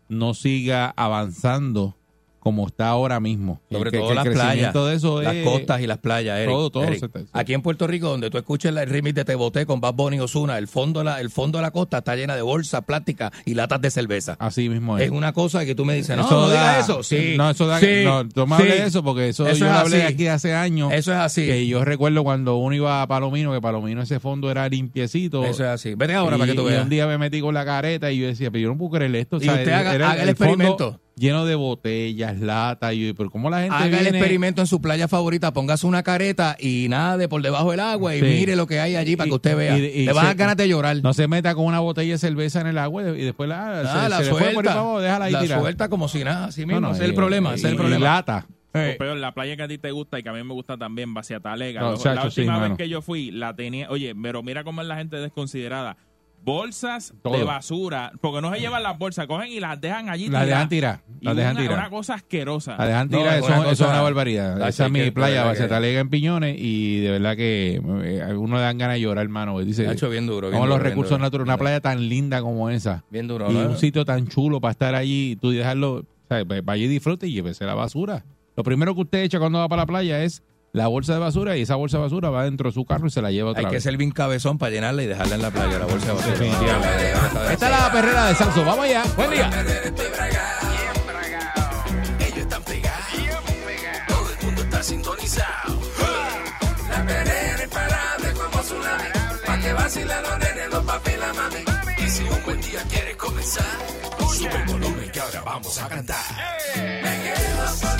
Speaker 2: no siga avanzando como está ahora mismo.
Speaker 3: Sobre
Speaker 2: Que-
Speaker 3: todo
Speaker 2: que el
Speaker 3: las playas,
Speaker 2: de eso
Speaker 3: las
Speaker 2: es-
Speaker 3: costas y las playas. Eric,
Speaker 2: Todo, todo
Speaker 3: Eric.
Speaker 2: se
Speaker 3: Aquí en Puerto Rico, donde tú escuches el remix de Te Boté con Bad Bunny y Ozuna, el fondo, de la, el fondo de la costa está llena de bolsas, plásticas y latas de cerveza.
Speaker 2: Así mismo
Speaker 3: Es
Speaker 2: es.
Speaker 3: una cosa que tú me dices, no,
Speaker 2: Eso
Speaker 3: no
Speaker 2: da-
Speaker 3: digas eso. Sí,
Speaker 2: No, eso da,
Speaker 3: sí,
Speaker 2: no, tú me
Speaker 3: sí.
Speaker 2: de eso porque eso,
Speaker 3: Eso
Speaker 2: yo
Speaker 3: es
Speaker 2: hablé
Speaker 3: así.
Speaker 2: aquí hace años.
Speaker 3: Eso es así.
Speaker 2: Que yo recuerdo cuando uno iba a Palomino, que Palomino ese fondo era limpiecito.
Speaker 3: Eso es así. Vete ahora
Speaker 2: y,
Speaker 3: para que tú
Speaker 2: y
Speaker 3: veas.
Speaker 2: un día me metí con la careta y yo decía, pero yo no puedo creer esto. O
Speaker 3: Y
Speaker 2: sea,
Speaker 3: usted haga-
Speaker 2: era
Speaker 3: haga el
Speaker 2: fondo
Speaker 3: experimento.
Speaker 2: Lleno de botellas, latas. Y yo, pero ¿cómo la gente
Speaker 3: Haga el experimento en su playa favorita, póngase una careta y nada de por debajo del agua y
Speaker 2: Sí.
Speaker 3: mire lo que hay allí para que usted vea.
Speaker 2: Y- y
Speaker 3: Le van a ganas de llorar.
Speaker 2: No se meta con una botella de cerveza en el agua y después la,
Speaker 3: Ah,
Speaker 2: se,
Speaker 3: la
Speaker 2: se le fue por ahí
Speaker 3: suelta.
Speaker 2: para abajo, déjala ahí
Speaker 3: la
Speaker 2: tirada.
Speaker 3: suelta como si nada, así mismo.
Speaker 2: No, no,
Speaker 3: ese es el
Speaker 2: y-
Speaker 3: problema, ese es el problema.
Speaker 2: y lata.
Speaker 11: O peor, la playa que a ti te gusta y que a mí me gusta también, Vacia Talega.
Speaker 2: No,
Speaker 11: la
Speaker 2: chacho, sí,
Speaker 11: última vez
Speaker 2: mano.
Speaker 11: que yo fui, la tenía. Oye, pero mira cómo es la gente desconsiderada. Bolsas
Speaker 2: Todo.
Speaker 11: de basura, porque no se llevan las bolsas, cogen y las dejan allí.
Speaker 2: Las dejan tirar, las dejan
Speaker 11: una,
Speaker 2: tirar.
Speaker 11: una cosa asquerosa.
Speaker 2: La dejan tirar,
Speaker 3: es
Speaker 2: eso, es una barbaridad. Esa es mi playa,
Speaker 3: verdad
Speaker 2: Base
Speaker 3: que-
Speaker 2: Talega en Piñones, y de verdad que eh, a uno le dan ganas de llorar, hermano. Dice,
Speaker 3: Ha hecho bien duro, bien
Speaker 2: como los
Speaker 3: bien
Speaker 2: recursos
Speaker 3: duro.
Speaker 2: naturales, una playa tan linda como esa.
Speaker 3: Bien duro,
Speaker 2: Y
Speaker 3: ¿no?
Speaker 2: un sitio tan chulo para estar allí, tú dejarlo, ¿sabes? Va- vaya y disfrute y llévese la basura. Lo primero que usted echa cuando va para la playa es la bolsa de basura y esa bolsa de basura va dentro de su carro y se la lleva otra
Speaker 3: Hay que ser bien cabezón para llenarla y dejarla en la playa, la bolsa de basura.
Speaker 2: Definitivamente. Esta es la perrera de Salso. Vamos allá. Buen día.
Speaker 1: Ellos están pegados. Todo el mundo está sintonizado. La perrera imparable como tsunami. Pa' que vacilen los nenes, los papi y la mami. Y si un buen día quieres comenzar, sube el volumen que ahora vamos a cantar. Me quedo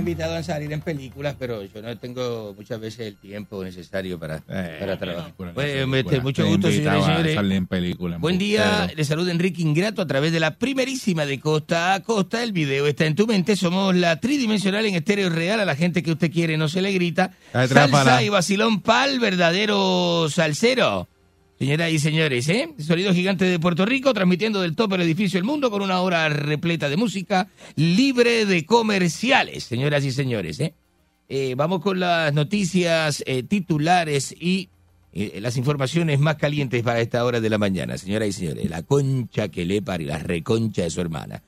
Speaker 3: Invitado a salir en películas, pero yo no tengo muchas veces el tiempo necesario para, para trabajar. Pues, este, mucho gusto, señores y señores.
Speaker 2: Salir en película.
Speaker 3: Buen día, les saluda Enrique Ingrato a través de la primerísima de Costa a Costa. El video está en tu mente. Somos la tridimensional en estéreo real. A la gente que usted quiere no se le grita. Salsa y vacilón pal, verdadero salsero. Señoras y señores, ¿eh? Sonido gigante de Puerto Rico, transmitiendo del tope del edificio El Mundo con una hora repleta de música, libre de comerciales, señoras y señores, ¿eh? Eh, vamos con las noticias eh, titulares y eh, las informaciones más calientes para esta hora de la mañana, señoras y señores. La concha que le pare, la reconcha de su hermana.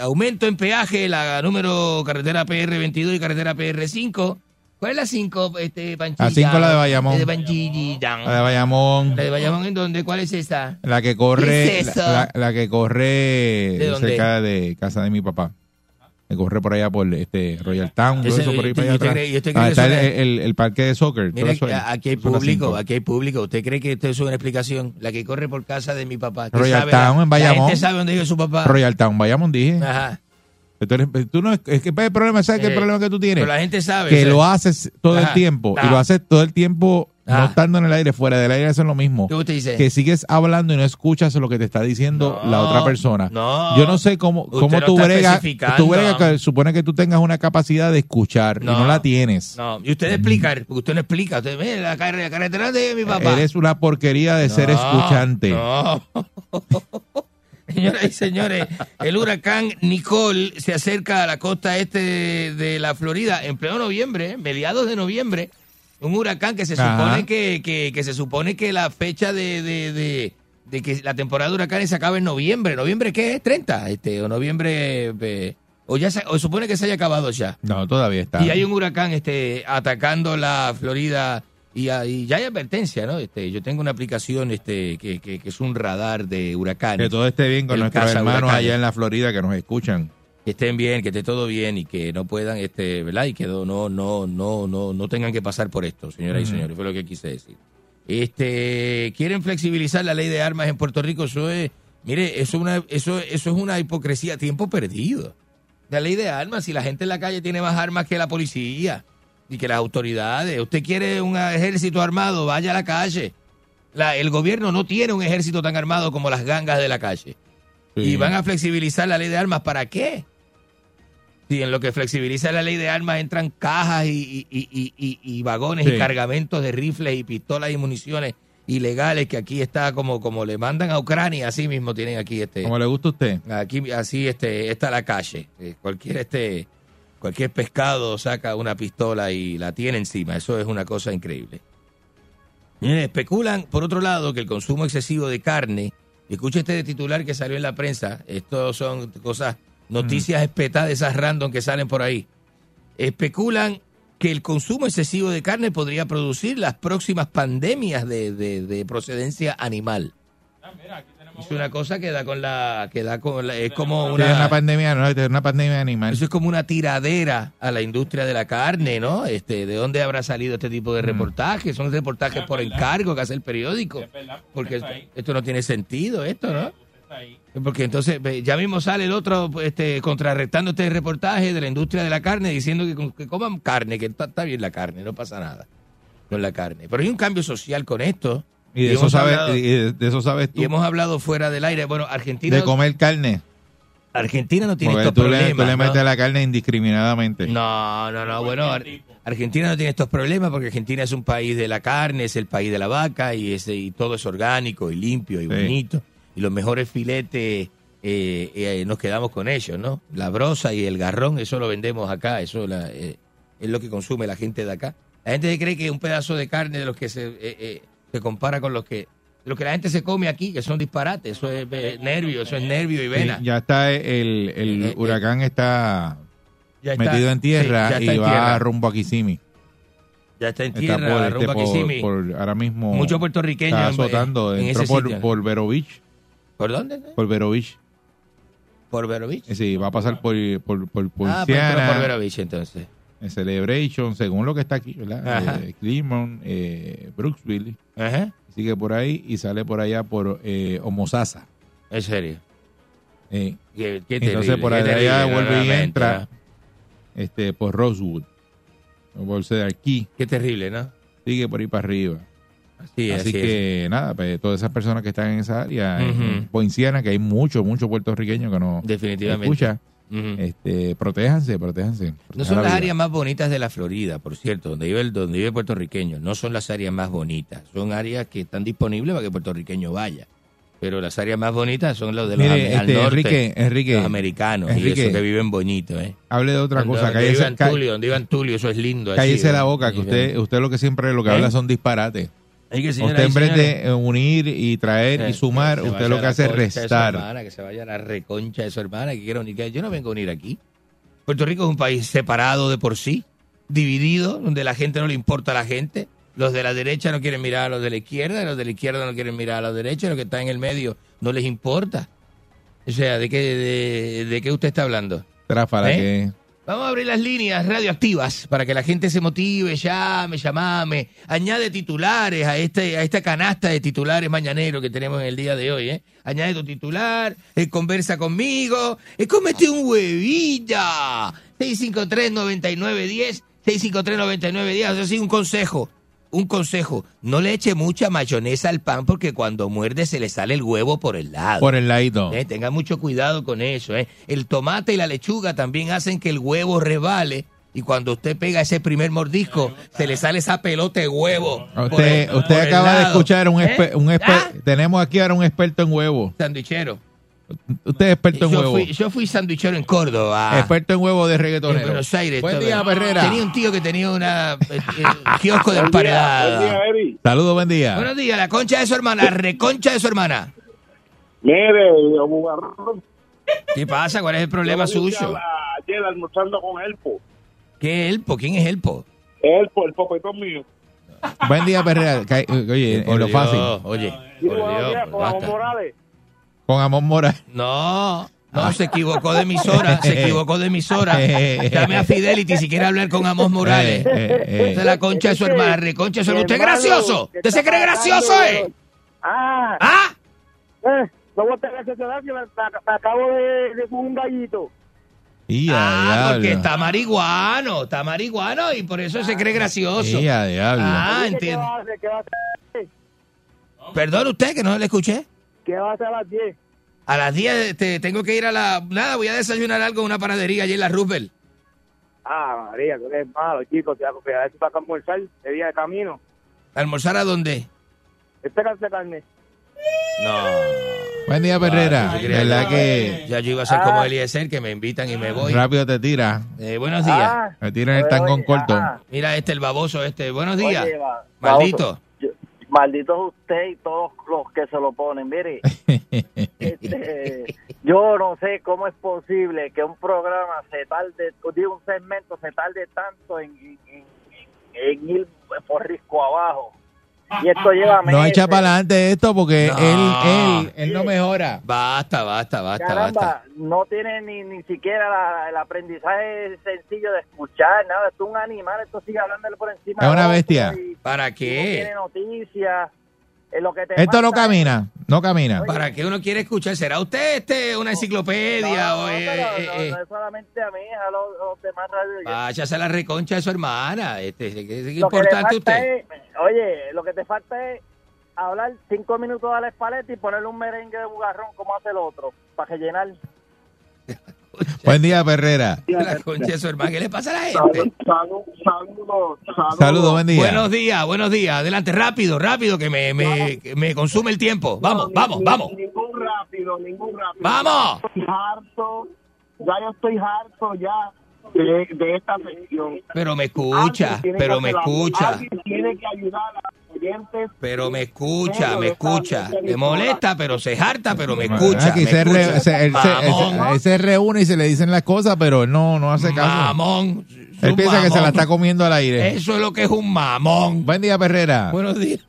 Speaker 3: Aumento en peaje, la número carretera PR22 y carretera PR5. ¿Cuál es la 5, este, Panchita?
Speaker 2: La cinco, la de Bayamón.
Speaker 3: La de.
Speaker 2: La de Bayamón.
Speaker 3: ¿La de Bayamón en dónde? ¿Cuál es esta?
Speaker 2: La que corre,
Speaker 3: ¿Qué es eso?
Speaker 2: la, la que corre
Speaker 3: ¿De
Speaker 2: cerca de casa de mi papá. Que corre por allá por este Royal Town, todo
Speaker 3: Ese-
Speaker 2: eso por ahí
Speaker 3: ¿y
Speaker 2: para allá atrás.
Speaker 3: cree-
Speaker 2: Ah, está el, el- el parque de soccer. todo
Speaker 3: Mira,
Speaker 2: eso
Speaker 3: aquí hay público, aquí hay público. ¿Usted cree que esto es una explicación? La que corre por casa de mi papá. ¿Qué
Speaker 2: Royal
Speaker 3: sabe la-
Speaker 2: Town en Bayamón.
Speaker 3: La gente sabe dónde vive su papá.
Speaker 2: Royal Town, Bayamón, dije.
Speaker 3: Ajá.
Speaker 2: Tú, tú no, es que el problema, ¿sabes qué es
Speaker 3: Eh,
Speaker 2: el problema que tú tienes?
Speaker 3: pero la gente sabe,
Speaker 2: Que lo haces todo
Speaker 3: Ajá.
Speaker 2: el tiempo. Y lo haces todo el tiempo no estando en el aire, fuera del aire, eso es lo mismo.
Speaker 3: ¿Qué usted dice?
Speaker 2: Que sigues hablando y no escuchas lo que te está diciendo
Speaker 3: No,
Speaker 2: la otra persona.
Speaker 3: no.
Speaker 2: Yo no sé cómo, cómo tú bregas. Tú bregas que supone que tú tengas una capacidad de escuchar y
Speaker 3: No.
Speaker 2: la tienes.
Speaker 3: No, y usted explicar, porque usted no explica. Usted ve la, car- la carretera de mi papá.
Speaker 2: Eres una porquería de ser escuchante.
Speaker 3: No. Señoras y señores, el huracán Nicole se acerca a la costa este de, de la Florida en pleno noviembre, ¿eh? mediados de noviembre. Un huracán que se
Speaker 2: Ajá.
Speaker 3: supone que, que, que se supone que la fecha de, de, de- de que la temporada de huracanes se acaba en noviembre. ¿Noviembre qué es? ¿30? Este, o noviembre... eh, o ya se, o supone que se haya acabado ya.
Speaker 2: No, todavía está.
Speaker 3: Y hay un huracán este, atacando la Florida y, y ya hay advertencia, ¿no? Este, yo tengo una aplicación este, que, que- que es un radar de huracanes.
Speaker 2: Que todo esté bien con nuestros hermanos
Speaker 3: huracanes.
Speaker 2: allá en la Florida que nos escuchan.
Speaker 3: Que estén bien, que esté todo bien y que no puedan, este, ¿verdad? Y que no, no, no, no, no, tengan que pasar por esto, señoras y señores. Fue lo que quise decir. Este, quieren flexibilizar la ley de armas en Puerto Rico. Eso es, mire, eso es una, eso, eso es una hipocresía, tiempo perdido. La ley de armas, si la gente en la calle tiene más armas que la policía y que las autoridades. Usted quiere un ejército armado, vaya a la calle. La- el gobierno no tiene un ejército tan armado como las gangas de la calle. Y van a flexibilizar la ley de armas, ¿para qué? Si en lo que flexibiliza la ley de armas entran cajas y, y- y- y- y vagones
Speaker 2: Sí.
Speaker 3: y cargamentos de rifles y pistolas y municiones ilegales que aquí está como como le mandan a Ucrania, así mismo tienen aquí este
Speaker 2: Como le gusta a usted.
Speaker 3: aquí así este está la calle. Eh, cualquier este cualquier pescado saca una pistola y la tiene encima, eso es una cosa increíble. Miren, especulan, por otro lado, que el consumo excesivo de carne, escuche este titular que salió en la prensa, esto son cosas, noticias espetadas, esas random que salen por ahí. Especulan que el consumo excesivo de carne podría producir las próximas pandemias de, de- de procedencia animal. Es una cosa que da con la, que da con la, es como una,
Speaker 2: es una pandemia, no, es una pandemia animal.
Speaker 3: eso es como una tiradera a la industria de la carne, ¿no? Este, ¿de dónde habrá salido este tipo
Speaker 2: Mm.
Speaker 3: de reportajes? Son reportajes por encargo que hace el periódico. Porque esto, esto no tiene sentido, esto, ¿no? Porque entonces ya mismo sale el otro este, contrarrestando este reportaje de la industria de la carne diciendo que, con- que coman carne, que está, está bien la carne, no pasa nada con la carne. Pero hay un cambio social con esto.
Speaker 2: Y de eso sabes,
Speaker 3: hablado-
Speaker 2: y de, de eso sabes tú.
Speaker 3: y hemos hablado fuera del aire. Bueno, Argentina,
Speaker 2: de comer carne.
Speaker 3: Argentina no tiene
Speaker 2: Porque
Speaker 3: estos
Speaker 2: tú le, tú
Speaker 3: problemas.
Speaker 2: le
Speaker 3: ¿no?
Speaker 2: metes la carne indiscriminadamente.
Speaker 3: No, no, no. Bueno, Ar- Argentina no tiene estos problemas porque Argentina es un país de la carne, es el país de la vaca y, es, y todo es orgánico y limpio y
Speaker 2: Sí.
Speaker 3: bonito. Y los mejores filetes eh, eh, nos quedamos con ellos, ¿no? La brosa y el garrón, eso lo vendemos acá, eso la- eh, es lo que consume la gente de acá. La gente cree que un pedazo de carne de los que se, se compara con los que lo que la gente se come aquí, que son disparates, eso es eh, nervio, eso es nervio y
Speaker 2: Sí,
Speaker 3: vena.
Speaker 2: ya está el, el
Speaker 3: Eh, eh,
Speaker 2: huracán está,
Speaker 3: está-
Speaker 2: metido en tierra
Speaker 3: sí, está
Speaker 2: y
Speaker 3: en
Speaker 2: va
Speaker 3: tierra.
Speaker 2: rumbo a Kissimmee.
Speaker 3: Ya está en
Speaker 2: Está
Speaker 3: tierra,
Speaker 2: este,
Speaker 3: a
Speaker 2: por-
Speaker 3: Kissimmee.
Speaker 2: por- ahora mismo
Speaker 3: Muchos puertorriqueños
Speaker 2: está azotando,
Speaker 3: en
Speaker 2: entró
Speaker 3: ese
Speaker 2: por,
Speaker 3: sitio.
Speaker 2: por Vero Beach,
Speaker 3: ¿Por dónde?
Speaker 2: por Vero Beach.
Speaker 3: ¿Por Vero Beach?
Speaker 2: Sí, va a pasar por, por, por,
Speaker 3: Ah, por Vero Beach entonces.
Speaker 2: En Celebration, según lo que está aquí, ¿verdad? Eh, eh, Brooksville,
Speaker 3: Ajá.
Speaker 2: sigue por ahí y sale por allá por eh, Homosassa.
Speaker 3: En serio.
Speaker 2: Eh,
Speaker 3: Qué- qué
Speaker 2: entonces
Speaker 3: terrible,
Speaker 2: por
Speaker 3: qué
Speaker 2: allá
Speaker 3: terrible,
Speaker 2: vuelve y entra este, por Rosewood, o por aquí,
Speaker 3: Qué terrible, ¿no?
Speaker 2: sigue por ahí para arriba.
Speaker 3: Sí,
Speaker 2: así
Speaker 3: así
Speaker 2: que nada, pues, todas esas personas que están en esa área, en Poinciana, que hay muchos, muchos puertorriqueños que no
Speaker 3: Definitivamente.
Speaker 2: escuchan,
Speaker 3: Ujú.
Speaker 2: este, protéjanse, protéjanse.
Speaker 3: No son
Speaker 2: la
Speaker 3: las
Speaker 2: vida.
Speaker 3: áreas más bonitas de la Florida, por cierto, donde vive el, donde vive el puertorriqueño. No son las áreas más bonitas. Son áreas que están disponibles para que el puertorriqueño vaya. Pero las áreas más bonitas son los de los
Speaker 2: Mire,
Speaker 3: am- al
Speaker 2: este,
Speaker 3: norte,
Speaker 2: Enrique, Enrique,
Speaker 3: los americanos y esos que viven bonito, ¿eh?
Speaker 2: Hable de otra
Speaker 3: Donde-
Speaker 2: cosa,
Speaker 3: donde vivan Tulio, donde vivan Tulio, eso es lindo. así,
Speaker 2: cállese la
Speaker 3: ¿eh?
Speaker 2: boca, que usted, usted lo que siempre lo que
Speaker 3: ¿Eh?
Speaker 2: habla son disparates.
Speaker 3: Que
Speaker 2: Usted en vez de eh, unir y traer y sumar, usted lo que
Speaker 3: la
Speaker 2: hace es
Speaker 3: de
Speaker 2: restar.
Speaker 3: hermana, que se vaya a la reconcha de su hermana, que quiera unir. Yo no vengo a unir aquí. Puerto Rico es un país separado de por sí, dividido, donde la gente no le importa a la gente. Los de la derecha no quieren mirar a los de la izquierda, los de la izquierda no quieren mirar a los derechos, y los que están en el medio no les importa. O sea, ¿de qué, de, de qué usted está hablando?
Speaker 2: Tráfala
Speaker 3: ¿Eh?
Speaker 2: que
Speaker 3: Vamos a abrir las líneas radioactivas para que la gente se motive, llame, llamame, añade titulares a este a esta canasta de titulares mañaneros que tenemos en el día de hoy, ¿eh? Añade tu titular, eh, conversa conmigo, eh, cómete un huevita. 653-9910, 653-9910, eso sí, un consejo, un consejo, no le eche mucha mayonesa al pan porque cuando muerde se le sale el huevo por el lado.
Speaker 2: por el ladito.
Speaker 3: Eh, tenga mucho cuidado con eso. eh. El tomate y la lechuga también hacen que el huevo rebale. Y cuando usted pega ese primer mordisco, se le sale esa pelota de huevo.
Speaker 2: Usted,
Speaker 3: el-
Speaker 2: acaba de
Speaker 3: lado.
Speaker 2: escuchar un,
Speaker 3: ¿Eh?
Speaker 2: un
Speaker 3: ¿Ah?
Speaker 2: tenemos aquí ahora un experto en huevo.
Speaker 3: Sandwichero.
Speaker 2: Usted es experto en
Speaker 3: Yo
Speaker 2: huevo.
Speaker 3: fui, yo fui sandwichero en Córdoba.
Speaker 2: Experto en huevo de
Speaker 3: en
Speaker 2: reggaetonero.
Speaker 3: Buenos Aires.
Speaker 2: Buen día, Perrera.
Speaker 3: Tenía un tío que tenía una eh, eh, kiosco de emparedada.
Speaker 12: buen día, Eri.
Speaker 2: Saludos, buen día.
Speaker 3: Buenos días, la concha de su hermana, la reconcha de su hermana.
Speaker 12: Mire, Bugarrón.
Speaker 3: ¿Qué pasa? ¿Cuál es el problema suyo?
Speaker 12: Ayer almorzando con Elpo.
Speaker 3: ¿Qué Elpo? ¿Quién es Elpo?
Speaker 12: Elpo, el popetón mío.
Speaker 2: Buen día, Perrera. Oye,
Speaker 3: Por
Speaker 2: en lo fácil.
Speaker 3: Oye, por Dios, basta.
Speaker 12: Morales.
Speaker 2: Con Amón Mora.
Speaker 3: No, no, se equivocó de emisora, se equivocó de emisora. Llame a Fidelity si quiere hablar con Amos Morales.
Speaker 2: Eh, eh, eh.
Speaker 3: Es la concha de su hermana, reconcha de su hermana. ¿Usted es
Speaker 5: Hermano,
Speaker 3: gracioso?
Speaker 5: ¿qué
Speaker 3: ¿Usted se cree gracioso, eh?
Speaker 5: Ah,
Speaker 3: ¿Ah?
Speaker 5: eh, no voy a tener que me, acabo de, de un gallito.
Speaker 3: Ah, porque está marihuano, está marihuano y por eso se cree gracioso. Ah,
Speaker 5: Oye, ¿Qué
Speaker 3: entiendo. Perdón usted que no le escuché.
Speaker 5: ¿Qué va a hacer a las 10?
Speaker 3: A las 10 este, tengo que ir a la... Nada, voy a desayunar algo en una panadería allí en la Roosevelt.
Speaker 5: Ah, María, tú eres malo, chico. Te hago que a ver si vas a almorzar de día de camino.
Speaker 3: ¿Almorzar a dónde?
Speaker 5: Espérate, carne.
Speaker 3: No.
Speaker 2: Buen día, Perrera.
Speaker 3: Ah,
Speaker 2: ¿Verdad
Speaker 3: que- Ya yo iba a ser
Speaker 5: Ah.
Speaker 3: como Eliezer, que me invitan y me voy.
Speaker 2: rápido te tira?
Speaker 3: Eh, buenos días.
Speaker 5: Ah,
Speaker 2: Me tiran el tangón corto.
Speaker 5: ah.
Speaker 3: Mira este, el baboso este. Buenos días.
Speaker 5: Oye,
Speaker 3: Maldito.
Speaker 14: Yo- maldito es usted y todos los que se lo ponen. Mire, este, yo no sé cómo es posible que un programa se tarde, digo, un segmento se tarde tanto en, en, en- en ir por risco abajo. Y esto lleva
Speaker 2: No echa para adelante esto porque
Speaker 3: No.
Speaker 2: él, él, él no mejora.
Speaker 3: Basta, basta, basta,
Speaker 14: Caramba,
Speaker 3: basta.
Speaker 14: no tiene ni, ni siquiera la- el aprendizaje sencillo de escuchar, nada, esto es un animal, esto sigue hablándole por encima.
Speaker 2: Es
Speaker 14: de
Speaker 2: una bestia.
Speaker 14: y-
Speaker 3: ¿Para
Speaker 14: y No tiene
Speaker 3: qué?
Speaker 14: noticias. Eh, lo que te
Speaker 2: Esto no camina, no camina.
Speaker 3: ¿Para qué uno quiere escuchar? ¿Será usted este una enciclopedia?
Speaker 14: No,
Speaker 3: o,
Speaker 14: no,
Speaker 3: eh,
Speaker 14: pero
Speaker 3: eh,
Speaker 14: no,
Speaker 3: eh,
Speaker 14: no es solamente a mí, a los, los demás radios.
Speaker 3: Váyase a la reconcha de su hermana. Este, ¿qué, qué
Speaker 14: Lo que le
Speaker 3: importante
Speaker 14: falta
Speaker 3: usted?
Speaker 14: es, oye, lo que te falta es hablar cinco minutos de la espaleta y ponerle un merengue de bugarrón como hace el otro, para rellenar.
Speaker 2: Buen día, Perrera.
Speaker 3: La concha de su hermana. ¿Qué le pasa a la gente?
Speaker 12: Saludos, saludos, saludos.
Speaker 2: Saludos, buen día.
Speaker 3: Buenos días, buenos días. Adelante, rápido, rápido, que me, me, que me consume el tiempo. Vamos, vamos, vamos.
Speaker 12: Ningún rápido, ningún rápido.
Speaker 3: ¡Vamos!
Speaker 12: Estoy harto, ya yo estoy harto ya de, de esta sección.
Speaker 3: Pero me escucha, pero me escucha.
Speaker 12: Alguien tiene que ayudar a
Speaker 3: Pero me escucha, me escucha. Me molesta, pero se harta, pero me
Speaker 2: Ah,
Speaker 3: escucha.
Speaker 2: Aquí
Speaker 3: me
Speaker 2: se,
Speaker 3: escucha.
Speaker 2: él, se, él se-
Speaker 3: Mamón,
Speaker 2: él se reúne y se le dicen las cosas, pero él no, no hace caso.
Speaker 3: mamón.
Speaker 2: Él piensa que se la está comiendo al aire.
Speaker 3: Eso es lo que es un mamón.
Speaker 2: Buen día, Perrera.
Speaker 3: Buenos días.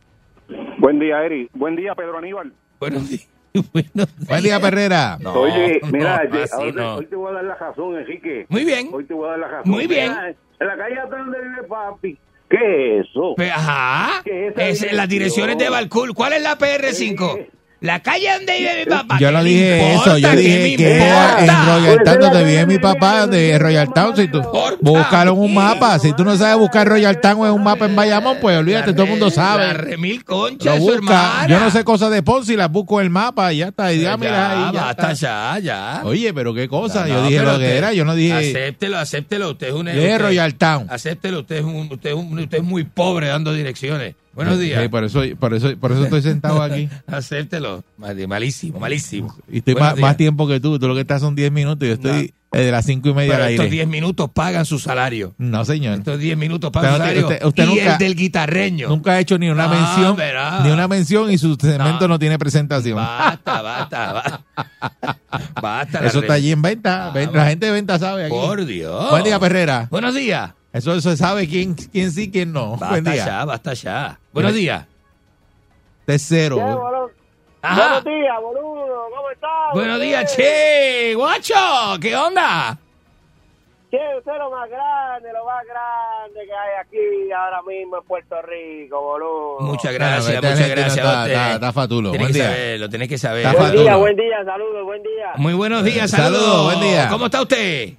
Speaker 10: Buen día, Eri. Buen día, Pedro Aníbal.
Speaker 3: Buenos días. Buenos
Speaker 2: Buen día, Perrera.
Speaker 3: No,
Speaker 18: Oye, mira,
Speaker 3: no.
Speaker 18: hoy te voy a dar la razón, Enrique.
Speaker 3: Muy bien.
Speaker 18: Hoy te voy a dar la razón.
Speaker 3: Muy bien.
Speaker 18: Mira, en la calle hasta donde vive papi. ¿Qué es eso?
Speaker 3: Ajá.
Speaker 18: ¿Qué es
Speaker 3: Es las direcciones de? Balcool. ¿Cuál es la PR5? La calle donde vive mi papá.
Speaker 2: Yo
Speaker 3: ¿Qué
Speaker 2: no dije
Speaker 3: importa?
Speaker 2: eso, yo
Speaker 3: ¿Qué
Speaker 2: dije que
Speaker 3: importa?
Speaker 2: en Royal Town donde vive mi papá de Royal Town, si tú búscalo en un mapa, si tú no sabes buscar Royal Town en un mapa en Bayamón, pues olvídate, todo el mundo
Speaker 3: La
Speaker 2: sabe.
Speaker 3: remil concha
Speaker 2: Lo busca. Yo no sé cosas de Ponce y las busco en el mapa y ya está, y ya, mira ahí, ya está.
Speaker 3: ya, ya.
Speaker 2: Oye, pero qué cosa,
Speaker 3: No,
Speaker 2: yo dije lo que era, yo no dije
Speaker 3: Acéptelo, acéptelo. Usted es un.
Speaker 2: de
Speaker 3: usted-
Speaker 2: Royal Town.
Speaker 3: Acéptelo, usted es, un, usted, es un- usted es muy pobre dando direcciones. Buenos días.
Speaker 2: Por eso, por eso, por eso estoy sentado aquí.
Speaker 3: Acéptelo. Mal- Malísimo, malísimo.
Speaker 2: Y estoy más, tiempo que tú. Tú lo que estás son 10 minutos y yo estoy eh, de las 5 y media
Speaker 3: Pero
Speaker 2: al
Speaker 3: estos
Speaker 2: aire.
Speaker 3: 10 minutos pagan su salario.
Speaker 2: No, señor.
Speaker 3: Estos 10 minutos pagan su
Speaker 2: Usted no
Speaker 3: salario.
Speaker 2: usted- usted
Speaker 3: y
Speaker 2: nunca-
Speaker 3: el del guitarreño.
Speaker 2: Nunca ha hecho ni una
Speaker 3: No,
Speaker 2: mención,
Speaker 3: verá.
Speaker 2: ni una mención y su segmento
Speaker 3: No.
Speaker 2: no, tiene presentación.
Speaker 3: Basta, basta, basta. Basta.
Speaker 2: Eso está allí en venta. Ven- la gente de venta sabe aquí.
Speaker 3: Por Dios.
Speaker 2: Buen día, Perrera.
Speaker 3: Buenos días.
Speaker 2: Eso, eso sabe quién, quién sí, quién no. Buen
Speaker 3: Basta
Speaker 2: día.
Speaker 3: ya, basta ya. Buenos días.
Speaker 2: Tercero.
Speaker 5: Buenos días, boludo. ¿Cómo estás?
Speaker 3: Buenos días, che. Guacho, ¿qué onda?
Speaker 5: Che, usted es lo más grande, lo más grande que hay aquí ahora mismo en Puerto Rico, boludo.
Speaker 3: Muchas gracias, muchas gracias.
Speaker 2: está-
Speaker 3: a usted.
Speaker 2: está- está fatulo. Buen
Speaker 3: que
Speaker 2: día.
Speaker 3: saberlo, tenés que saber.
Speaker 2: Está
Speaker 5: Buen día, buen día, saludos, buen día.
Speaker 3: Muy buenos días,
Speaker 2: Saludos,
Speaker 3: saludos.
Speaker 2: buen día.
Speaker 3: ¿Cómo está usted?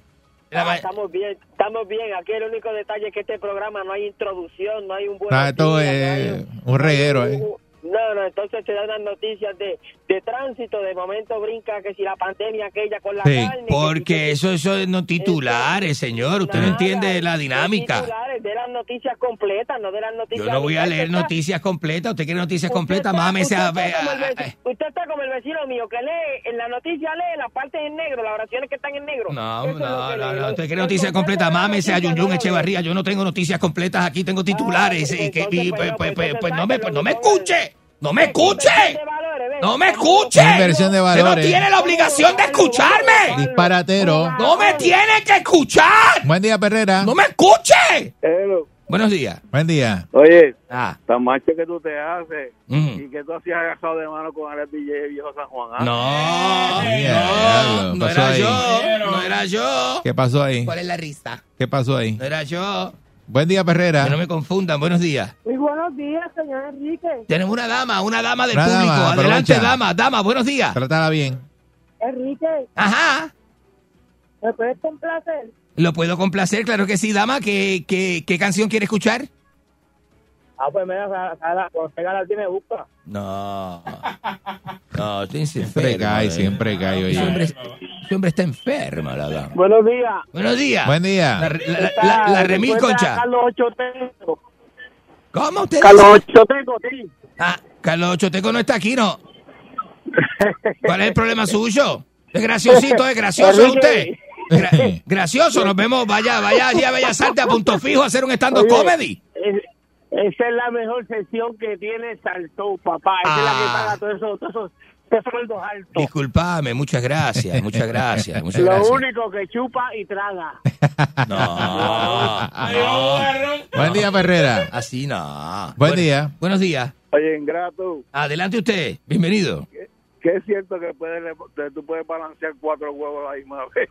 Speaker 3: La
Speaker 5: Ah, estamos bien, estamos bien. Aquí el único detalle es que este programa no hay introducción, no hay un buen
Speaker 2: No, esto es un reguero, ¿eh?
Speaker 5: No, no, entonces se dan las noticias de, de tránsito, de momento brinca que si la pandemia aquella con la
Speaker 3: Sí,
Speaker 5: carne. que si-
Speaker 3: porque eso, eso es no titulares, señor. Usted no entiende la dinámica.
Speaker 5: titulares, de las noticias completas, no de las noticias...
Speaker 3: Yo no voy a leer noticias completas. ¿Usted quiere noticias completas?
Speaker 5: está-
Speaker 3: Mámese
Speaker 5: usted
Speaker 3: a
Speaker 5: está
Speaker 3: ver.
Speaker 5: como el veci- Usted está como el vecino mío que lee, en la noticia lee las partes en negro, las oraciones que están en negro.
Speaker 3: No, no, no, no. Usted quiere noticias completas. Mámese a Yunyun Echevarría. Yo no tengo noticias completas aquí. Tengo titulares. y que- pues, pues, pues, pues, no me, pues, no me escuche. ¡No me escuche! ¡No me escuche!
Speaker 2: Inversión de
Speaker 3: Usted no
Speaker 2: valores.
Speaker 3: tiene la obligación de escucharme.
Speaker 2: Disparatero.
Speaker 3: ¡No me tiene que escuchar!
Speaker 2: Buen día, Perrera.
Speaker 3: ¡No me escuche! Buenos días.
Speaker 2: Buen día.
Speaker 21: Oye,
Speaker 3: Ah.
Speaker 21: tan macho que tú te haces
Speaker 3: Ujú.
Speaker 21: y que tú hacías agachado de mano con el DJ Viejo San Juan. ¿ah?
Speaker 3: No, no
Speaker 2: pasó
Speaker 3: era
Speaker 2: ahí?
Speaker 3: yo, no era yo.
Speaker 2: ¿Qué pasó ahí?
Speaker 3: ¿Cuál es la risa?
Speaker 2: ¿Qué pasó ahí?
Speaker 3: No era yo.
Speaker 2: Buen día, Perrera.
Speaker 3: Que no me confundan. Buenos días.
Speaker 23: Muy buenos días, señor Enrique.
Speaker 3: Tenemos una dama, una dama del
Speaker 2: Una
Speaker 3: público.
Speaker 2: dama,
Speaker 3: Adelante,
Speaker 2: aprovecha.
Speaker 3: dama, dama, buenos días.
Speaker 2: Trátala bien.
Speaker 23: Enrique,
Speaker 3: Ajá.
Speaker 23: ¿me puedes complacer?
Speaker 3: Lo puedo complacer, claro que sí, dama. ¿Qué, qué, qué canción quiere escuchar?
Speaker 23: Ah, pues mira, Sara, cuando tenga la me busca.
Speaker 3: No. No, estoy
Speaker 2: Siempre cae, siempre cae, oye.
Speaker 3: Ese hombre está enfermo, la dama.
Speaker 5: Buenos días.
Speaker 3: Buenos días.
Speaker 2: Buen día.
Speaker 3: La, la, la, la remil concha.
Speaker 5: Carlos Ochoteco.
Speaker 3: ¿Cómo usted
Speaker 5: Carlos? Ochoteco, sí.
Speaker 3: Ah, Carlos Ochoteco no está aquí, ¿no? ¿Cuál es el problema suyo? Es graciosito, es gracioso usted. Gra- gracioso, nos vemos, vaya, vaya allí a Bellas Artes a punto fijo a hacer un stand-up comedy.
Speaker 5: Es- esa es la mejor sesión que tiene Salto, papá. Esa es la que
Speaker 3: Ah.
Speaker 5: paga todos esos, todos esos sueldos altos.
Speaker 3: Disculpame, muchas gracias, muchas gracias, muchas
Speaker 5: Lo
Speaker 3: gracias.
Speaker 5: único que chupa y traga.
Speaker 3: No, no.
Speaker 2: Buen día, Perrera.
Speaker 3: Así no.
Speaker 2: Buen
Speaker 3: Bueno,
Speaker 2: día.
Speaker 3: Buenos días.
Speaker 21: Oye, ingrato,
Speaker 3: Adelante usted, bienvenido.
Speaker 21: Que es cierto que puedes, tú puedes balancear cuatro huevos a la misma vez.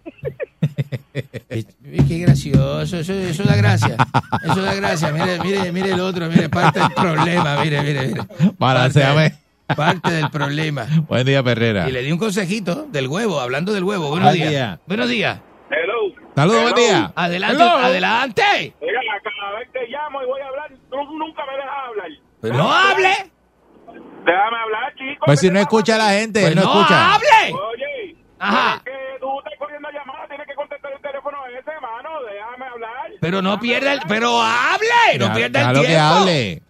Speaker 3: Qué gracioso, eso, eso da gracia. Eso da gracia. Mire, mire, mire el otro, mire, parte del problema, mire, mire, mire.
Speaker 2: Balanceame.
Speaker 3: Parte, parte del problema.
Speaker 2: Buen día, Perrera.
Speaker 3: Y le di un consejito del huevo, hablando del huevo. Buenos
Speaker 2: Buen
Speaker 3: días.
Speaker 2: día.
Speaker 3: Buenos días.
Speaker 8: Hello.
Speaker 2: Saludos, buen día.
Speaker 3: Adelante,
Speaker 2: Hello.
Speaker 3: adelante.
Speaker 8: Oiga, cada vez que llamo y voy a hablar, tú nunca me dejas hablar.
Speaker 3: Pues no hable.
Speaker 8: Déjame hablar, chico.
Speaker 2: Pues si no escucha a la gente,
Speaker 3: Pues
Speaker 2: no,
Speaker 3: no
Speaker 2: escucha.
Speaker 3: hable.
Speaker 8: Oye,
Speaker 3: Ajá.
Speaker 8: es que tú estás corriendo llamadas, tienes que contestar el teléfono ese, mano. Déjame hablar.
Speaker 3: Pero no pierda el, pero hable, no pierda el
Speaker 2: déjalo
Speaker 3: tiempo.
Speaker 2: que hable.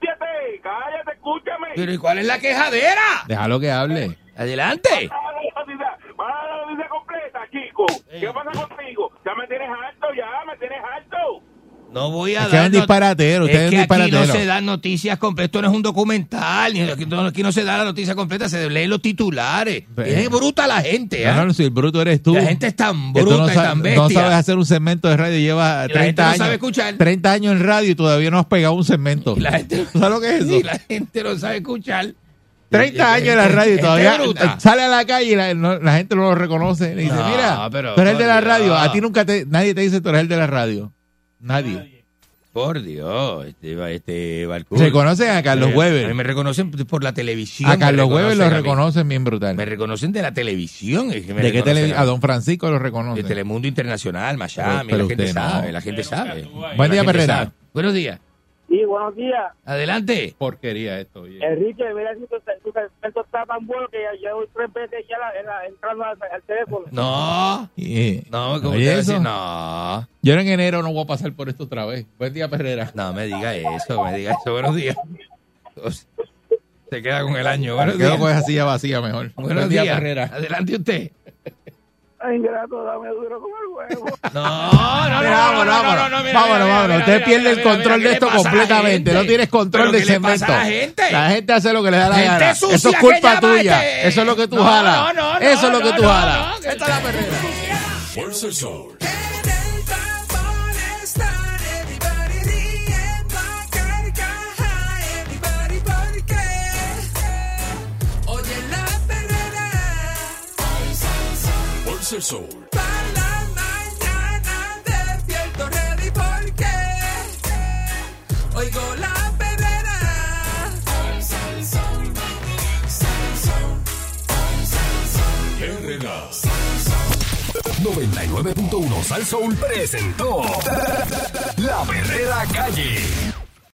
Speaker 8: Cállate, cállate, escúchame.
Speaker 3: Pero ¿y cuál es la quejadera?
Speaker 2: Déjalo que hable.
Speaker 3: Adelante.
Speaker 8: Para la noticia, para la noticia completa, chico. ¿Qué pasa contigo? Ya me tienes harto, ya.
Speaker 3: No voy a
Speaker 2: Es que
Speaker 3: dar
Speaker 2: es un
Speaker 3: not-
Speaker 2: disparatero, usted
Speaker 3: es
Speaker 2: es
Speaker 3: que aquí no
Speaker 2: disparatero.
Speaker 3: se dan noticias completas, esto no es un documental, aquí no, aquí no se da la noticia completa, se leen los titulares. Es bruta la gente.
Speaker 2: No, no, si el bruto eres tú.
Speaker 3: La gente es tan
Speaker 2: Que
Speaker 3: bruta
Speaker 2: no,
Speaker 3: y tan
Speaker 2: no
Speaker 3: bestia.
Speaker 2: sabes hacer un segmento de radio, lleva
Speaker 3: Y la
Speaker 2: 30
Speaker 3: gente no
Speaker 2: años.
Speaker 3: sabe escuchar.
Speaker 2: 30 años en radio y todavía no has pegado un segmento.
Speaker 3: Y la gente-
Speaker 2: ¿Tú sabes lo que es eso?
Speaker 3: Sí, la gente no sabe escuchar.
Speaker 2: 30 años en la radio y todavía
Speaker 3: bruta.
Speaker 2: sale a la calle y la, no- la gente no lo reconoce. Le dice,
Speaker 3: No,
Speaker 2: mira,
Speaker 3: pero
Speaker 2: tú eres el de la radio. A ti nunca te, nadie te dice tú eres el de la radio. Nadie.
Speaker 3: Por Dios, este, este Balcún.
Speaker 2: Reconocen a Carlos Weber.
Speaker 3: a mí me reconocen por la televisión.
Speaker 2: A Carlos Weber lo
Speaker 3: reconocen
Speaker 2: bien brutal.
Speaker 3: Me reconocen de la televisión. es que me
Speaker 2: ¿De qué tele-
Speaker 3: a.
Speaker 2: Don Francisco lo reconocen.
Speaker 3: De Telemundo Internacional, Miami,
Speaker 2: Pero
Speaker 3: la gente
Speaker 2: no.
Speaker 3: sabe, la gente sabe.
Speaker 2: Buen día, Perrera.
Speaker 3: Buenos días.
Speaker 23: Sí, buenos días.
Speaker 3: Adelante.
Speaker 2: Porquería esto, oye.
Speaker 23: Enrique, mira si tu, segmento está tan bueno que ya llevo tres veces ya la, la- entrando al, al teléfono.
Speaker 3: No. No, como a
Speaker 2: eso.
Speaker 3: decir, no.
Speaker 2: Yo en enero no voy a pasar por esto otra vez. Buen día, Perrera.
Speaker 3: No me diga eso, me diga eso. Buenos días. Se queda con el año. Buenos
Speaker 2: Quedo
Speaker 3: días.
Speaker 2: con esa silla vacía mejor.
Speaker 3: Buenos
Speaker 2: Buen día,
Speaker 3: días.
Speaker 2: Perrera.
Speaker 3: Adelante usted.
Speaker 23: Ay, ingrato, dame duro con el huevo.
Speaker 3: No, no, no, no,
Speaker 2: vámonos,
Speaker 3: no, no,
Speaker 2: vámonos.
Speaker 3: no, no, mira,
Speaker 2: vámonos,
Speaker 3: mira,
Speaker 2: vámonos. Usted
Speaker 3: mira,
Speaker 2: pierde el control de esto
Speaker 3: ¿qué le pasa a la
Speaker 2: completamente. No tienes control
Speaker 3: ¿Pero
Speaker 2: del
Speaker 3: qué le pasa
Speaker 2: segmento.
Speaker 3: a la gente?
Speaker 2: La gente hace lo que le da la
Speaker 3: Gente
Speaker 2: gana.
Speaker 3: sucia
Speaker 2: Eso es culpa tuya.
Speaker 3: este.
Speaker 2: Eso es lo que tú
Speaker 3: No,
Speaker 2: jalas.
Speaker 3: no, no, no,
Speaker 2: Eso es lo que tú jalas. Esta es la perrera.
Speaker 15: El sol.
Speaker 24: para la mañana despierto ready porque oigo la perrera.
Speaker 15: 99.1 Sal Soul presentó La Verdadera Calle.